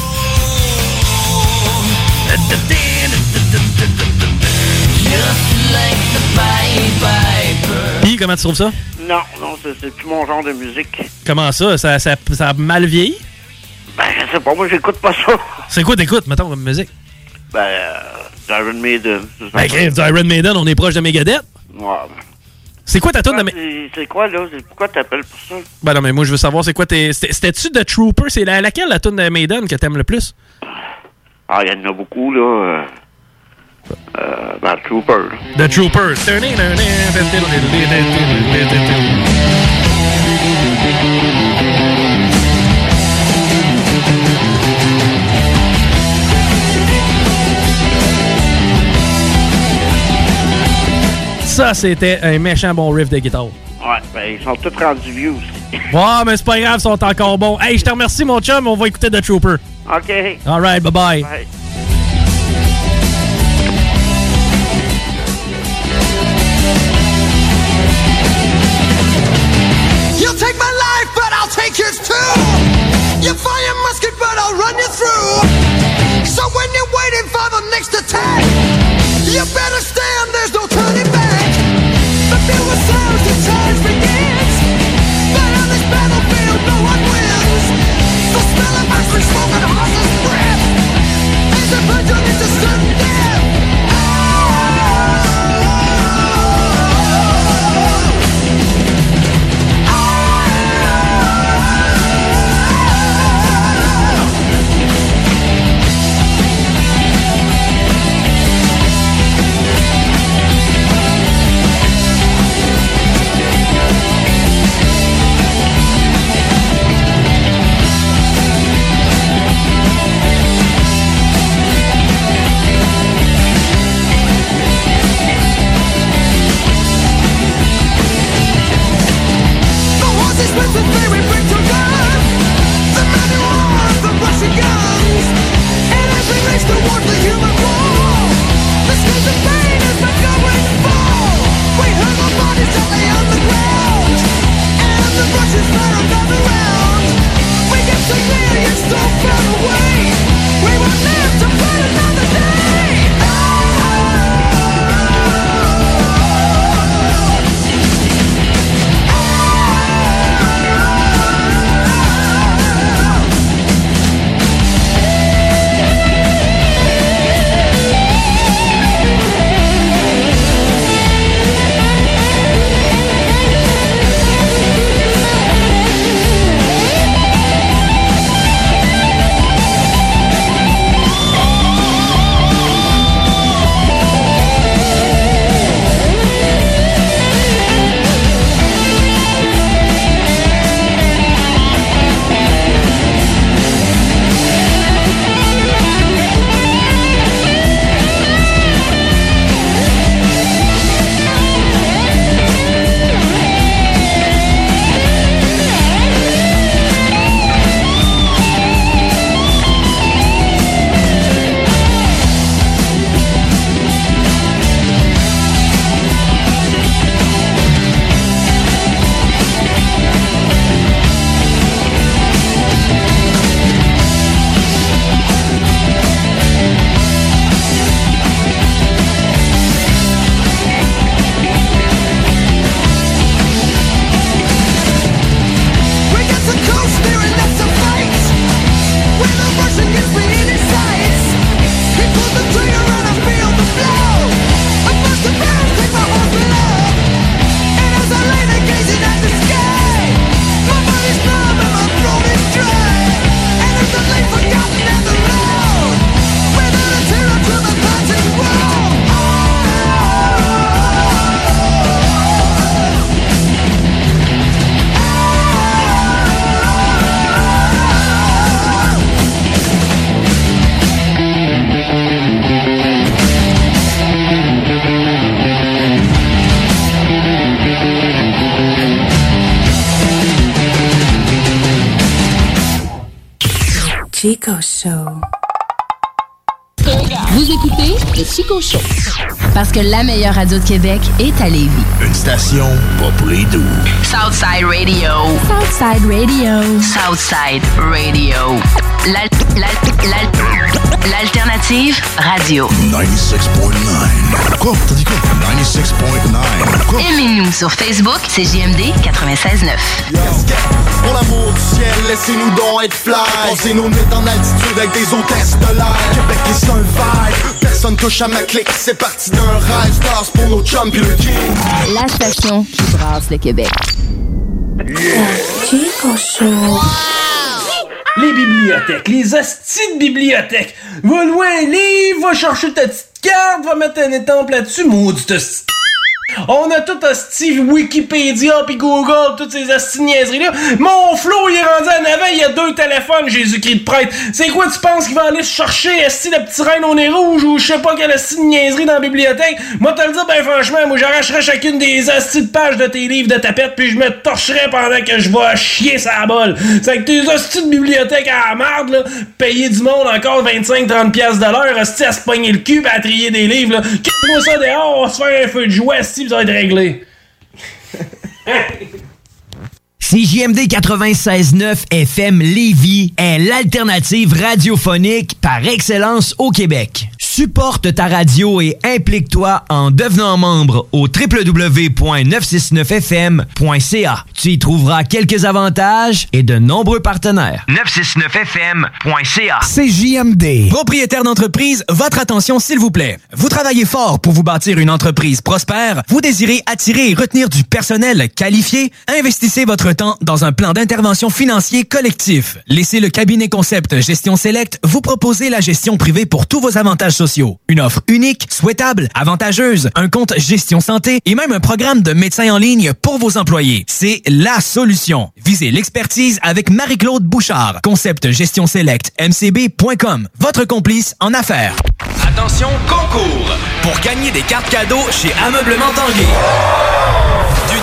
Puis, comment tu trouves ça? Non, non, c'est plus mon genre de musique. Comment ça? Ça, ça, ça a mal vieilli? Ben, je sais pas, moi, j'écoute pas ça. C'est quoi t'écoutes, mettons, comme musique? Ben, euh, Iron Maiden. Ben, Iron Maiden, on est proche de Megadeth. Ouais. C'est quoi ta tune de... C'est- quoi, là? C'est- Pourquoi t'appelles pour ça? Ben non, mais moi, je veux savoir, c'est quoi tes... c'était- C'était-tu The Trooper? C'est la- laquelle, la tune de Maiden, que t'aimes le plus? Ah, il y en a beaucoup, là. Euh, ben, Trooper. The Trooper. Ça, c'était un méchant bon riff de guitare. Ouais, ben, ils sont tous rendus vieux aussi. Ouais, mais c'est pas grave, ils sont encore bons. Hey, je te remercie, mon chum. On va écouter The Trooper. OK. All right, bye-bye. Bye. You'll take my life, but I'll take yours too. You fire your musket, but I'll run you through. So when you're waiting for the next attack, you better stand, there's smell of ice smoke and horse's breath is a virgin into certain Chico Show. Vous écoutez le Chico Show. Parce que la meilleure radio de Québec est à Lévis. Une station pas pour les doux. Southside Radio. Southside Radio. Southside Radio. L'al- l'al- l'al- L'alternative radio. 96.9. Quoi? T'as dit quoi? 96.9. Quoi? Aimez-nous sur Facebook, c'est JMD 96.9. Pour l'amour du ciel, laissez-nous donc être fly Passer nos nuits en altitude avec des hôtesses de l'air Québec est un vibe, personne touche à ma clique C'est parti d'un rêve, stars pour nos chums pis le king La station qui brasse le Québec. Chico Show. Les bibliothèques, les hosties bibliothèques. Va loin, livre, va chercher ta petite carte, va mettre un étampe là-dessus, maudite. On a tout hostie Wikipédia puis Google, toutes ces hosties de niaiseries-là. Mon flow, il est rendu en avant, il y a deux téléphones, Jésus-Christ de prêtre. C'est quoi, tu penses qu'il va aller chercher esti le petit reine au nez rouge ou je sais pas quelle hostie de niaiserie dans la bibliothèque? Moi, te le dire, ben franchement, moi, j'arracherais chacune des hosties de pages de tes livres de tapette puis je me torcherais pendant que je vais chier sa bol. C'est que tes hosties de bibliothèque à la marde, là, payer du monde encore 25-30 piastres de l'heure, à se pogner le cul à trier des livres, là. Quitte-moi ça dehors, on va se faire un feu de joie, hostie, va être réglé. CJMD 96.9 FM Lévis est l'alternative radiophonique par excellence au Québec. Supporte ta radio et implique-toi en devenant membre au www.969fm.ca. Tu y trouveras quelques avantages et de nombreux partenaires. 969fm.ca. CJMD. Propriétaire d'entreprise, votre attention s'il vous plaît. Vous travaillez fort pour vous bâtir une entreprise prospère. Vous désirez attirer et retenir du personnel qualifié. Investissez votre temps dans un plan d'intervention financier collectif. Laissez le cabinet concept Gestion Select vous proposer la gestion privée pour tous vos avantages sociaux. Une offre unique, souhaitable, avantageuse, un compte gestion santé et même un programme de médecin en ligne pour vos employés. C'est la solution. Visez l'expertise avec Marie-Claude Bouchard. Concept gestion select mcb.com. Votre complice en affaires. Attention, concours! Pour gagner des cartes cadeaux chez Ameublement Tanguay.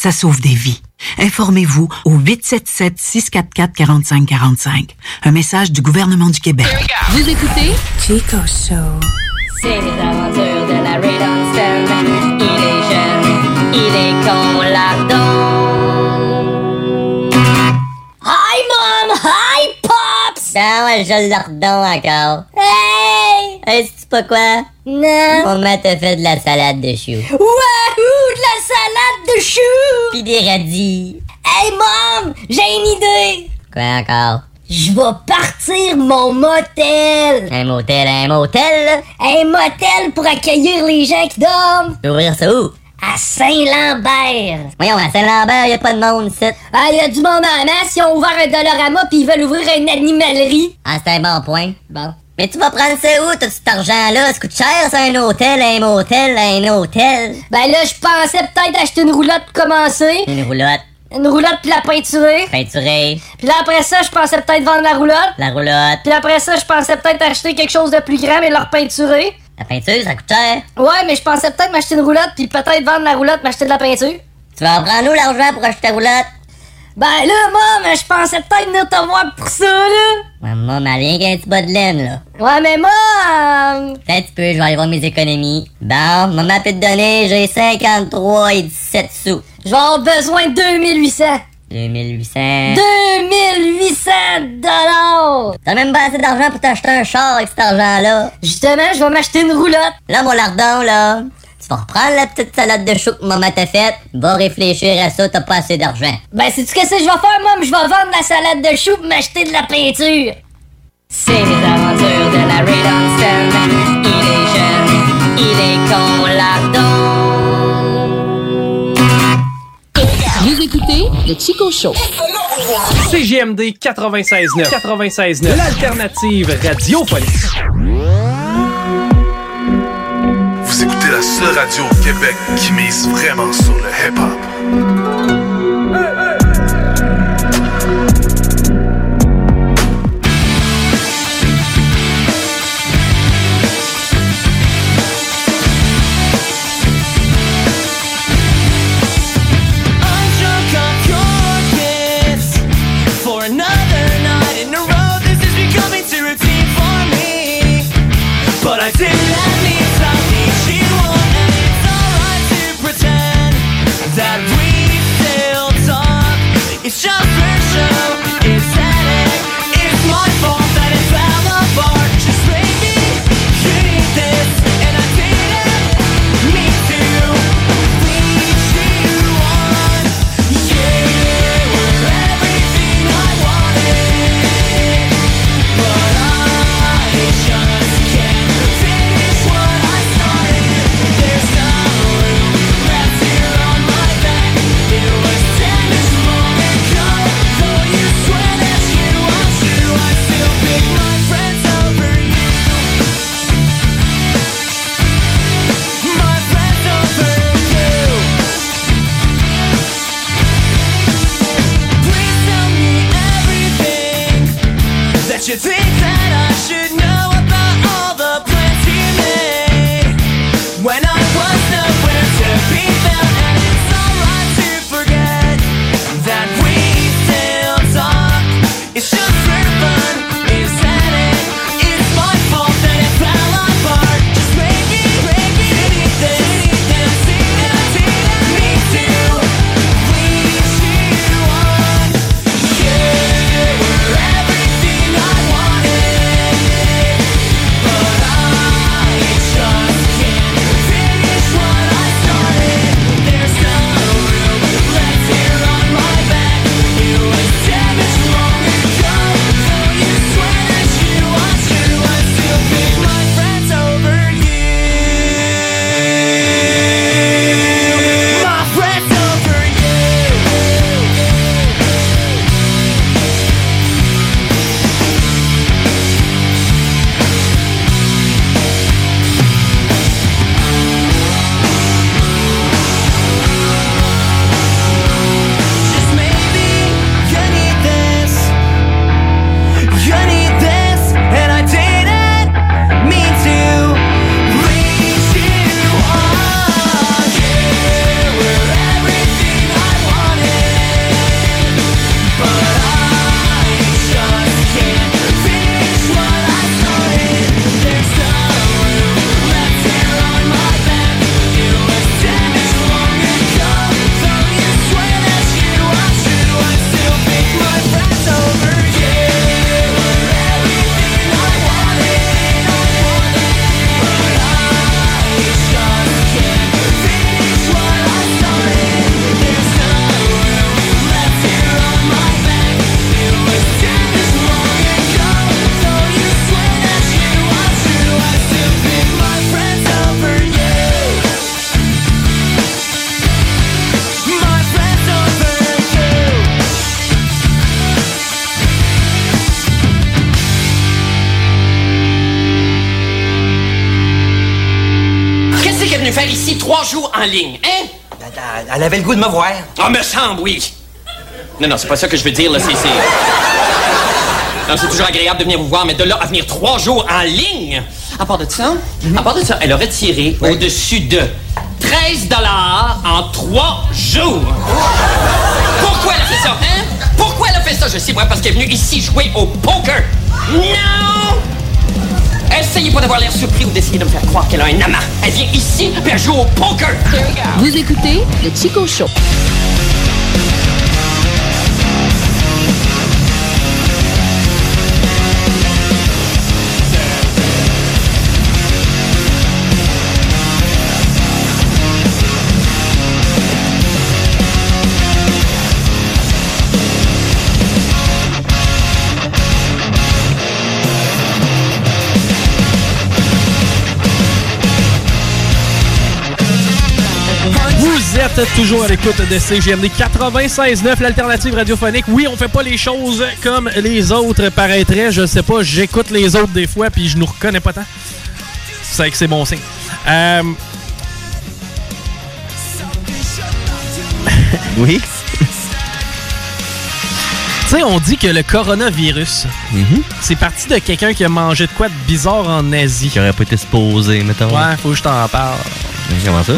ça sauve des vies. Informez-vous au 877-644-4545. Un message du gouvernement du Québec. Vous écoutez Chico Show. C'est les aventures de la Red. Il est jeune, il est con lardon. Pops. Non, je l'ordon encore. Hey. Est-ce pas quoi? Non. Maman t'a fait de la salade de choux. Wouhou, de la salade de choux. Puis des radis. Hey mom, j'ai une idée. Quoi encore? Je vais partir mon motel. Un motel, un motel? Un motel pour accueillir les gens qui dorment. Ouvrir ça où? À Saint-Lambert. Voyons, à Saint-Lambert, y a pas de monde ici. Ah, y a du monde en masse. Ils ont ouvert un Dolorama puis ils veulent ouvrir une animalerie. Ah, c'est un bon point. Bon. Mais tu vas prendre ça où, tout cet argent-là? Ça coûte cher, ça, un hôtel, un motel, un hôtel. Ben là, je pensais peut-être acheter une roulotte pour commencer. Une roulotte. Une roulotte puis la peinturer. Peinturée. Puis là, après ça, je pensais peut-être vendre la roulotte. La roulotte. Puis après ça, je pensais peut-être acheter quelque chose de plus grand, mais leur peinturer. La peinture, ça coûte cher. Ouais, mais je pensais peut-être m'acheter une roulotte, puis peut-être vendre la roulotte, m'acheter de la peinture. Tu vas en prendre où l'argent pour acheter ta roulotte? Ben là, maman, je pensais peut-être venir te voir pour ça, là. Maman, m'a rien qu'un petit bas de laine, là. Ouais, mais moi... Fais un petit peu, je vais aller voir mes économies. Bon, maman peut te donner, j'ai 53 et 17 sous. Je vais avoir besoin de 2800. 2800. 2800 dollars! T'as même pas assez d'argent pour t'acheter un char avec cet argent-là. Justement, je vais m'acheter une roulotte. Là, mon lardon, là, tu vas reprendre la petite salade de chou que maman t'a faite, va réfléchir à ça, t'as pas assez d'argent. Ben, sais-tu qu'est-ce que je vais faire, moi? Je vais vendre la salade de chou pour m'acheter de la peinture. C'est les aventures de la Stone. Il est jeune, il est con Le Chico Show. CGMD 96.9. 96.9. L'alternative radiophonique. Vous écoutez la seule radio au Québec qui mise vraiment sur le hip-hop. な oui. Non, non, c'est pas ça que je veux dire, là, c'est... Non, c'est toujours agréable de venir vous voir, mais de là à venir trois jours en ligne, à part de ça, mhm. à part de ça, elle a retiré oui. au-dessus de 13 dollars en trois jours. Pourquoi elle a fait ça, hein? Pourquoi elle a fait ça? Je sais, moi, parce qu'elle est venue ici jouer au poker. Non! Essayez pas d'avoir l'air surpris ou d'essayer de me faire croire qu'elle a un amant. Elle vient ici, puis elle joue au poker. Vous écoutez le Chico Show. Êtes toujours à l'écoute de CGMD 96.9, l'alternative radiophonique. Oui, on fait pas les choses comme les autres paraîtraient. Je sais pas, j'écoute les autres des fois puis je nous reconnais pas tant. C'est vrai que c'est bon signe. Euh, Oui. Tu sais, on dit que le coronavirus, c'est parti de quelqu'un qui a mangé de quoi de bizarre en Asie. Qui aurait pas été supposé, mettons. Ouais, faut que je t'en parle. Comment ça?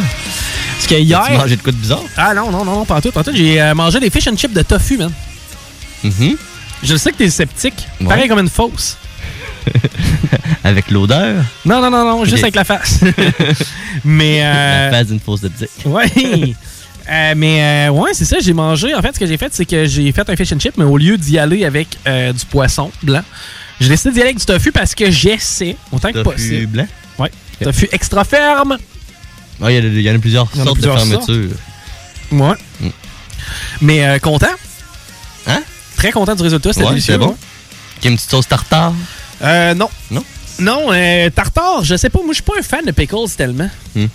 Parce que hier. As-tu mangé de quoi de bizarre? Ah non, non, non, non, pas tout, pas tout. J'ai euh, mangé des fish and chips de tofu, man. Mhm. Je sais que t'es sceptique. Ouais. Pareil comme une fausse. Avec l'odeur? Non, non, non, non, juste avec la face. mais. Euh... La face d'une fausse de dick. Ouais. Euh, mais euh, ouais, c'est ça, j'ai mangé. En fait, ce que j'ai fait, c'est que j'ai fait un fish and chip, mais au lieu d'y aller avec euh, du poisson blanc, j'ai décidé d'y aller avec du tofu parce que j'essaie, autant que Tofu possible. blanc? Ouais. Tofu extra ferme. Il y, a- il y en a plusieurs Il y en a sortes plusieurs de fermetures. Ouais. Mm. Mais euh, content? Hein? Très content du résultat, c'était Ouais, délicieux. c'est bon. ouais. Qui a une petite sauce tartare? Euh, non. Non? Non, euh, tartare, je sais pas. Moi, je suis pas un fan de pickles tellement. Hmm.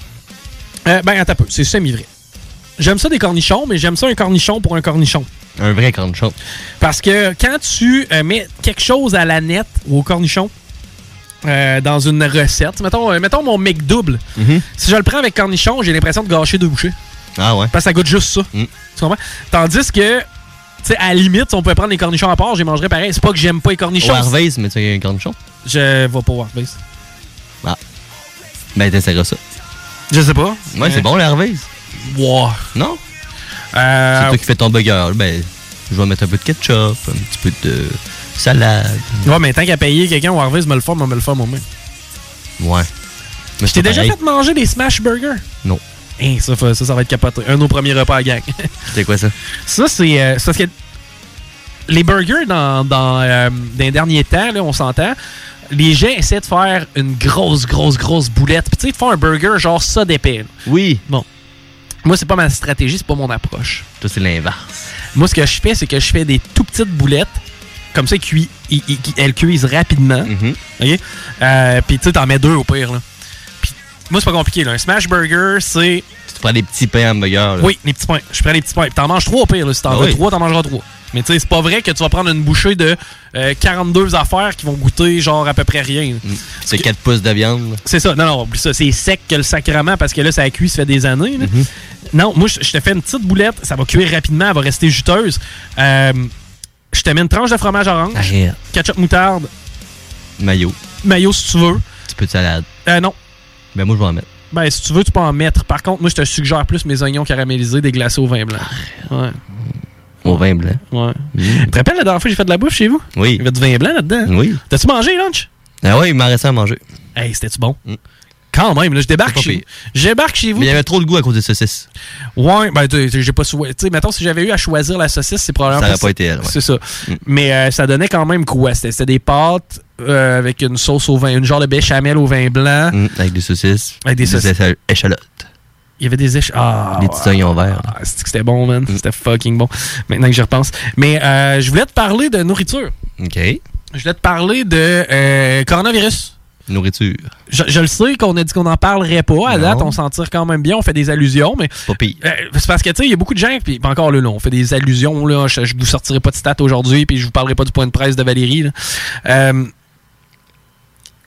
Euh, ben, attends un peu. C'est semi-vrai. J'aime ça des cornichons, mais j'aime ça un cornichon pour un cornichon. Un vrai cornichon. Parce que quand tu euh, mets quelque chose à la nette ou au cornichon euh, dans une recette, mettons, euh, mettons mon McDouble, si je le prends avec cornichon, j'ai l'impression de gâcher deux bouchées. Ah ouais? Parce que ça goûte juste ça. Tu comprends? Tandis que, tu sais, à la limite, si on pouvait prendre les cornichons à part, je les mangerais pareil. C'est pas que j'aime pas les cornichons. Au Harvey's, mais tu as un cornichon? Je vais pas au Harvey's. Ah. Ben, t'essaieras ça. Je sais pas. Ouais, c'est Euh, bon, le Harvey's. Wow. Non? Euh, C'est toi qui fais ton burger. Ben, je vais mettre un peu de ketchup, un petit peu de salade. Ouais, mais tant qu'à payer quelqu'un au Harvey's me le faire, me le faire moi-même. Ouais. Mais Je t'ai déjà fait manger des smash burgers? Non. Hein, ça, ça, ça va être capoté. Un de nos premiers repas à gang. C'est quoi ça? ça, c'est euh, c'est parce que les burgers, dans, dans, euh, dans les derniers temps, là, on s'entend, les gens essaient de faire une grosse, grosse, grosse boulette. Puis tu sais, de faire un burger genre ça d'épais. Oui. Bon. Moi, c'est pas ma stratégie, c'est pas mon approche. Toi, c'est l'inverse. Moi, ce que je fais, c'est que je fais des tout petites boulettes. Comme ça, elles cuisent- ils- ils- elles cuisent rapidement. Euh, Puis, tu sais, t'en mets deux au pire. Là. Puis, moi, c'est pas compliqué. Là. Un smash burger, c'est. Tu prends des petits pains hamburgers. là. Oui, les petits pains. Je prends les petits pains. Puis, t'en manges trois au pire. là. Si t'en Ah veux oui. trois, t'en mangeras trois. Mais, tu sais, c'est pas vrai que tu vas prendre une bouchée de euh, 42 affaires qui vont goûter, genre, à peu près rien. là. C'est 4 pouces de viande. C'est ça. Non, non, oublie ça. C'est sec que le sacrement parce que là, ça a cuit, ça fait des années. là. Mm-hmm. Non, moi, je je te fais une petite boulette. Ça va cuire rapidement. Elle va rester juteuse. Euh, je te mets une tranche de fromage orange. Arrête. Ketchup moutarde. Mayo. Mayo si tu veux. Petit peu de salade? Euh, non. Ben, moi, je vais en mettre. Ben, si tu veux, tu peux en mettre. Par contre, moi, je te suggère plus mes oignons caramélisés déglacés au vin blanc. Ouais. Au vin blanc. Ouais. Tu te rappelles la dernière fois que j'ai fait de la bouffe chez vous? Oui. Il y avait du vin blanc là-dedans? Oui. T'as-tu mangé, lunch? Ah ouais, il m'en restait à manger. Hey, c'était-tu bon? Quand même, là, je débarque chez pire. Je débarque chez vous. Mais il y avait trop de goût à cause des saucisses. Ouais, ben, j'ai pas. Tu sais, mettons, si j'avais eu à choisir la saucisse, c'est probablement. Ça aurait pas été elle, ouais. C'est ça. Mais euh, ça donnait quand même quoi? C'était des pâtes euh, avec une sauce au vin, une genre de béchamel au vin blanc. Mm, avec des saucisses. Avec des saucisses. écha- échalotes. Il y avait des éch... Ah, Des petits oignons verts. Ah, c'était bon, man? C'était fucking bon. Maintenant que j'y repense. Mais euh, je voulais te parler de nourriture. OK. Je voulais te parler de euh, coronavirus. Nourriture. Je, je le sais qu'on a dit qu'on n'en parlerait pas. À Non. date, on s'en tire quand même bien. On fait des allusions, mais. Pas pire. Euh, c'est parce que, tu sais, il y a beaucoup de gens, puis encore là, là, on fait des allusions, là. Je, je vous sortirai pas de stats aujourd'hui, puis je vous parlerai pas du point de presse de Valérie, là. Euh,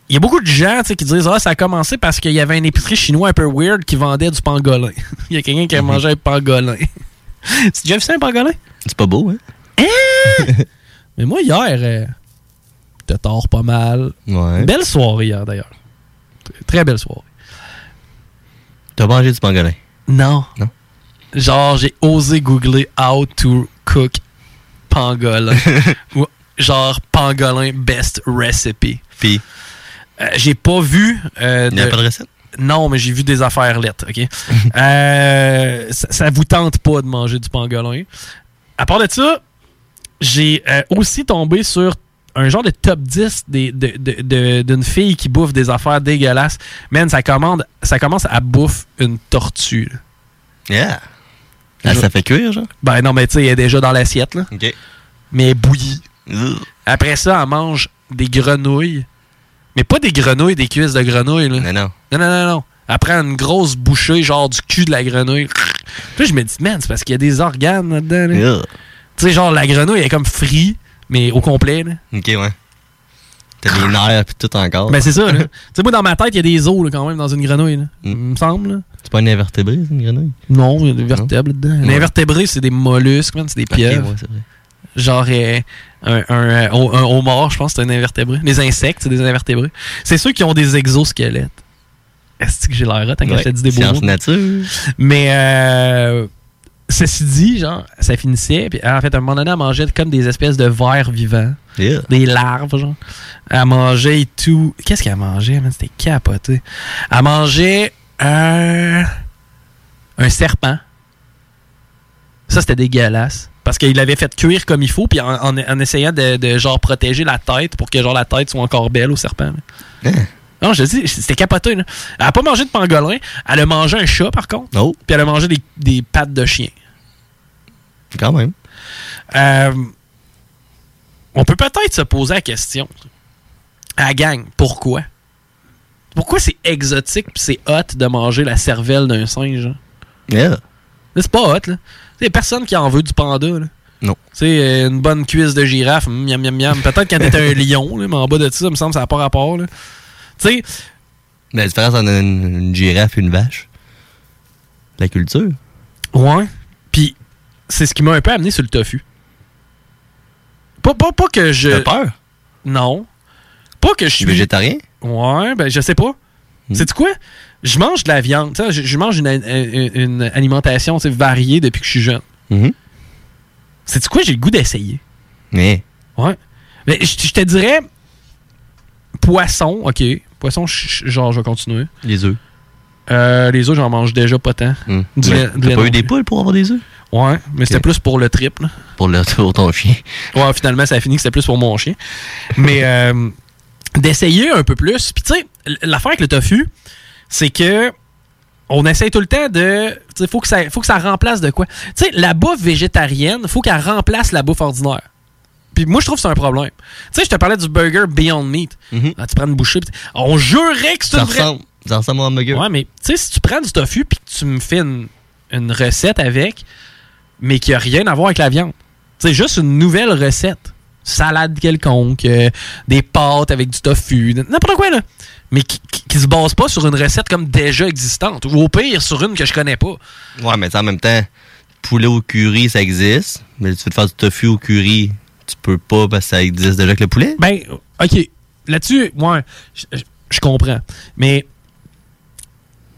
il y a beaucoup de gens qui disent Ah, ça a commencé parce qu'il y avait un épicerie chinois un peu weird qui vendait du pangolin. Il y a quelqu'un qui a mangé un pangolin. tu déjà vu ça, un pangolin? C'est pas beau, hein? Mais moi, hier, t'as tort pas mal. Ouais. Belle soirée hier, d'ailleurs. Très belle soirée. T'as mangé du pangolin? Non. Non? Genre, j'ai osé googler how to cook pangolin. Ou genre, pangolin best recipe. Puis, Euh, j'ai pas vu. euh, il n'y a pas de recette? Non, mais j'ai vu des affaires lettres, OK? Euh, ça, ça vous tente pas de manger du pangolin. À part de ça, j'ai aussi tombé sur un genre de top 10 des- de- de- de- d'une fille qui bouffe des affaires dégueulasses. Man, ça, commande, ça commence à bouffe une tortue. là. Yeah. Ah, ça fait cuire, genre? Ben non, mais tu sais, elle est déjà dans l'assiette, là. OK. Mais elle bouillie. Après ça, elle mange des grenouilles. Mais pas des grenouilles, des cuisses de grenouilles, là. Non, non. Non, non, non, non. Elle prend une grosse bouchée, genre du cul de la grenouille. Puis là, je me dis, man, c'est parce qu'il y a des organes là-dedans. là. Yeah. Tu sais, genre, la grenouille elle est comme free, mais au complet. Là. Ok, ouais. T'as des nerfs pis tout encore. Ben, c'est ça. tu sais, moi, dans ma tête, il y a des os là, quand même dans une grenouille. Là. Il me semble. là. C'est pas une invertébré, c'est une grenouille? Non, il y a des vertèbres. Ouais. Les invertébrés, c'est des mollusques, c'est des pieuvres. ouais, c'est vrai. Genre euh, un, un, euh, un, un homard, je pense, c'est un invertébré. Les insectes, c'est des invertébrés. C'est ceux qui ont des exosquelettes. Est-ce que j'ai l'air hot quand Ouais, je te dis des beaux mots? nature. Mais euh, ceci dit, genre, ça finissait. Puis en fait, à un moment donné, elle mangeait comme des espèces de vers vivants. Yeah. Des larves, genre. Elle mangeait et tout. Qu'est-ce qu'elle mangeait, man? C'était capoté. Elle mangeait un, un serpent. Ça, c'était dégueulasse. Parce qu'il l'avait fait cuire comme il faut, puis en, en- en essayant de, de, genre protéger la tête pour que genre la tête soit encore belle au serpent. Non, je dis, c'était capoté. Là. Elle a pas mangé de pangolin. Elle a mangé un chat, par contre. Oh. Puis elle a mangé des, des pattes de chien. Quand même. Euh, on peut peut-être se poser la question à la gang, pourquoi? Pourquoi c'est exotique pis c'est hot de manger la cervelle d'un singe? hein? Yeah. C'est pas hot, là. A personne qui en veut du panda, là. Non. Tu sais, une bonne cuisse de girafe, mm, miam, miam, miam. Peut-être quand t'étais un lion, là, mais en bas de ça, ça me semble que ça n'a pas rapport, là. Tu sais, La différence entre une, une girafe et une vache. La culture. Ouais. Puis c'est ce qui m'a un peu amené sur le tofu. Pas, pas, pas que je. T'as peur? Non. Pas que je suis. Végétarien? Ouais, ben je sais pas. Sais-tu quoi? Je mange de la viande. Je, je mange une, une- une alimentation variée depuis que je suis jeune. Mhm. Sais-tu quoi? J'ai le goût d'essayer. Mais. Ouais. Mais je, je te dirais. Poisson, ok. Poisson, genre, je vais continuer. Les œufs. Euh, les œufs, j'en mange déjà pas tant. Du T'as pas non eu des poules pour avoir des œufs? Ouais, mais c'était plus pour le trip. là. Pour, le, pour ton chien. Ouais, finalement, ça a fini que c'était plus pour mon chien. Mais euh, d'essayer un peu plus. Puis tu sais, l'affaire avec le tofu, c'est que on essaye tout le temps de. Tu sais, faut que ça, faut que ça remplace de quoi? Tu sais, la bouffe végétarienne, faut qu'elle remplace la bouffe ordinaire. Puis moi, je trouve que c'est un problème. Tu sais, je te parlais du burger Beyond Meat. Ah, tu prends une bouchée. pis On jurerait que c'est Ça une vraie- ressemble, ça ressemble à un hamburger. Ouais, mais tu sais, si tu prends du tofu puis que tu me fais une, une recette avec, mais qui a rien à voir avec la viande. Sais, juste une nouvelle recette. Salade quelconque, euh, des pâtes avec du tofu, n'importe quoi, là. Mais qui, qui, qui se base pas sur une recette comme déjà existante. Ou au pire, sur une que je connais pas. Ouais, mais en même temps, poulet au curry, ça existe. Mais tu veux te faire du tofu au curry, tu peux pas parce que ça existe déjà avec le poulet? Ben, OK. Là-dessus, ouais, je- comprends. Mais,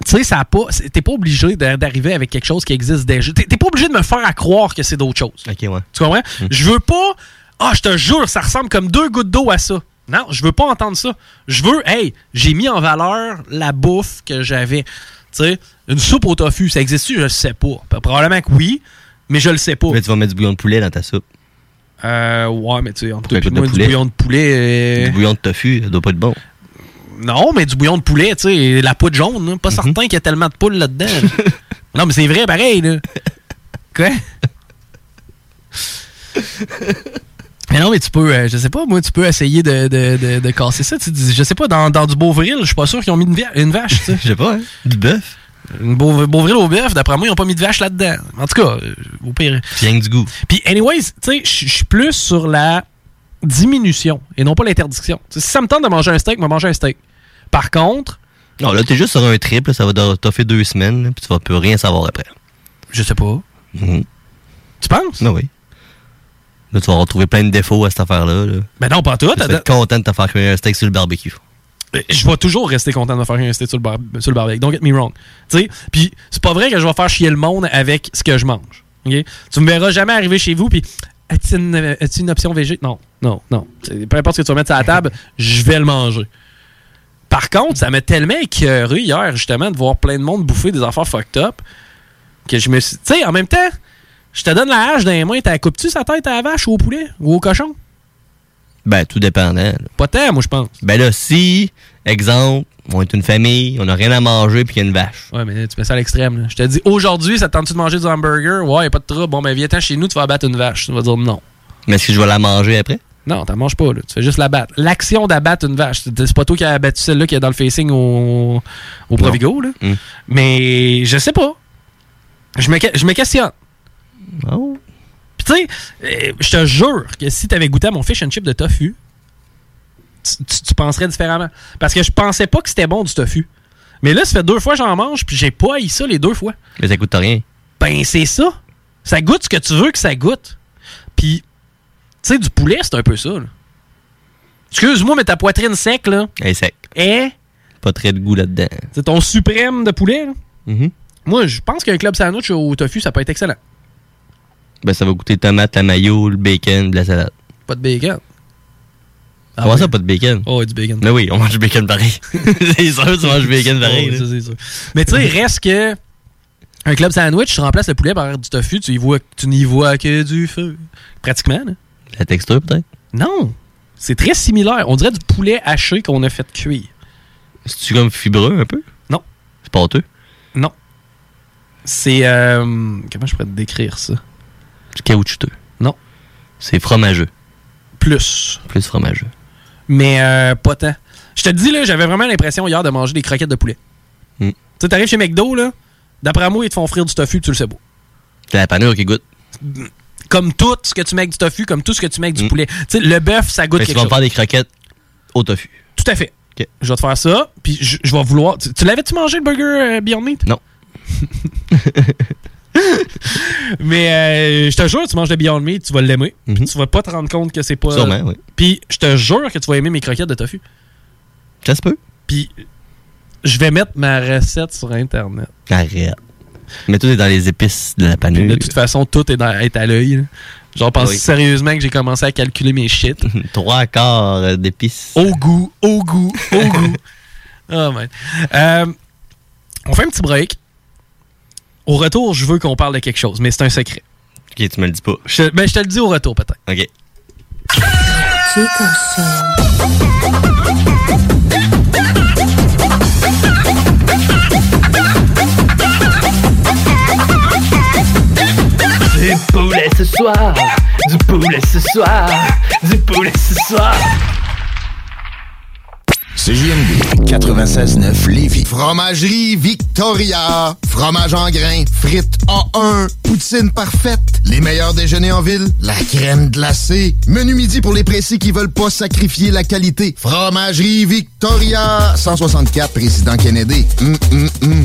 tu sais, ça a pas. T'es pas obligé d'a- d'arriver avec quelque chose qui existe déjà. T'es pas obligé de me faire à croire que c'est d'autre chose. Ok, ouais. Tu comprends? Je veux pas. Ah, je te jure, ça ressemble comme deux gouttes d'eau à ça. Non, je veux pas entendre ça. Je veux, hey, j'ai mis en valeur la bouffe que j'avais. Tu sais, une soupe au tofu, ça existe-tu? Je le sais pas. Probablement que oui, mais je le sais pas. Mais tu vas mettre du bouillon de poulet dans ta soupe. Euh, ouais, mais tu sais, entre toi et moi, du bouillon de poulet. euh, Du bouillon de tofu, ça doit pas être bon. Non, mais du bouillon de poulet, tu sais, la poudre jaune, là, pas Mhm. certain qu'il y a tellement de poules là-dedans. là. non, mais c'est vrai, pareil, là. Quoi? mais non, mais tu peux, euh, je sais pas, moi, tu peux essayer de, de, de, de casser ça. Tu dis, je sais pas, dans, dans du Beauvril, je suis pas sûr qu'ils ont mis une vache, tu sais. Je sais pas, hein? Du bœuf. Une Beau- Beauvril au bœuf, d'après moi, ils ont pas mis de vache là-dedans. En tout cas, euh, au pire. Rien du goût. Puis, anyways, tu sais, je suis plus sur la diminution et non pas l'interdiction. Si ça me tente de manger un steak, je vais manger un steak. Par contre, Non, là, t'es juste sur un trip, là, ça va t'offrir deux semaines, là, puis tu vas plus rien savoir après. Je sais pas. Tu penses? Ben oui. Là, tu vas retrouver plein de défauts à cette affaire-là. Là. Ben non, pas tout. Tu vas être content de te faire cuire un steak sur le barbecue. Je vais toujours rester content de me faire steak sur le, sur le barbecue. Don't get me wrong. Puis c'est pas vrai que je vais faire chier le monde avec ce que je mange. Tu me verras jamais arriver chez vous puis as-tu une, option végé? Non, non, non. Peu importe ce que tu vas mettre sur la table, je vais le manger. Par contre, ça m'a tellement écœuré hier, justement, de voir plein de monde bouffer des affaires fucked up que je me suis. Tu sais, en même temps, je te donne la hache dans les mains, t'as coupes-tu sa tête à la vache ou au poulet ou au cochon? Ben, tout dépendant. là. Pas tant, moi, je pense. Ben là, si, exemple, on est une famille, on n'a rien à manger, puis qu'il y a une vache. Ouais, mais là, tu mets ça à l'extrême. là. Je te dis, aujourd'hui, ça te tente-tu de manger du hamburger? Ouais, y a pas de trouble. Bon, ben, viens-t'en chez nous, tu vas abattre une vache. Tu vas dire non. Mais est-ce que je vais la manger après? Non, t'en manges pas, là. Tu fais juste la battre. L'action d'abattre une vache. C'est c'est pas toi qui as abattu celle-là qui est dans le facing au, au Provigo, là. Mm. Mais je sais pas. Je me, que- je me questionne. Oh. Puis tu sais, euh, je te jure que si t'avais goûté à mon fish and chip de tofu, tu, tu- tu penserais différemment. Parce que je pensais pas que c'était bon du tofu. Mais là, ça fait deux fois que j'en mange, puis j'ai pas haï ça les deux fois. Mais ça coûte rien. Ben, c'est ça. Ça goûte ce que tu veux que ça goûte. Puis, tu sais, du poulet, c'est un peu ça. là. Excuse-moi, mais ta poitrine sec, là, Elle est sec. est... Pas très de goût là-dedans. C'est ton suprême de poulet, là. Mhm. Moi, je pense qu'un club sandwich au tofu, ça peut être excellent. Ben, ça va goûter tomate, la mayo, le bacon, de la salade. Pas de bacon. Ah Comment ouais? ça, pas de bacon? Oh, du bacon. Mais oui, on mange du bacon pareil. c'est sûr, tu manges du bacon pareil. Oh, ça, sûr. Mais tu sais, reste que un club sandwich, tu remplaces le poulet par du tofu, tu, y vois, n'y vois que du feu. Pratiquement, là. La texture, peut-être? Non. C'est très similaire. On dirait du poulet haché qu'on a fait cuire. C'est-tu comme fibreux un peu? Non. C'est pâteux? Non. C'est. euh, comment je pourrais te décrire ça? C'est caoutchouteux? Non. C'est fromageux? Plus. Plus fromageux. Mais euh, pas tant. Je te dis, là, j'avais vraiment l'impression hier de manger des croquettes de poulet. Mm. Tu sais, t'arrives chez McDo, là, d'après moi, ils te font frire du tofu, tu le sais pas. C'est la panure qui goûte. Comme tout ce que tu mets avec du tofu, comme tout ce que tu mets avec du poulet. Tu sais, le bœuf, ça goûte Fait que tu quelque vas me chose. faire des croquettes au tofu. Tout à fait. Je vais te faire ça, puis je, je vais vouloir. Tu, tu l'avais-tu mangé le burger euh, Beyond Meat? Non. Mais euh, je te jure, tu manges le Beyond Meat, tu vas l'aimer. puis Tu vas pas te rendre compte que c'est pas. Mhm. Sûrement, oui. Puis je te jure que tu vas aimer mes croquettes de tofu. Ça se peut. Puis je vais mettre ma recette sur Internet. Arrête. Mais tout est dans les épices de la panure. De toute façon, tout est, dans- est à l'œil. Genre, pense Oui. sérieusement que j'ai commencé à calculer mes shit. Trois quarts d'épices. Au goût, au goût, au goût. Oh man. Euh, on fait un petit break. Au retour, je veux qu'on parle de quelque chose, mais c'est un secret. Ok, tu me le dis pas. Je, ben, je te le dis au retour, peut-être. Ok. Chico Show. Du poulet ce soir, du poulet ce soir, du poulet ce soir. CJMD 96.9 Lévis. Fromagerie Victoria. Fromage en grains. Frites A1. Poutine parfaite. Les meilleurs déjeuners en ville. La crème glacée. Menu midi pour les pressés qui veulent pas sacrifier la qualité. Fromagerie Victoria. 164 Président Kennedy. Hum, hum, hum.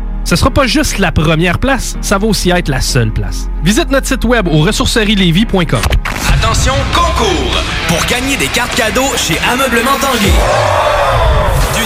Ce sera pas juste la première place, ça va aussi être la seule place. Visite notre site web au ressourcerielevy.com. Attention, concours! Pour gagner des cartes cadeaux chez Ameublement Tanguay.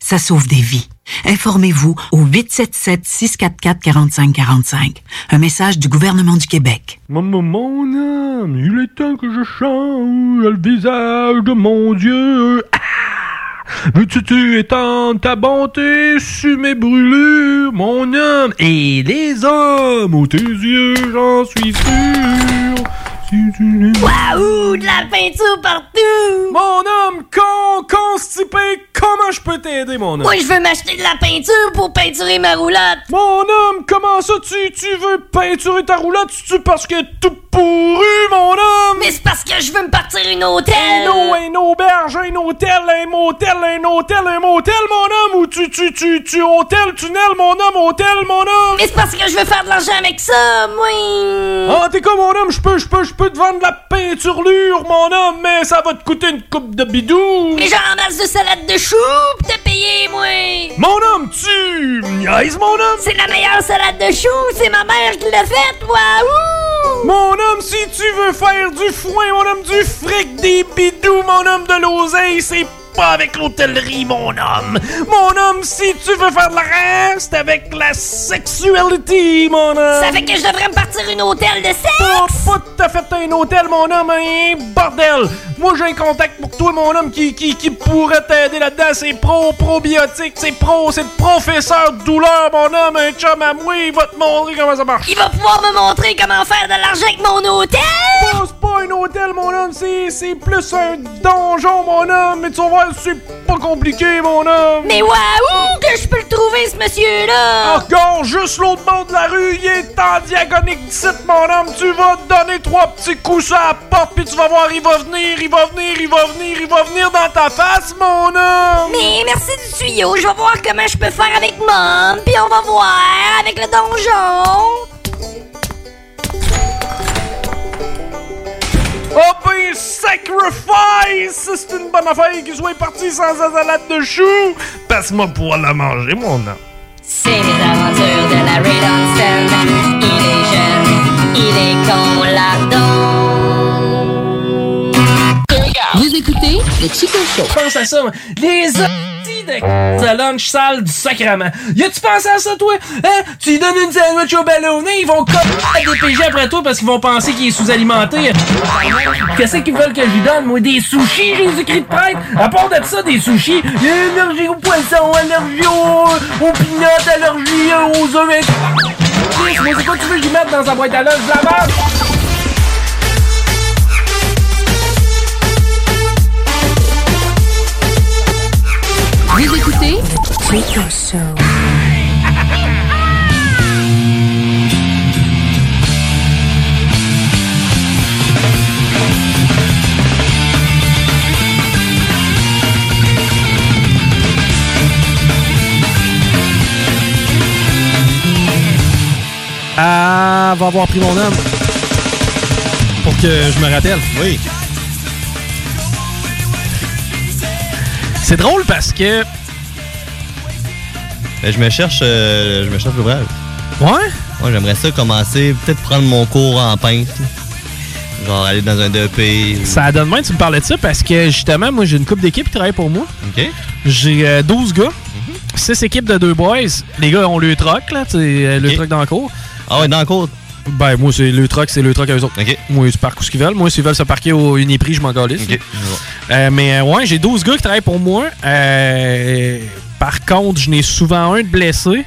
ça sauve des vies. Informez-vous au 877-644-4545. Un message du gouvernement du Québec. Maman, mon âme, il est temps que je change le visage de mon Dieu. Ah! Veux-tu tu étendre ta bonté sur mes brûlures, mon âme? Et les hommes, aux tes yeux, j'en suis sûr. Waouh, de la peinture partout! Mon homme con, constipé, comment je peux t'aider, mon homme? Moi, je veux m'acheter de la peinture pour peinturer ma roulotte. Mon homme, comment ça, tu, tu veux peinturer ta roulotte? C'est parce que tout pourru, mon homme? Mais c'est parce que je veux me partir une hôtel. Un, auberge, un hôtel, un motel, un hôtel, un motel, mon homme? Ou tu, tu, tu, tu, hôtel, tunnel, mon homme, hôtel, mon homme? Mais c'est parce que je veux faire de l'argent avec ça, moi. Ah, t'es quoi, mon homme? Je peux, je peux, je peux te vendre la peinturlure, mon homme, mais ça va te coûter une coupe de bidou. Mais genre en masse de salade de chou pis t'as payé, moi. Mon homme, tu niaises, mon homme? C'est la meilleure salade de chou, c'est ma mère qui l'a faite, waouh! Mon homme, si tu veux faire du foin, mon homme, du fric, des bidous, mon homme, de l'oseille, c'est pas avec l'hôtellerie, mon homme. Mon homme, si tu veux faire de la reste avec la sexualité, mon homme. Ça fait que je devrais me partir une hôtel de sexe? Pas, pas tout à fait un hôtel, mon homme, un bordel. Moi, j'ai un contact pour toi, mon homme, qui, qui, qui pourrait t'aider là-dedans. C'est pro, probiotique, c'est pro, c'est professeur de douleur, mon homme, un chum à moi, il va te montrer comment ça marche. Il va pouvoir me montrer comment faire de l'argent avec mon hôtel? C'est pas un hôtel, mon homme, c'est c'est plus un donjon, mon homme. Mais tu vas voir, c'est pas compliqué, mon homme. Mais waouh! Que je peux le trouver, ce monsieur-là? Encore juste l'autre bord de la rue, il est en diagonique d'ici, mon homme. Tu vas te donner trois petits coups sur la porte, puis tu vas voir, il va venir, il va venir, il va venir, il va venir dans ta face, mon homme. Mais merci du tuyau, je vais voir comment je peux faire avec Mom, puis on va voir avec le donjon. Oh ben, sacrifice! C'est une bonne affaire qu'il soit parti sans sa salade de choux. Passe-moi pour la manger, mon homme. C'est les aventures de la Dunstan. Il est jeune, il est con, là Vous écoutez le Chico Show. Pense à ça, les hosties de, lunch sale du sacrement. Y a-tu pensé à ça, toi? Hein? Tu lui donnes une sandwich au ballonné, ils vont comme des PG après toi parce qu'ils vont penser qu'il est sous-alimenté. Qu'est-ce qu'ils veulent que je lui donne, moi? Des sushis, Jésus-Christ de prêtre? À part de ça, des sushis, y a allergie au poisson, allergie au, aux peanuts, allergie aux œufs. Moi, c'est quoi tu veux que je mette dans sa boîte à lunch? De la Ah, va avoir pris mon homme. Pour que je me rappelle. Oui. C'est drôle parce que. Ben, je me cherche, euh, je me cherche l'ouvrage. Ouais? Ouais, j'aimerais ça commencer, peut-être prendre mon cours en peintre. Genre aller dans un DEP. Ça donne moins, tu me parlais de ça parce que justement, moi j'ai une coupe d'équipe qui travaille pour moi. OK. J'ai euh, 12 gars, 6 équipes de deux boys. Les gars ont le troc, là, tu sais, euh, le troc dans le cours. Ah ouais, dans le cours? Ben, moi, c'est le troc, c'est le troc à eux autres. Moi, ils se parquent où ce qu'ils veulent. Moi, s'ils veulent se parquer au Uniprix, je m'en calisse. Euh, mais euh, ouais, j'ai 12 gars qui travaillent pour moi. Euh, par contre, je n'ai souvent un de blessé.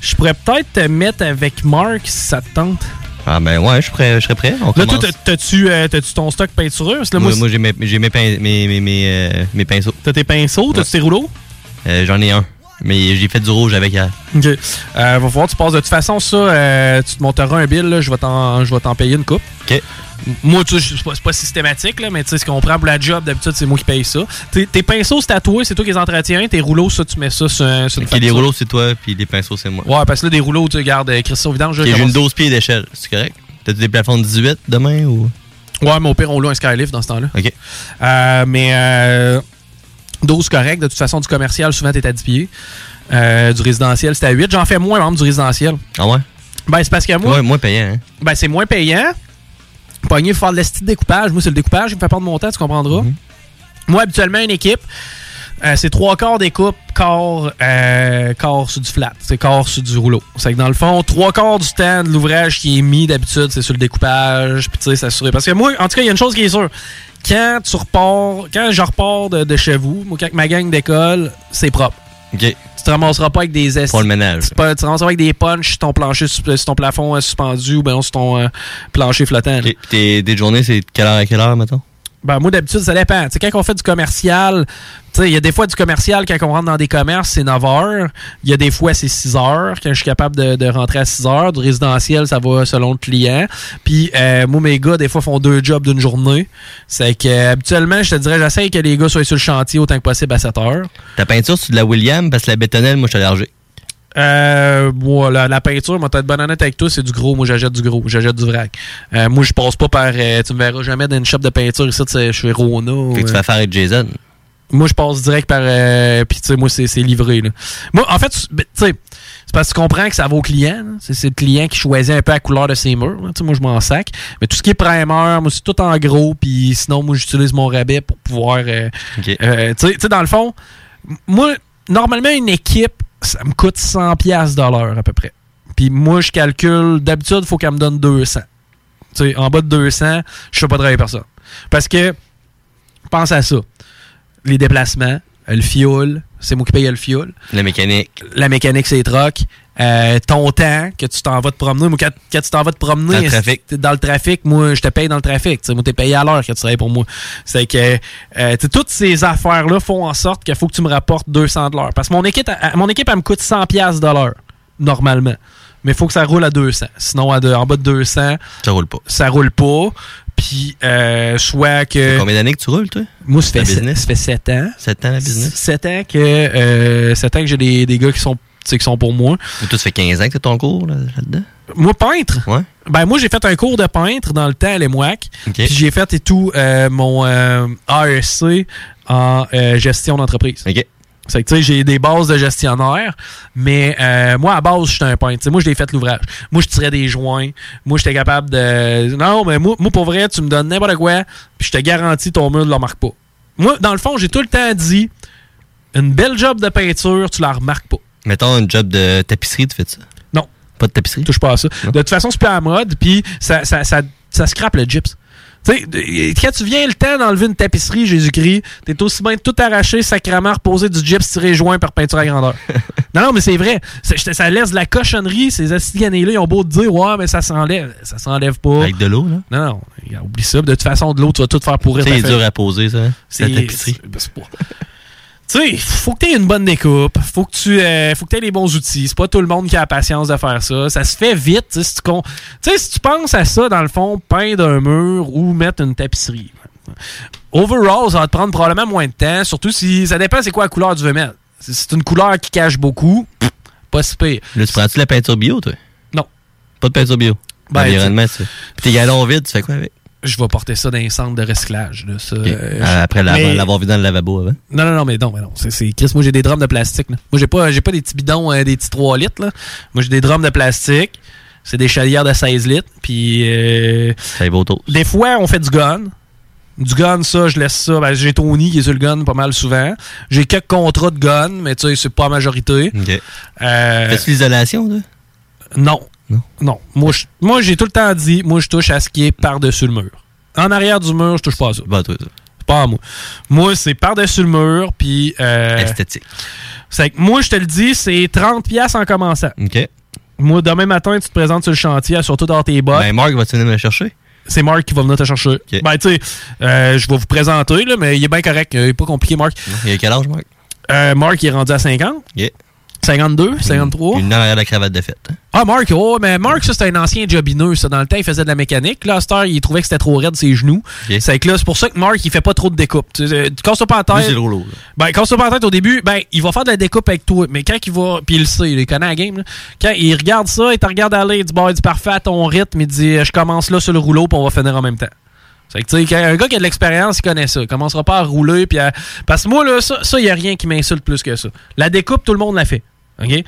Je pourrais peut-être te mettre avec Mark si ça te tente. Ah ben ouais, je, prêt, serais prêt. On Là, toi, t'as- t'as-tu euh, t'as-tu ton stock peintureux? Là, moi, moi, moi, j'ai mes, j'ai mes, mes, mes, pinceaux. T'as tes pinceaux? T'as-tu tes rouleaux? Euh, J'en ai un. Mais j'ai fait du rouge avec hier. OK. Euh, va falloir que tu passes. De toute façon, ça, euh, tu te monteras un bill, là, je vais t'en je vais t'en payer une coupe. OK. Moi, tu sais, c'est pas, pas systématique, là, mais tu sais, ce qu'on prend pour la job, d'habitude, c'est moi qui paye ça. Tes, tes pinceaux, c'est tatoué, c'est toi qui les entretiens. Tes rouleaux, ça, tu mets ça sur, un- sur une les rouleaux, c'est toi, puis les pinceaux, c'est moi. Ouais, parce que là, des rouleaux, tu gardes, euh, Christ au vidange. là, Ok, J'ai une 12 pieds d'échelle, c'est correct? T'as-tu des plafonds de 18 demain ou? Ouais, mais au pire, on loue un skylift dans ce temps-là. OK. Euh, mais euh, 12 correct. De toute façon, du commercial, souvent, t'es à 10 pieds. Euh, du résidentiel, c'est à 8. J'en fais moins, exemple, du résidentiel. Ah ouais? Ben, c'est parce que moi. Ouais, moins payant, hein? Ben, c'est moins payant. Pogner, faut faire de l'esti de découpage. Moi, c'est le découpage qui me fait perdre mon temps, tu comprendras. Mhm. Moi, habituellement, une équipe, euh, c'est trois quarts découpe, quart, euh, quart sur du flat. C'est quart sur du rouleau. C'est que dans le fond, trois quarts du temps de l'ouvrage qui est mis d'habitude, c'est sur le découpage. Puis, tu sais, s'assurer. Parce que moi, en tout cas, il y a une chose qui est sûre. Quand tu repars, quand je repars de, de chez vous, moi, quand ma gang d'école, c'est propre. OK. Tu te ramasseras pas avec des estis. Pour le ménage. Tu pas- tu te ramasseras avec des punches sur ton plancher, sur, ton plafond euh, suspendu ou ben non, sur ton euh, plancher flottant. Tes, tes journées, c'est de quelle heure à quelle heure, mettons? Ben, moi, d'habitude, ça dépend. Tu sais, quand on fait du commercial, il y a des fois du commercial, quand on rentre dans des commerces, c'est 9 heures. Il y a des fois, c'est 6 heures, quand je suis capable de, de rentrer à 6 heures. Du résidentiel, ça va selon le client. Puis, euh, moi, mes gars, des fois, font deux jobs d'une journée. C'est que, habituellement, je te dirais, j'essaie que les gars soient sur le chantier autant que possible à 7 heures. Ta peinture, c'est de la William, parce que la bétonnelle, moi, je suis allergique. Euh, moi, la, la peinture, moi, t'as de bonne honnête avec toi, c'est du gros. Moi, j'achète du gros. J'achète du vrac. Euh, moi, je passe pas par. euh, tu me verras jamais dans une shop de peinture ici, je suis Rona. Fait que tu euh. vas faire avec Jason. Moi, je passe direct par. Euh, Puis, tu sais, moi, c'est livré. Là. Moi, en fait, tu ben, tu sais, c'est parce que tu comprends que ça va au client. C'est le client qui choisit un peu la couleur de ses murs. sais, moi, je m'en sac. Mais tout ce qui est primer, moi, c'est tout en gros. Puis, sinon, moi, j'utilise mon rabais pour pouvoir. euh, euh, tu sais- dans le fond, moi, normalement, une équipe, ça me coûte 100$ piastres de l'heure à peu près. Puis, moi, je calcule. D'habitude, il faut qu'elle me donne 200. Tu sais, en bas de 200, je fais pas travailler personne. Parce que, pense à ça. Les déplacements, euh, le fioul, c'est moi qui paye le fioul. La mécanique. La mécanique, c'est les trocs. Euh, ton temps que tu t'en vas te promener. Moi, quand, quand tu t'en vas te promener, Dans le trafic. dans le trafic, moi, je te paye dans le trafic. Moi, t'es payé à l'heure quand tu travailles pour moi. C'est que euh, toutes ces affaires-là font en sorte qu'il faut que tu me rapportes 200 de l'heure. Parce que mon équipe, elle- mon équipe, elle me coûte 100 pièces de l'heure, normalement. Mais il faut que ça roule à 200. Sinon, à de- en bas de 200, ça roule pas. Ça roule pas. Puis, euh, soit que... Combien d'années que tu roules, toi? Moi, ça fait, ça fait 7 ans. 7 ans, la business? 7 ans que, euh, ans que j'ai des, des gars qui sont, tu qui sont pour moi. Ou toi, ça fait 15 ans que t'as ton cours là- là-dedans? Moi, peintre? Ouais. Ben, moi, j'ai fait un cours de peintre dans le temps à l'EMOAC. Puis j'ai fait et tout euh, mon AEC en gestion d'entreprise. C'est que, tu sais, j'ai des bases de gestionnaire, mais euh, moi, à base, je suis un peintre. Tu sais, moi, je l'ai fait l'ouvrage. Moi, je tirais des joints. Moi, j'étais capable de... Non, mais moi, moi, pour vrai, tu me donnes n'importe quoi, puis je te garantis, ton mur ne le remarque pas. Moi, dans le fond, j'ai tout le temps dit, une belle job de peinture, tu la remarques pas. Mettons un job de tapisserie, tu fais ça? Non. Pas de tapisserie? Touche pas à ça. De toute façon, c'est plus à la mode, puis ça, ça, ça, ça scrape le gyps. Tu sais, quand tu viens le temps d'enlever une tapisserie, Jésus-Christ, t'es aussi bien tout arracher, sacrément, reposer du gyps tiré joint par peinture à grandeur. non, non, mais c'est vrai. Ça, laisse de la cochonnerie. Ces astiganés-là, ils ont beau te dire, ouais, mais ça s'enlève. Ça s'enlève pas. Avec de l'eau, là? Non, non, oublie ça. De toute façon, de l'eau, tu vas tout faire pourrir. C'est dur à poser, ça. hein? C'est La tapisserie. c'est- ben, pas- sais, faut que tu aies une bonne découpe, faut que tu euh, faut que aies les bons outils. C'est pas tout le monde qui a la patience de faire ça. Ça se fait vite. tu sais, Si tu, con- si tu penses à ça, dans le fond, peindre un mur ou mettre une tapisserie. Overall, ça va te prendre probablement moins de temps, surtout si ça dépend c'est quoi la couleur que tu veux mettre. Si c'est une couleur qui cache beaucoup, pff, pas si pire. Là, tu prends-tu la peinture bio, toi? Non. Pas de peinture bio? Ben, L'environnement, tu... Puis tes galons vides, tu fais quoi avec? Je vais porter ça dans un centre de recyclage. là, ça, euh, Ah, Après l'avoir vu dans le lavabo avant? Non, non, non, mais non, mais non. C'est, c'est- Chris, moi, j'ai des drums de plastique. Là. Moi, j'ai pas, j'ai pas des petits bidons, euh, des petits 3 litres. Là. Moi, j'ai des drums de plastique. C'est des chalières de 16 litres. Puis. Euh, ça va autour. Des fois, on fait du gun. Du gun, ça, je laisse ça. Ben, j'ai Tony qui est sur le gun pas mal souvent. J'ai quelques contrats de gun, mais tu sais, c'est pas la majorité. Euh, Fais-tu l'isolation, là? non. Non? Moi, je- moi, j'ai tout le temps dit, moi, je touche à ce qui est par-dessus le mur. En arrière du mur, je touche pas à ça. C'est pas à moi. Moi, c'est par-dessus le mur, puis... euh, Esthétique. C'est que moi, je te le dis, c'est 30$ piastres en commençant. OK. Moi, demain matin, tu te présentes sur le chantier, surtout dans tes bottes. Ben, Marc, va-tu venir me chercher? C'est Marc qui va venir te chercher. Ben, tu sais, euh, je vais vous présenter, là, mais il est bien correct. Il est pas compliqué, Marc. Il a quel âge, Marc? Euh, Marc, il est rendu à 50. Yeah. 52, 53. Une arrière la cravate de fête. hein? Ah, Marc, oh, mais Marc, ça, c'était un ancien jobineux, ça. Dans le temps, il faisait de la mécanique. Là, heure, il trouvait que c'était trop raide ses genoux. C'est que là, c'est pour ça que Marc, il fait pas trop de découpe. Tu tu casses pas en tête. Lui. Ben, quand pas en tête au début, ben, il va faire de la découpe avec toi. Mais quand il va, puis il le sait, il connaît la game, là. Quand il regarde ça, il te regarde aller, il dit, bon, il dit parfait à ton rythme, il dit, je commence là sur le rouleau, puis on va finir en même temps. C'est que, tu sais, un gars qui a de l'expérience, il connaît ça. Il commencera pas à rouler, puis à... Parce que moi, là, ça, ça, y a rien qui m'insulte plus que ça. La découpe, tout le monde la fait. OK?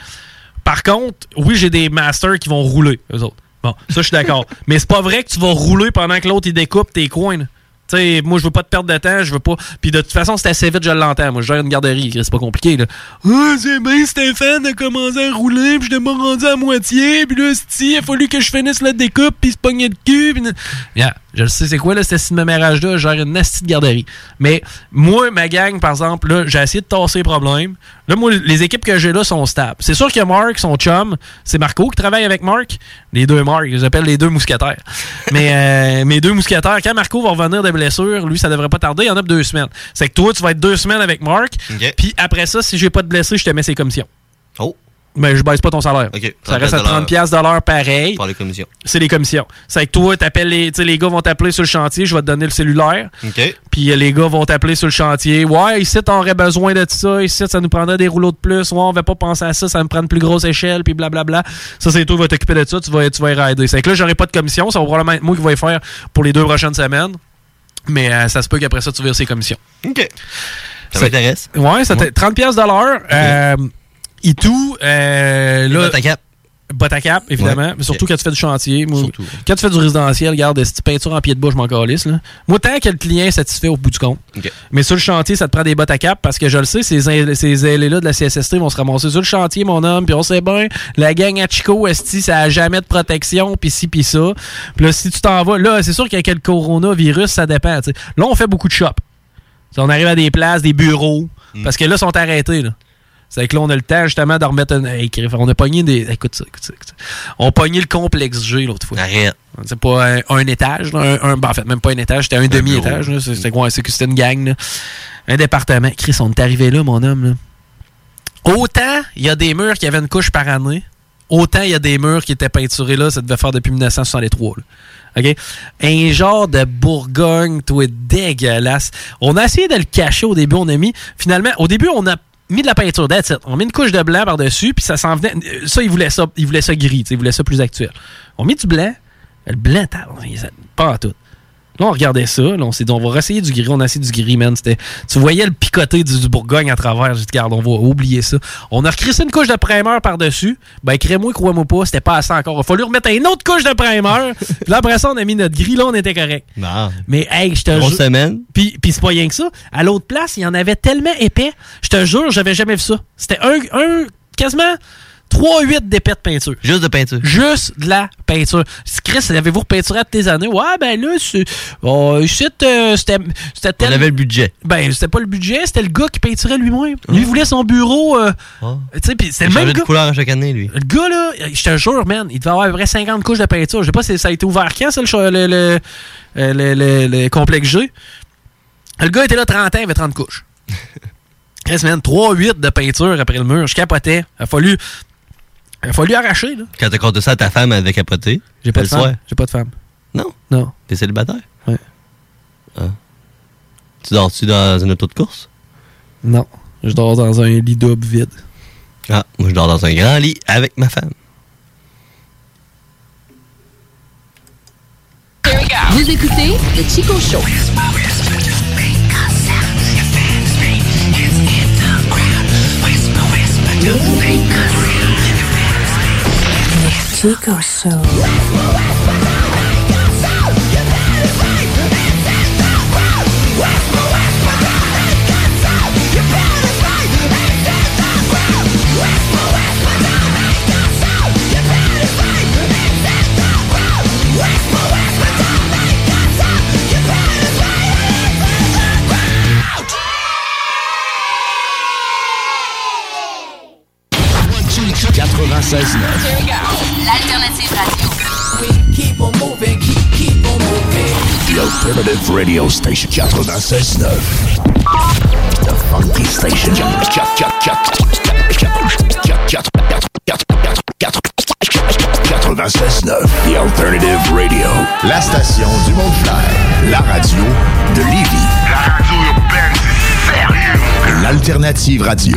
Par contre, oui, j'ai des masters qui vont rouler, eux autres. Bon, ça, je suis d'accord. Mais c'est pas vrai que tu vas rouler pendant que l'autre, il découpe tes coins. Tu sais, moi, je veux pas te perdre de temps, je veux pas. Puis de toute façon, c'est assez vite, je l'entends. Moi, je gère une garderie, c'est pas compliqué, là. Ah, c'est bien, Stéphane a commencé à rouler, puis je m'en rendu à moitié, puis là, si, il a fallu que je finisse la découpe, puis se pogner de cul, puis. Yeah. Je le sais, c'est quoi, là, cette ménage-là? Genre une nasty de garderie. Mais moi, ma gang, par exemple, là, j'ai essayé de tasser les problèmes. Là, moi, les équipes que j'ai là sont stables. C'est sûr que Mark, son chum, c'est Marco qui travaille avec Mark. Les deux Mark, je les appelle les deux mousquetaires. Mais euh, mes deux mousquetaires, quand Marco va revenir de blessure, lui, ça devrait pas tarder, il y en a deux semaines. C'est que toi, tu vas être deux semaines avec Mark. Puis après ça, si j'ai pas de blessé, je te mets ses commissions. Oh. Mais je baisse pas ton salaire. Ça reste à 30$ piastres de l'heure pareil. Pour les commissions. C'est les commissions. C'est que toi, t'appelles les, les gars vont t'appeler sur le chantier, je vais te donner le cellulaire. OK. Puis euh, les gars vont t'appeler sur le chantier. Ouais, ici, t'aurais besoin de ça. Ici, ça nous prendrait des rouleaux de plus. Ouais, on va pas penser à ça. Ça me prend une plus grosse échelle. Puis blablabla. Ça, c'est toi qui vas t'occuper de ça. Tu vas, tu vas y rider. C'est que là, j'aurai pas de commission. Ça va probablement être moi qui vais y faire pour les deux prochaines semaines. Mais euh, ça se peut qu'après ça, tu vires ces commissions. OK. Ça m'intéresse. Ouais, ça 30$ piastres de l'heure. Euh, et tout. Euh, là, à cap. Bottes à cap, évidemment. Ouais. Mais surtout quand tu fais du chantier. Moi, quand tu fais du résidentiel, regarde, si tu peinture en pied de bouche, je m'en calisse. Là. Moi, tant que le client est satisfait au bout du compte. Mais sur le chantier, ça te prend des bottes à cap parce que je le sais, ces, ces ailés-là de la CSST vont se ramasser sur le chantier, mon homme. Puis on sait bien, la gang à Chico, Esti, ça a jamais de protection, puis ci, puis ça. Puis là, si tu t'en vas, là, c'est sûr qu'avec le coronavirus, ça dépend. Là, on fait beaucoup de shops. On arrive à des places, des bureaux, parce que là, ils sont arrêtés. Là. C'est que là, on a le temps justement de remettre un. On a pogné des. Écoute ça, écoute ça, écoute ça. On a pogné le complexe G l'autre fois. Arrête. C'est pas un, un étage, là, un, un- ben, en fait, même pas un étage, c'était un demi-étage. C'était quoi? C'est que c'était une gang. là. Un département. Chris, on est arrivé là, mon homme. là. Autant il y a des murs qui avaient une couche par année, autant il y a des murs qui étaient peinturés là, ça devait faire depuis 1963. là. OK? Un genre de Bourgogne, toi, dégueulasse. On a essayé de le cacher au début, on a mis. Finalement, au début, on a mis de la peinture, that's it. On mis une couche de blanc par-dessus, puis ça s'en venait. Ça, ils voulaient ça, ils voulaient ça gris, ils voulaient ça plus actuel. On met du blanc, le blanc, pas en tout. Là, on regardait ça. Là, on s'est dit, on va essayer du gris. On a essayé du gris, man. C'était, tu voyais le picoté du, du Bourgogne à travers. J'ai dit, regarde, on va oublier ça. On a recrissé une couche de primeur par-dessus. Ben, crée-moi, crois-moi pas, c'était pas assez encore. Il a fallu remettre une autre couche de primeur. Puis là, après ça, on a mis notre gris. Là, on était correct. Non. Mais, hey, je te jure- semaine. Puis, puis c'est pas rien que ça. À l'autre place, il y en avait tellement épais. Je te jure, j'avais jamais vu ça. C'était un, un quasiment 3-8 d'épais de peinture. Juste de peinture. Juste de la peinture. Chris, avez-vous repeinturé à tes années? Ouais, ben là, c'est. Oh, euh, c'était. C'était tel. On avait le budget. Ben, c'était pas le budget, c'était le gars qui peinturait lui-même. Lui, il voulait son bureau. euh, Tu sais, puis c'était Il le même changeait de gars. couleur à chaque année, lui. Le gars, là, je te jure, man, il devait avoir à peu près 50 couches de peinture. Je sais pas si ça a été ouvert quand, ça, le, cho- le, le, euh, le- le- le complexe G. Le gars était là 30 ans, il avait 30 couches. Chris, man, 3-8 de peinture après le mur. Je capotais. Il a fallu, il a fallu arracher, là. Quand t'as compté ça à ta femme, elle avait capoté. J'ai pas de femme. J'ai pas de femme. Non? Non. T'es célibataire? Ouais. Ah. Tu dors-tu dans une auto de course? Non. Je dors dans un lit double vide. Ah, moi je dors dans un grand lit avec ma femme. Vous écoutez le Chico Show. Chico Show. L'alternative Station 96.9. The Funky Station 96.9. The Alternative Radio. La station du Mont-Clair. La radio de Lévis. La radio urbaine, sérieux. L'Alternative Radio.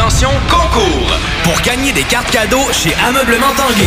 Attention, concours! Pour gagner des cartes cadeaux chez Ameublement Tanguay.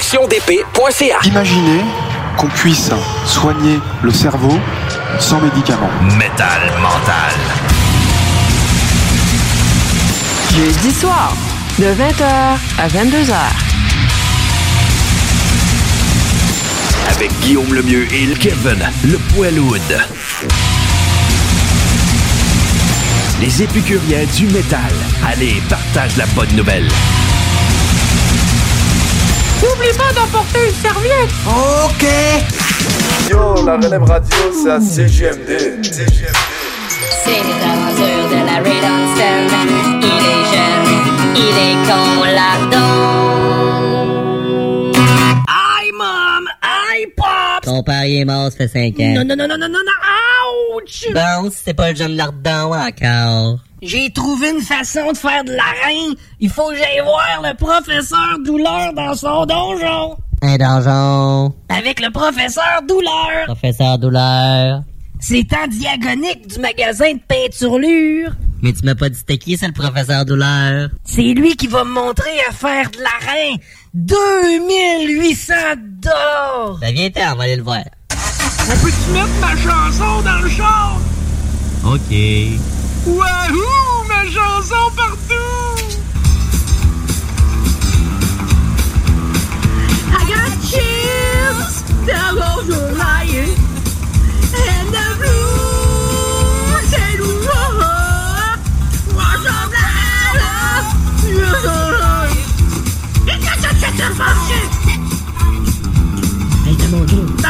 Imaginez qu'on puisse soigner le cerveau sans médicaments. Métal mental. Jeudi soir, de 20h à 22h. Avec Guillaume Lemieux et le Kevin, le Poiloud. Les épicuriens du métal. Allez, partage la bonne nouvelle. N'oublie pas d'emporter une serviette. OK. Yo, la relève radio, c'est à CGMD. C'est les aventures de la Red. Il est jeune, il est con, lardon. Aïe, mom! Aïe, pop! Ton pari est mort, ça fait 5 ans. Non, non, non, non, non, non, non, ouch! Bon, si c'est pas le jeune lardon encore. J'ai trouvé une façon de faire de la reine. Il faut que j'aille voir le professeur Douleur dans son donjon. Un donjon. Avec le professeur Douleur. Professeur Douleur. C'est en diagonique du magasin de peinturlure. Mais tu m'as pas dit c'était qui, c'est le professeur Douleur? C'est lui qui va me montrer à faire de la reine. 2800 dollars. Ben viens t'en, on va aller le voir. On peut-tu mettre ma chanson dans le char? OK. Wahoo! Ma chanson partout! I got chills down the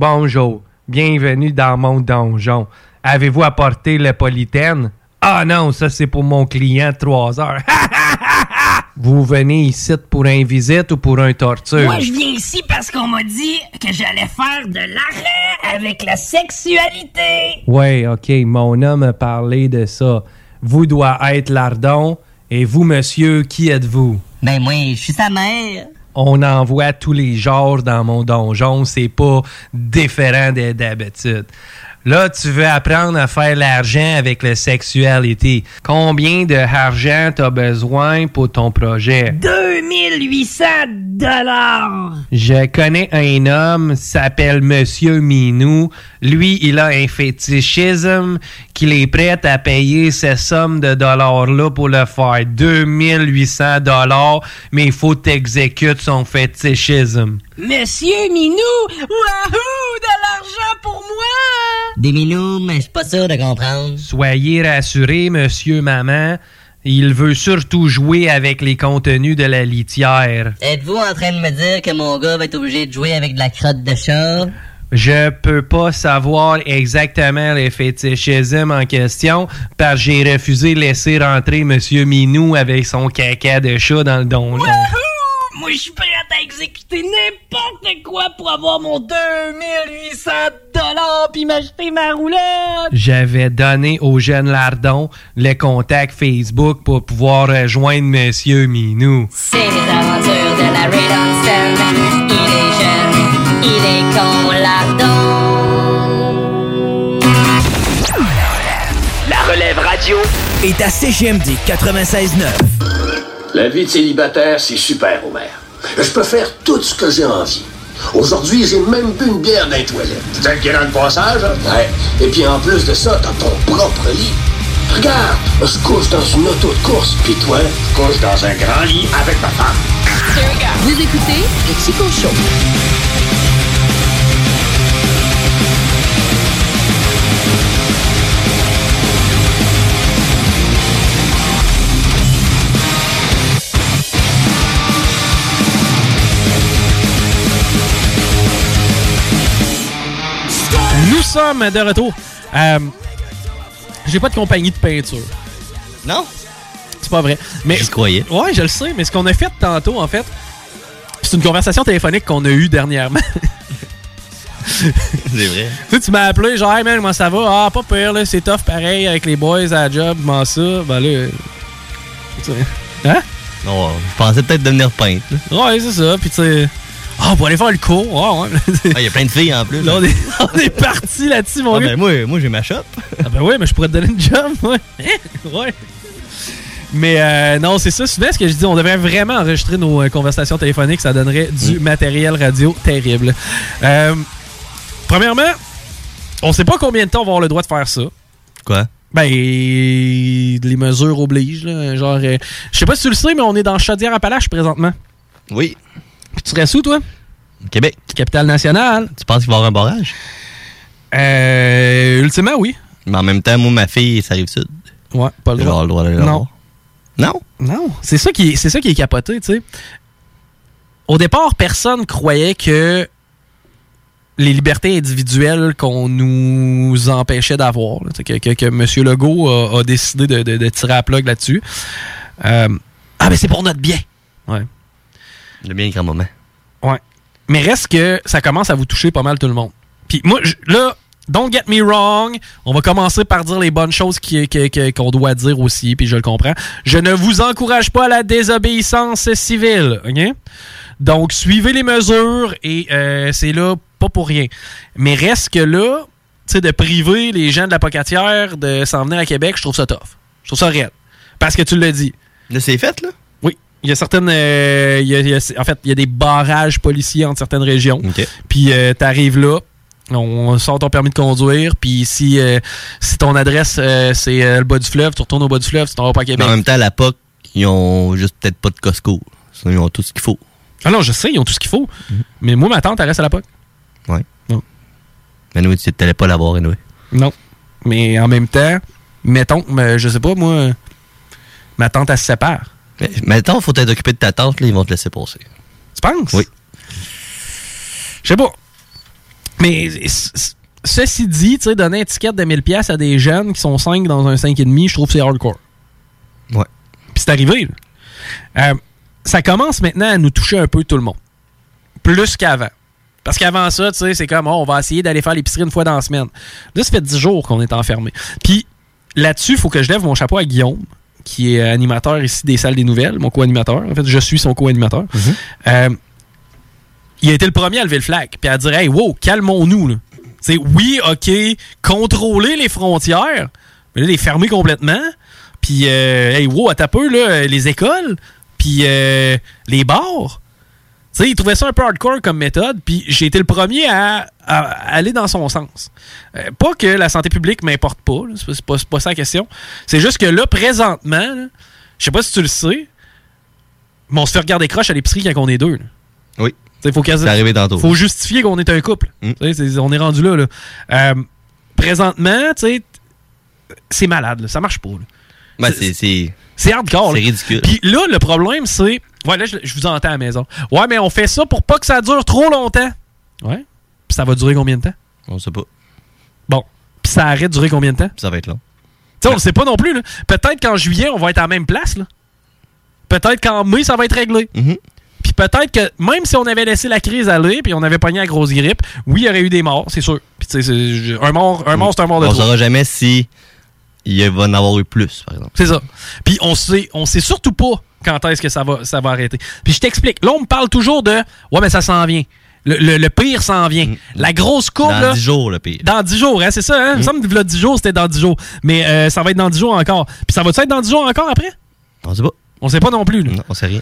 Bonjour, bienvenue dans mon donjon. Avez-vous apporté le polythène? Ah non, ça c'est pour mon client 3 heures. Vous venez ici pour un visite ou pour un torture? Moi, je viens ici parce qu'on m'a dit que j'allais faire de l'arrêt avec la sexualité. Ouais, ok, mon homme a parlé de ça. Vous doit être lardon. Et vous, monsieur, qui êtes-vous? Ben moi, je suis sa mère. On en voit tous les genres dans mon donjon, c'est pas différent de- d'habitude. Là, tu veux apprendre à faire l'argent avec la sexualité. Combien de argent t'as besoin pour ton projet? 2800 dollars. Je connais un homme, s'appelle Monsieur Minou. Lui, il a un fétichisme qu'il est prêt à payer cette somme de dollars-là pour le faire. 2800 dollars, mais il faut t'exécute son fétichisme. Monsieur Minou, wahoo, de l'argent pour moi. Des minous, mais je suis pas sûr de comprendre. Soyez rassurés, monsieur, maman. Il veut surtout jouer avec les contenus de la litière. Êtes-vous en train de me dire que mon gars va être obligé de jouer avec de la crotte de chat? Je peux pas savoir exactement les fétichismes en question parce que j'ai refusé de laisser rentrer Monsieur Minou avec son caca de chat dans le donjon. Moi, je suis prête à exécuter n'importe quoi pour avoir mon 2800 dollars puis m'acheter ma roulette. J'avais donné au jeune Lardon le contact Facebook pour pouvoir rejoindre Monsieur Minou. C'est les aventures de la. Il est jeune, il est con, lardon. La relève radio est à CGMD 96.9. La vie de célibataire, c'est super, Homer. Je peux faire tout ce que j'ai envie. Aujourd'hui, j'ai même bu une bière dans les toilettes. C'est le passage, hein? Ouais. Et puis en plus de ça, t'as ton propre lit. Regarde, je couche dans une auto de course, puis toi, je couche dans un grand lit avec ma femme. Vous écoutez le Chico Show. Sommes de retour. Euh, J'ai pas de compagnie de peinture. Non? C'est pas vrai. Mais, J'y croyais. Ouais, je le sais, mais ce qu'on a fait tantôt, en fait, c'est une conversation téléphonique qu'on a eue dernièrement. C'est vrai. tu sais, tu m'as appelé, genre, hey man, comment ça va? Ah, pas pire, là, c'est tough pareil avec les boys à la job, comment ça? Ben là. Hein? Non, je pensais peut-être devenir peintre. là. Ouais, c'est ça. Puis tu sais. Ah, on va aller faire le cours. Ouais, ouais. Ah, Il y a plein de filles en plus. Là, on est, on est parti là-dessus, mon Ah, gars. ben, moi, moi j'ai ma shop. Ah ben ouais, mais je pourrais te donner une job, ouais. Hein? ouais. Mais euh, non, c'est ça. Souvent, ce que je dis, on devrait vraiment enregistrer nos euh, conversations téléphoniques. Ça donnerait du matériel radio terrible. Euh, premièrement, on sait pas combien de temps on va avoir le droit de faire ça. Quoi? Ben, les mesures obligent. Là, genre, euh, je sais pas si tu le sais, mais on est dans Chaudière-Appalaches présentement. Oui. Puis tu serais où, toi? Québec. Capitale nationale. Tu penses qu'il va y avoir un barrage? Euh, ultimement, oui. Mais en même temps, moi, ma fille, ça arrive sud. Ouais, pas le avoir le droit d'aller la Non. voir. Non? Non. C'est ça qui est, c'est ça qui est capoté, tu sais. Au départ, personne croyait que les libertés individuelles qu'on nous empêchait d'avoir, là, que, que, que M. Legault a, a décidé de, de- de tirer à plug là-dessus. Euh, ah, mais c'est pour notre bien. Ouais. Le bien grand moment. Ouais. Mais reste que ça commence à vous toucher pas mal tout le monde. Puis moi, je- là, don't get me wrong, on va commencer par dire les bonnes choses qui- qu'on doit dire aussi, puis je le comprends. Je ne vous encourage pas à la désobéissance civile, OK? Donc, suivez les mesures et euh, c'est là pas pour rien. Mais reste que là, tu sais, de priver les gens de la pocatière de s'en venir à Québec, je trouve ça tough. Je trouve ça raide. Parce que tu l'as dit. Là, c'est fait, là? Il y a certaines. euh, il y a- il y a- en fait, il y a des barrages policiers entre certaines régions. Puis euh, t'arrives là, on sort ton permis de conduire, puis si, euh, si ton adresse euh, c'est euh, le bas du fleuve, tu retournes au bas du fleuve, tu t'en vas pas à Mais Québec. en même temps, la POC, ils ont juste peut-être pas de Costco. Sinon, ils ont tout ce qu'il faut. Ah non, je sais, ils ont tout ce qu'il faut. Mais moi, ma tante, elle reste à la POC. Ouais. Non. Mais nous, tu n'allais pas l'avoir, anyway. Non. Mais en même temps, mettons, mais je sais pas, moi, ma tante, elle se sépare. Mais maintenant, faut t'être occupé de ta tante, là, ils vont te laisser passer. Tu penses? Oui. Je sais pas. Mais ceci dit, tu sais, donner un ticket de 1000$ pièces à des jeunes qui sont 5 dans un 5,5, je trouve que c'est hardcore. Ouais. Puis c'est arrivé. Euh, ça commence maintenant à nous toucher un peu tout le monde. Plus qu'avant. Parce qu'avant ça, tu sais, c'est comme, oh, on va essayer d'aller faire l'épicerie une fois dans la semaine. Là, ça fait 10 jours qu'on est enfermé. Puis là-dessus, il faut que je lève mon chapeau à Guillaume, qui est animateur ici des salles des nouvelles, mon co-animateur. En fait, je suis son co-animateur. Euh, il a été le premier à lever le flag, puis à dire Hey, wow, calmons-nous. C'est oui, OK, contrôler les frontières, mais là, les fermer complètement. Puis, euh, hey, wow, à peu, là, les écoles, puis euh, les bars. Sais, il trouvait ça un peu hardcore comme méthode, puis j'ai été le premier à, à aller dans son sens. Euh, pas que la santé publique m'importe pas, c'est pas, pas, ça la question. C'est juste que là, présentement, je sais pas si tu le sais, mais on se fait regarder croche à l'épicerie quand on est deux. là. Oui. T'sais, faut justifier qu'on est un couple. C'est- on est rendu là. là. Euh, présentement, c'est malade. là. Ça marche pas. Ben, c'est- c'est. Hardcore. C'est ridicule. Puis là, le problème, c'est. Ouais, là, je, je vous entends à la maison. Ouais, mais on fait ça pour pas que ça dure trop longtemps. Ouais. Puis ça va durer combien de temps? On sait pas. Bon. Puis ça arrête de durer combien de temps? Ça va être long. Tu sais, on le sait pas non plus. Peut-être qu'en juillet, on va être à la même place. là. Peut-être qu'en mai, ça va être réglé. Mm-hmm. Puis peut-être que même si on avait laissé la crise aller, puis on avait pogné la grosse grippe, oui, il y aurait eu des morts, c'est sûr. Puis tu sais, c'est- un mort, un mort c'est un mort de On trop. saura jamais si il va en avoir eu plus, par exemple. C'est ça. Puis on sait, on sait surtout pas quand est-ce que ça va, ça va arrêter. Puis je t'explique. Là, on me parle toujours de Ouais, mais ça s'en vient. Le, le- le pire s'en vient. La grosse courbe. Dans là, 10 jours, le pire. Dans 10 jours, hein, c'est ça, hein? Il me semble que là, 10 jours, c'était dans 10 jours. Mais euh, ça va être dans 10 jours encore. Puis ça va-tu être dans 10 jours encore après? On sait pas. On sait pas non plus. là. Non, on sait rien.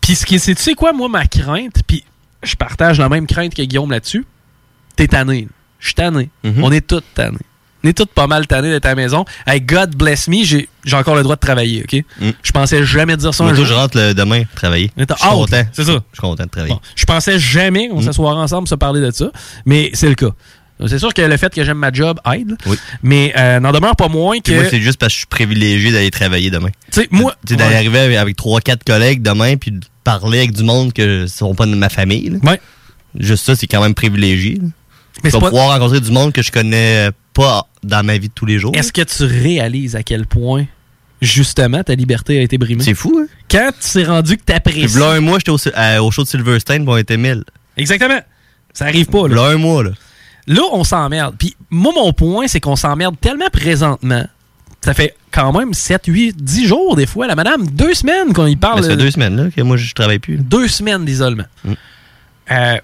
Puis ce qui est, tu sais quoi, moi, ma crainte, puis je partage la même crainte que Guillaume là-dessus? T'es tanné. Je suis tanné. Mhm. On est tous tannés. On est tous pas mal tannés d'être à la maison. Hey, God bless me, j'ai j'ai encore le droit de travailler, OK? Je pensais jamais dire ça un jour. je rentre le demain travailler. Je suis content. c'est ça. Je suis content de travailler. Bon, je pensais jamais qu'on Mm. s'asseoirait ensemble se parler de ça, mais c'est le cas. C'est sûr que le fait que j'aime ma job aide, Oui. mais euh, n'en demeure pas moins que... Moi, c'est juste parce que je suis privilégié d'aller travailler demain. Tu sais, moi... Tu d'aller Ouais. arriver avec- avec 3-4 collègues demain, puis de parler avec du monde que ne sont pas de ma famille. là. Ouais. Juste ça, c'est quand même privilégié. là. Mais je c'est vais pas- pouvoir rencontrer du monde que je connais pas dans ma vie de tous les jours. Est-ce que tu réalises à quel point, justement, ta liberté a été brimée? C'est fou, hein? Quand tu t'es rendu que t'apprécies... là, un mois, j'étais au, à- au show de Silverstein, puis on était 1000. Exactement. Ça arrive pas, là. Là, un mois, là. Là, on s'emmerde. Puis moi, mon point, c'est qu'on s'emmerde tellement présentement. Ça fait quand même 7, 8, 10 jours, des fois. La madame, deux semaines qu'on y parle. Ben, ça fait euh, deux semaines, là, que moi, je travaille plus. là. deux semaines d'isolement. Mm. Euh,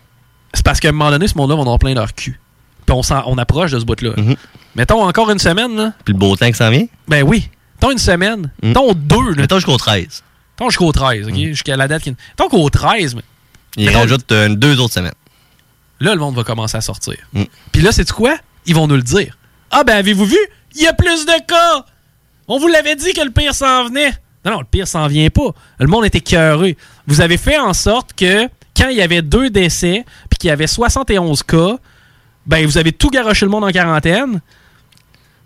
c'est parce qu'à un moment donné, ce monde-là va en avoir plein leur cul. Puis on, on approche de ce bout-là. Mm-hmm. Mettons encore une semaine, là. Puis le beau temps qui s'en vient? Ben oui. Mettons une semaine. Mm. Mettons deux, là. Mettons jusqu'au 13. Mettons jusqu'au 13, OK? Jusqu'à la date qui... Mettons qu'au 13, mais... Il Mettons- rajoute euh, deux autres semaines. Là, le monde va commencer à sortir. Mm. Puis là, c'est quoi? Ils vont nous le dire. Ah, ben, avez-vous vu? Il y a plus de cas! On vous l'avait dit que le pire s'en venait. Non, non, le pire s'en vient pas. Le monde était cœuré. Vous avez fait en sorte que quand il y avait deux décès, qu'il y avait 71 cas, ben, vous avez tout garoché le monde en quarantaine.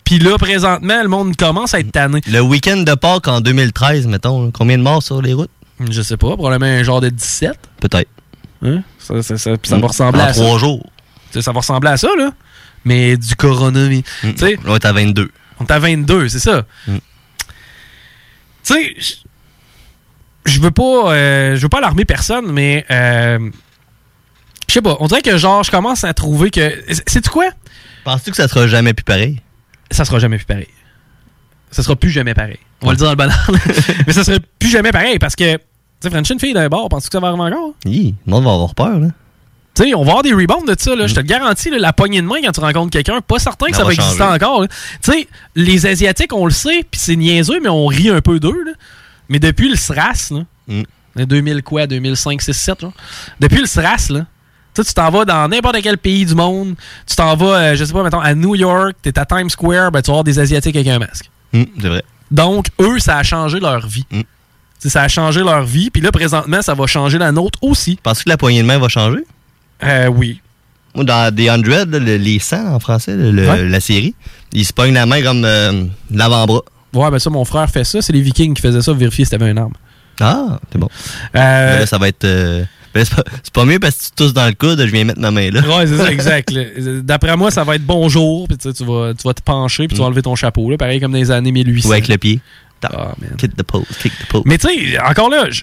Puis là, présentement, le monde commence à être tanné. Le week-end de Pâques en 2013, mettons, combien de morts sur les routes? Je sais pas, probablement un genre de 17. Peut-être. Hein? Ça, ça- ça- ça va ressembler En à ça. trois jours. Tu sais, Ça va ressembler à ça, là. Mais du coronavirus. Sais, On est à 22. on est à 22, c'est ça. Mm. Tu sais, je- je veux pas euh, je veux pas alarmer personne, mais euh, je sais pas, on dirait que genre je commence à trouver que c'est quoi? Penses-tu que ça sera jamais plus pareil? Ça sera jamais plus pareil. Ça sera plus jamais pareil. On va le dire dans le banal. mais ça sera plus jamais pareil parce que tu sais French une fille d'un bar, penses-tu que ça va arriver encore? Hi, le monde va avoir peur, là. Tu sais, on va avoir des rebounds de ça, là. Je te le garantis, là, la poignée de main quand tu rencontres quelqu'un, pas certain que Ça ça, va, va exister encore. là. Tu sais, les Asiatiques, on le sait, puis c'est niaiseux, mais on rit un peu d'eux, là. Mais depuis le SRAS, là, Mm. en 2000 quoi, 2005, 6, 7, genre. Depuis le SRAS, là, tu sais, tu t'en vas dans n'importe quel pays du monde, tu t'en vas, euh, je sais pas, mettons, à New York, t'es à Times Square, ben, tu vas avoir des Asiatiques avec un masque. Hum, c'est vrai. Donc, eux, ça a changé leur vie. Mm. Sais, Ça a changé leur vie, puis là, présentement, ça va changer la nôtre aussi. Penses-tu que la poignée de main va changer? Euh, oui. Dans The 100, là, le- les 100 en français, le- le- Ouais. la série, ils se pognent la main comme euh, l'avant-bras. Ouais, ben ça, mon frère fait ça. C'est les Vikings qui faisaient ça, vérifier si t'avais une arme. Ah, c'est bon. Euh, là, ça va être. Ben, c'est pas, pas mieux parce que tu tousses dans le coude, je viens mettre ma main là. Ouais, c'est ça, exact. D'après moi, ça va être bonjour, puis tu, sais, tu vas, tu vas te pencher, puis tu vas enlever ton chapeau, là, pareil comme dans les années 1800. Mm. Ou avec le pied. Man. Kick the pose, kick the pose. Mais tu sais, encore là, je,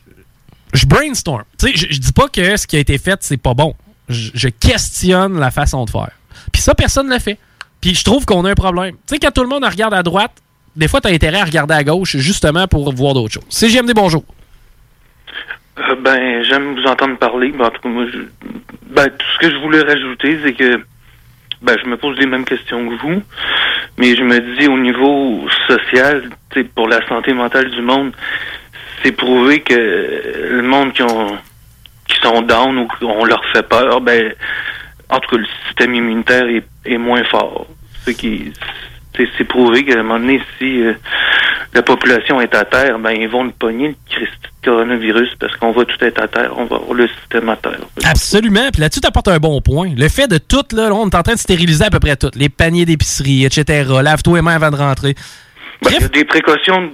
je brainstorm. Tu sais, je, je dis pas que ce qui a été fait, c'est pas bon. Je, je questionne la façon de faire. Puis ça, personne ne le fait. Puis je trouve qu'on a un problème. Tu sais, quand tout le monde regarde à droite, des fois, t'as intérêt à regarder à gauche, justement pour voir d'autres choses. CGMD, bonjour. Euh, ben, j'aime vous entendre parler. Ben, en tout cas, moi, je... ben, tout ce que je voulais rajouter, c'est que ben, je me pose les mêmes questions que vous, mais je me dis au niveau social, pour la santé mentale du monde, c'est prouvé que le monde qui ont qui sont down ou qu'on leur fait peur, ben, en tout cas, le système immunitaire est, est moins fort. Ce qui, c'est prouvé qu'à un moment donné, si euh, la population est à terre, ben ils vont le pogner, le de coronavirus, parce qu'on va tout être à terre, on va avoir le système à terre. Absolument. Puis là-dessus, t'apportes un bon point. Le fait de tout, là, là, on est en train de stériliser à peu près tout. Les paniers d'épicerie, etc. Lave-toi les mains avant de rentrer. Ben, Il y a des précautions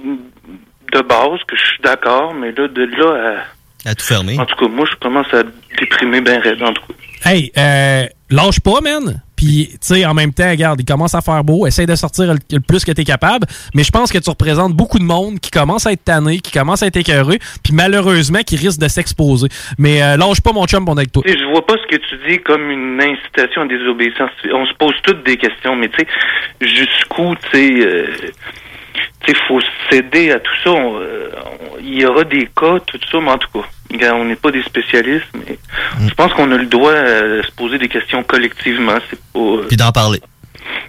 de base que je suis d'accord, mais là, de là à... À tout fermer. En tout cas, moi, je commence à déprimer bien raide, en tout cas. Hey, euh, lâche pas, man. Puis, tu sais, en même temps, regarde, il commence à faire beau. Essaye de sortir le, plus que tu es capable. Mais je pense que tu représentes beaucoup de monde qui commence à être tanné, qui commence à être écœuré, puis malheureusement, qui risque de s'exposer. Mais euh, lâche pas, mon chum, on est avec toi. Je vois pas ce que tu dis comme une incitation à désobéissance. On se pose toutes des questions, mais tu sais, jusqu'où, tu sais, euh, tu sais, faut céder à tout ça. Euh, Il y aura des cas, tout ça, mais en tout cas, on n'est pas des spécialistes, mais je pense qu'on a le droit de se poser des questions collectivement. C'est pas. euh, Puis d'en parler.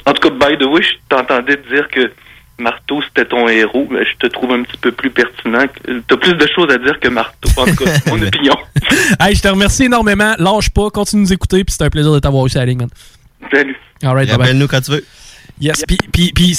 En tout cas, by the way, je t'entendais te dire que Marteau, c'était ton héros. mais je te trouve un petit peu plus pertinent. que- T'as plus de choses à dire que Marteau, en tout cas, mon opinion. hey, je te remercie énormément. Lâche pas, continue de nous écouter, puis c'est un plaisir de t'avoir eu sur la ligne, man. Salut. All right, bye-bye. Rappelle-nous quand tu veux. Yes, puis, tu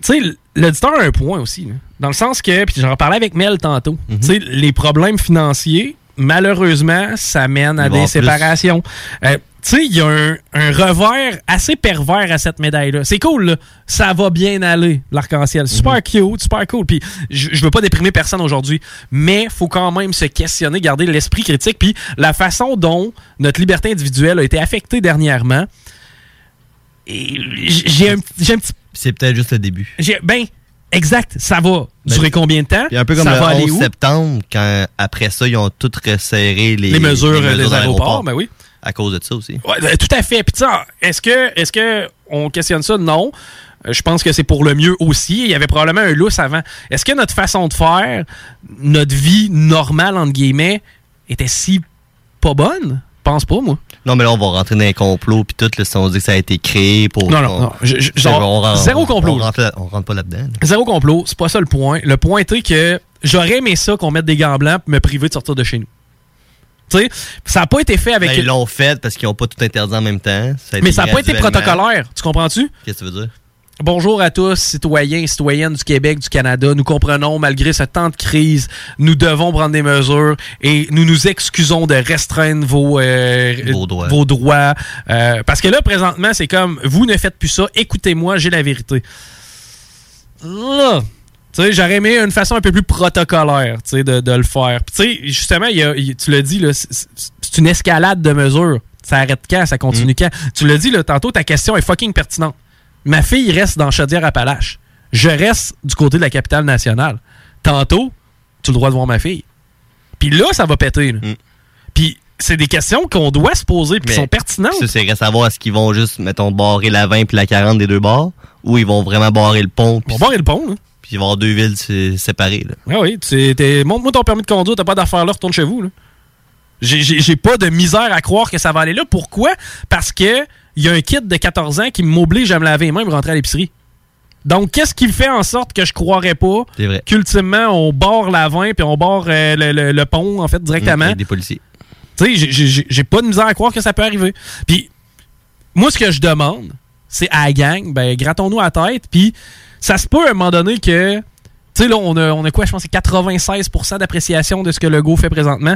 sais, l'auditeur a un point aussi. là. Dans le sens que, puis j'en parlais avec Mel tantôt, Mhm. tu sais, les problèmes financiers, malheureusement, ça mène à des séparations. Euh, tu sais, il y a un, un revers assez pervers à cette médaille-là. C'est cool, là. Ça va bien aller, l'arc-en-ciel. Super Mhm. cute, super cool. Puis je je veux pas déprimer personne aujourd'hui, mais faut quand même se questionner, garder l'esprit critique, puis la façon dont notre liberté individuelle a été affectée dernièrement. J'ai un, j'ai un petit C'est peut-être juste le début. Ben, exact. Ça va Ben, durer combien de temps? Un peu comme ça le va aller 11 où? septembre, quand après ça, ils ont tout resserré les, Les mesures, euh, des dans aéroports, ben oui. À cause de ça aussi. Ouais, ben, tout à fait. Puis est-ce que, est-ce que on questionne ça? Non. Euh, Je pense que c'est pour le mieux aussi. Il y avait probablement un lousse avant. Est-ce que notre façon de faire, notre vie normale, entre guillemets, était si pas bonne? Pense pas, moi. Non, mais là, on va rentrer dans un complot, puis tout, là, si on dit que ça a été créé pour. Non, non, on- non. Je- je- C'est genre, bon, on rentre- zéro complot. On rentre, là- on rentre pas là-dedans. là. Zéro complot, c'est pas ça le point. Le point est que j'aurais aimé ça qu'on mette des gants blancs pour me priver de sortir de chez nous. Tu sais, ça n'a pas été fait avec. Ben, ils l'ont fait parce qu'ils n'ont pas tout interdit en même temps. Ça mais ça n'a pas été protocolaire. Tu comprends-tu? Qu'est-ce que tu veux dire? Bonjour à tous, citoyens et citoyennes du Québec, du Canada. Nous comprenons, malgré ce temps de crise, nous devons prendre des mesures et nous nous excusons de restreindre vos, euh, Vos droits. euh, parce que là, présentement, c'est comme, vous ne faites plus ça, écoutez-moi, j'ai la vérité. Là, tu sais, j'aurais aimé une façon un peu plus protocolaire, tu sais, de, de le faire. Tu sais, justement, y a- tu l'as dit, là, c'est- une escalade de mesures. Ça arrête quand? Ça continue quand? Tu l'as dit, là, tantôt, ta question est fucking pertinente. Ma fille reste dans Chaudière-Appalaches. Je reste du côté de la capitale nationale. Tantôt, tu as le droit de voir ma fille. Puis là, ça va péter. là. Puis c'est des questions qu'on doit se poser puis qui sont pertinentes. Ça, c'est à savoir est-ce qu'ils vont juste, mettons, barrer la 20 puis la 40 des deux bords, ou ils vont vraiment barrer le pont. Ils vont barrer le pont. Puis ils vont avoir deux villes sé- séparées, là. Ah oui, montre-moi ton permis de conduire, t'as pas d'affaires là, retourne chez vous. là. J'ai pas de misère à croire que ça va aller là. Pourquoi? Parce que il y a un kid de 14 ans qui m'oblige à me laver les mains pour rentrer à l'épicerie. Donc, qu'est-ce qui fait en sorte que je croirais pas qu'ultimement, on barre la 20 puis on barre euh, le, le- le pont, en fait, directement? Avec des policiers. Tu sais, j'ai- pas de misère à croire que ça peut arriver. Puis, moi, ce que je demande, c'est à la gang, ben, grattons-nous à la tête, puis ça se peut à un moment donné que, tu sais, là, on a, on a quoi, je pense, c'est 96% d'appréciation de ce que le go fait présentement.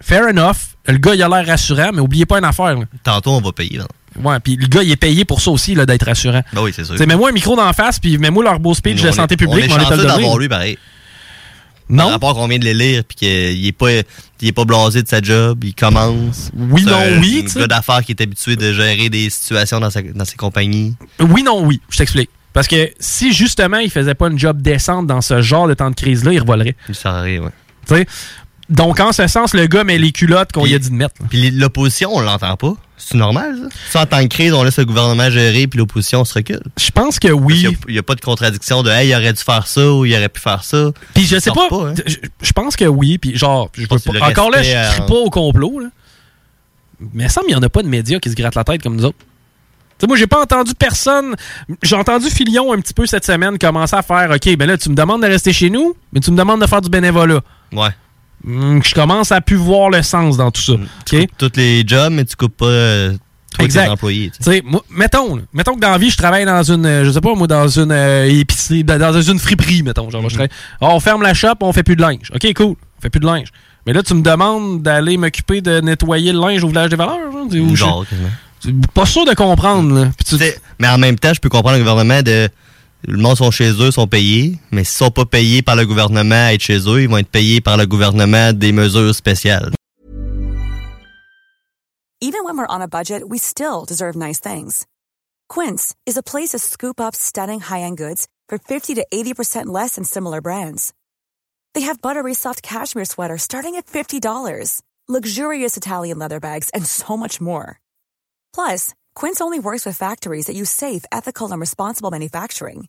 Fair enough. Le gars, il a l'air rassurant, mais oubliez pas une affaire. là. Tantôt, on va payer, là. Ouais, puis le gars, il est payé pour ça aussi, là, d'être rassurant. Ben oui, c'est sûr. Tu sais, mets-moi un micro d'en face, puis mets-moi leur beau speech de on santé publique, on est chanceux d'avoir lui, pareil. Non? Par rapport qu'on vient de les lire, puis qu'il est pas, il est pas blasé de sa job, il commence. Oui, C'est non, un- oui, Un tu sais. gars d'affaires qui est habitué de gérer des situations dans, sa, dans ses compagnies. Oui, non, oui. Je t'explique. Parce que si justement il faisait pas une job décente dans ce genre de temps de crise-là, il revolerait. Il s'arrête, ouais. Tu sais? Donc, en ce sens, le gars met les culottes qu'on lui a dit de mettre. là. Puis l'opposition, on l'entend pas. C'est normal, ça? Ça, en tant que crise, on laisse le gouvernement gérer, puis l'opposition se recule. Je pense que oui. Il n'y a, pas de contradiction de, hey, il aurait dû faire ça ou il aurait pu faire ça. Puis je sais pas, hein. je, je pense que oui, puis genre, je veux pas- encore là, je crie euh, pas au complot, là. mais il semble qu'il y en a pas de médias qui se grattent la tête comme nous autres. Tu sais, moi, j'ai pas entendu personne. J'ai entendu Filion un petit peu cette semaine commencer à faire OK, ben là, tu me demandes de rester chez nous, mais tu me demandes de faire du bénévolat. Ouais. Hum, je commence à plus voir le sens dans tout ça. Tu coupes tous les jobs, mais tu coupes pas euh, Exact. tes employés. tu Tu sais, moi, mettons, mettons que dans la vie, je travaille dans une, euh, je sais pas, moi, dans une euh, épicerie, dans, une friperie, mettons. Genre, je travaille- Ah, on ferme la shop, on fait plus de linge. OK, cool. On fait plus de linge. Mais là, tu me demandes d'aller m'occuper de nettoyer le linge au village des valeurs. genre, je- pas sûr de comprendre, là. Tu- Mais en même temps, je peux comprendre le gouvernement de. Le monde sont chez eux, sont payés, mais s'ils sont pas payés par le gouvernement à être chez eux, ils vont être payés par le gouvernement des mesures spéciales. Even when we're on a budget, we still deserve nice things. Quince is a place to scoop up stunning high-end goods for 50 to 80% less than similar brands. They have buttery soft cashmere sweaters starting at $50, luxurious Italian leather bags, and so much more. Plus, Quince only works with factories that use safe, ethical, and responsible manufacturing.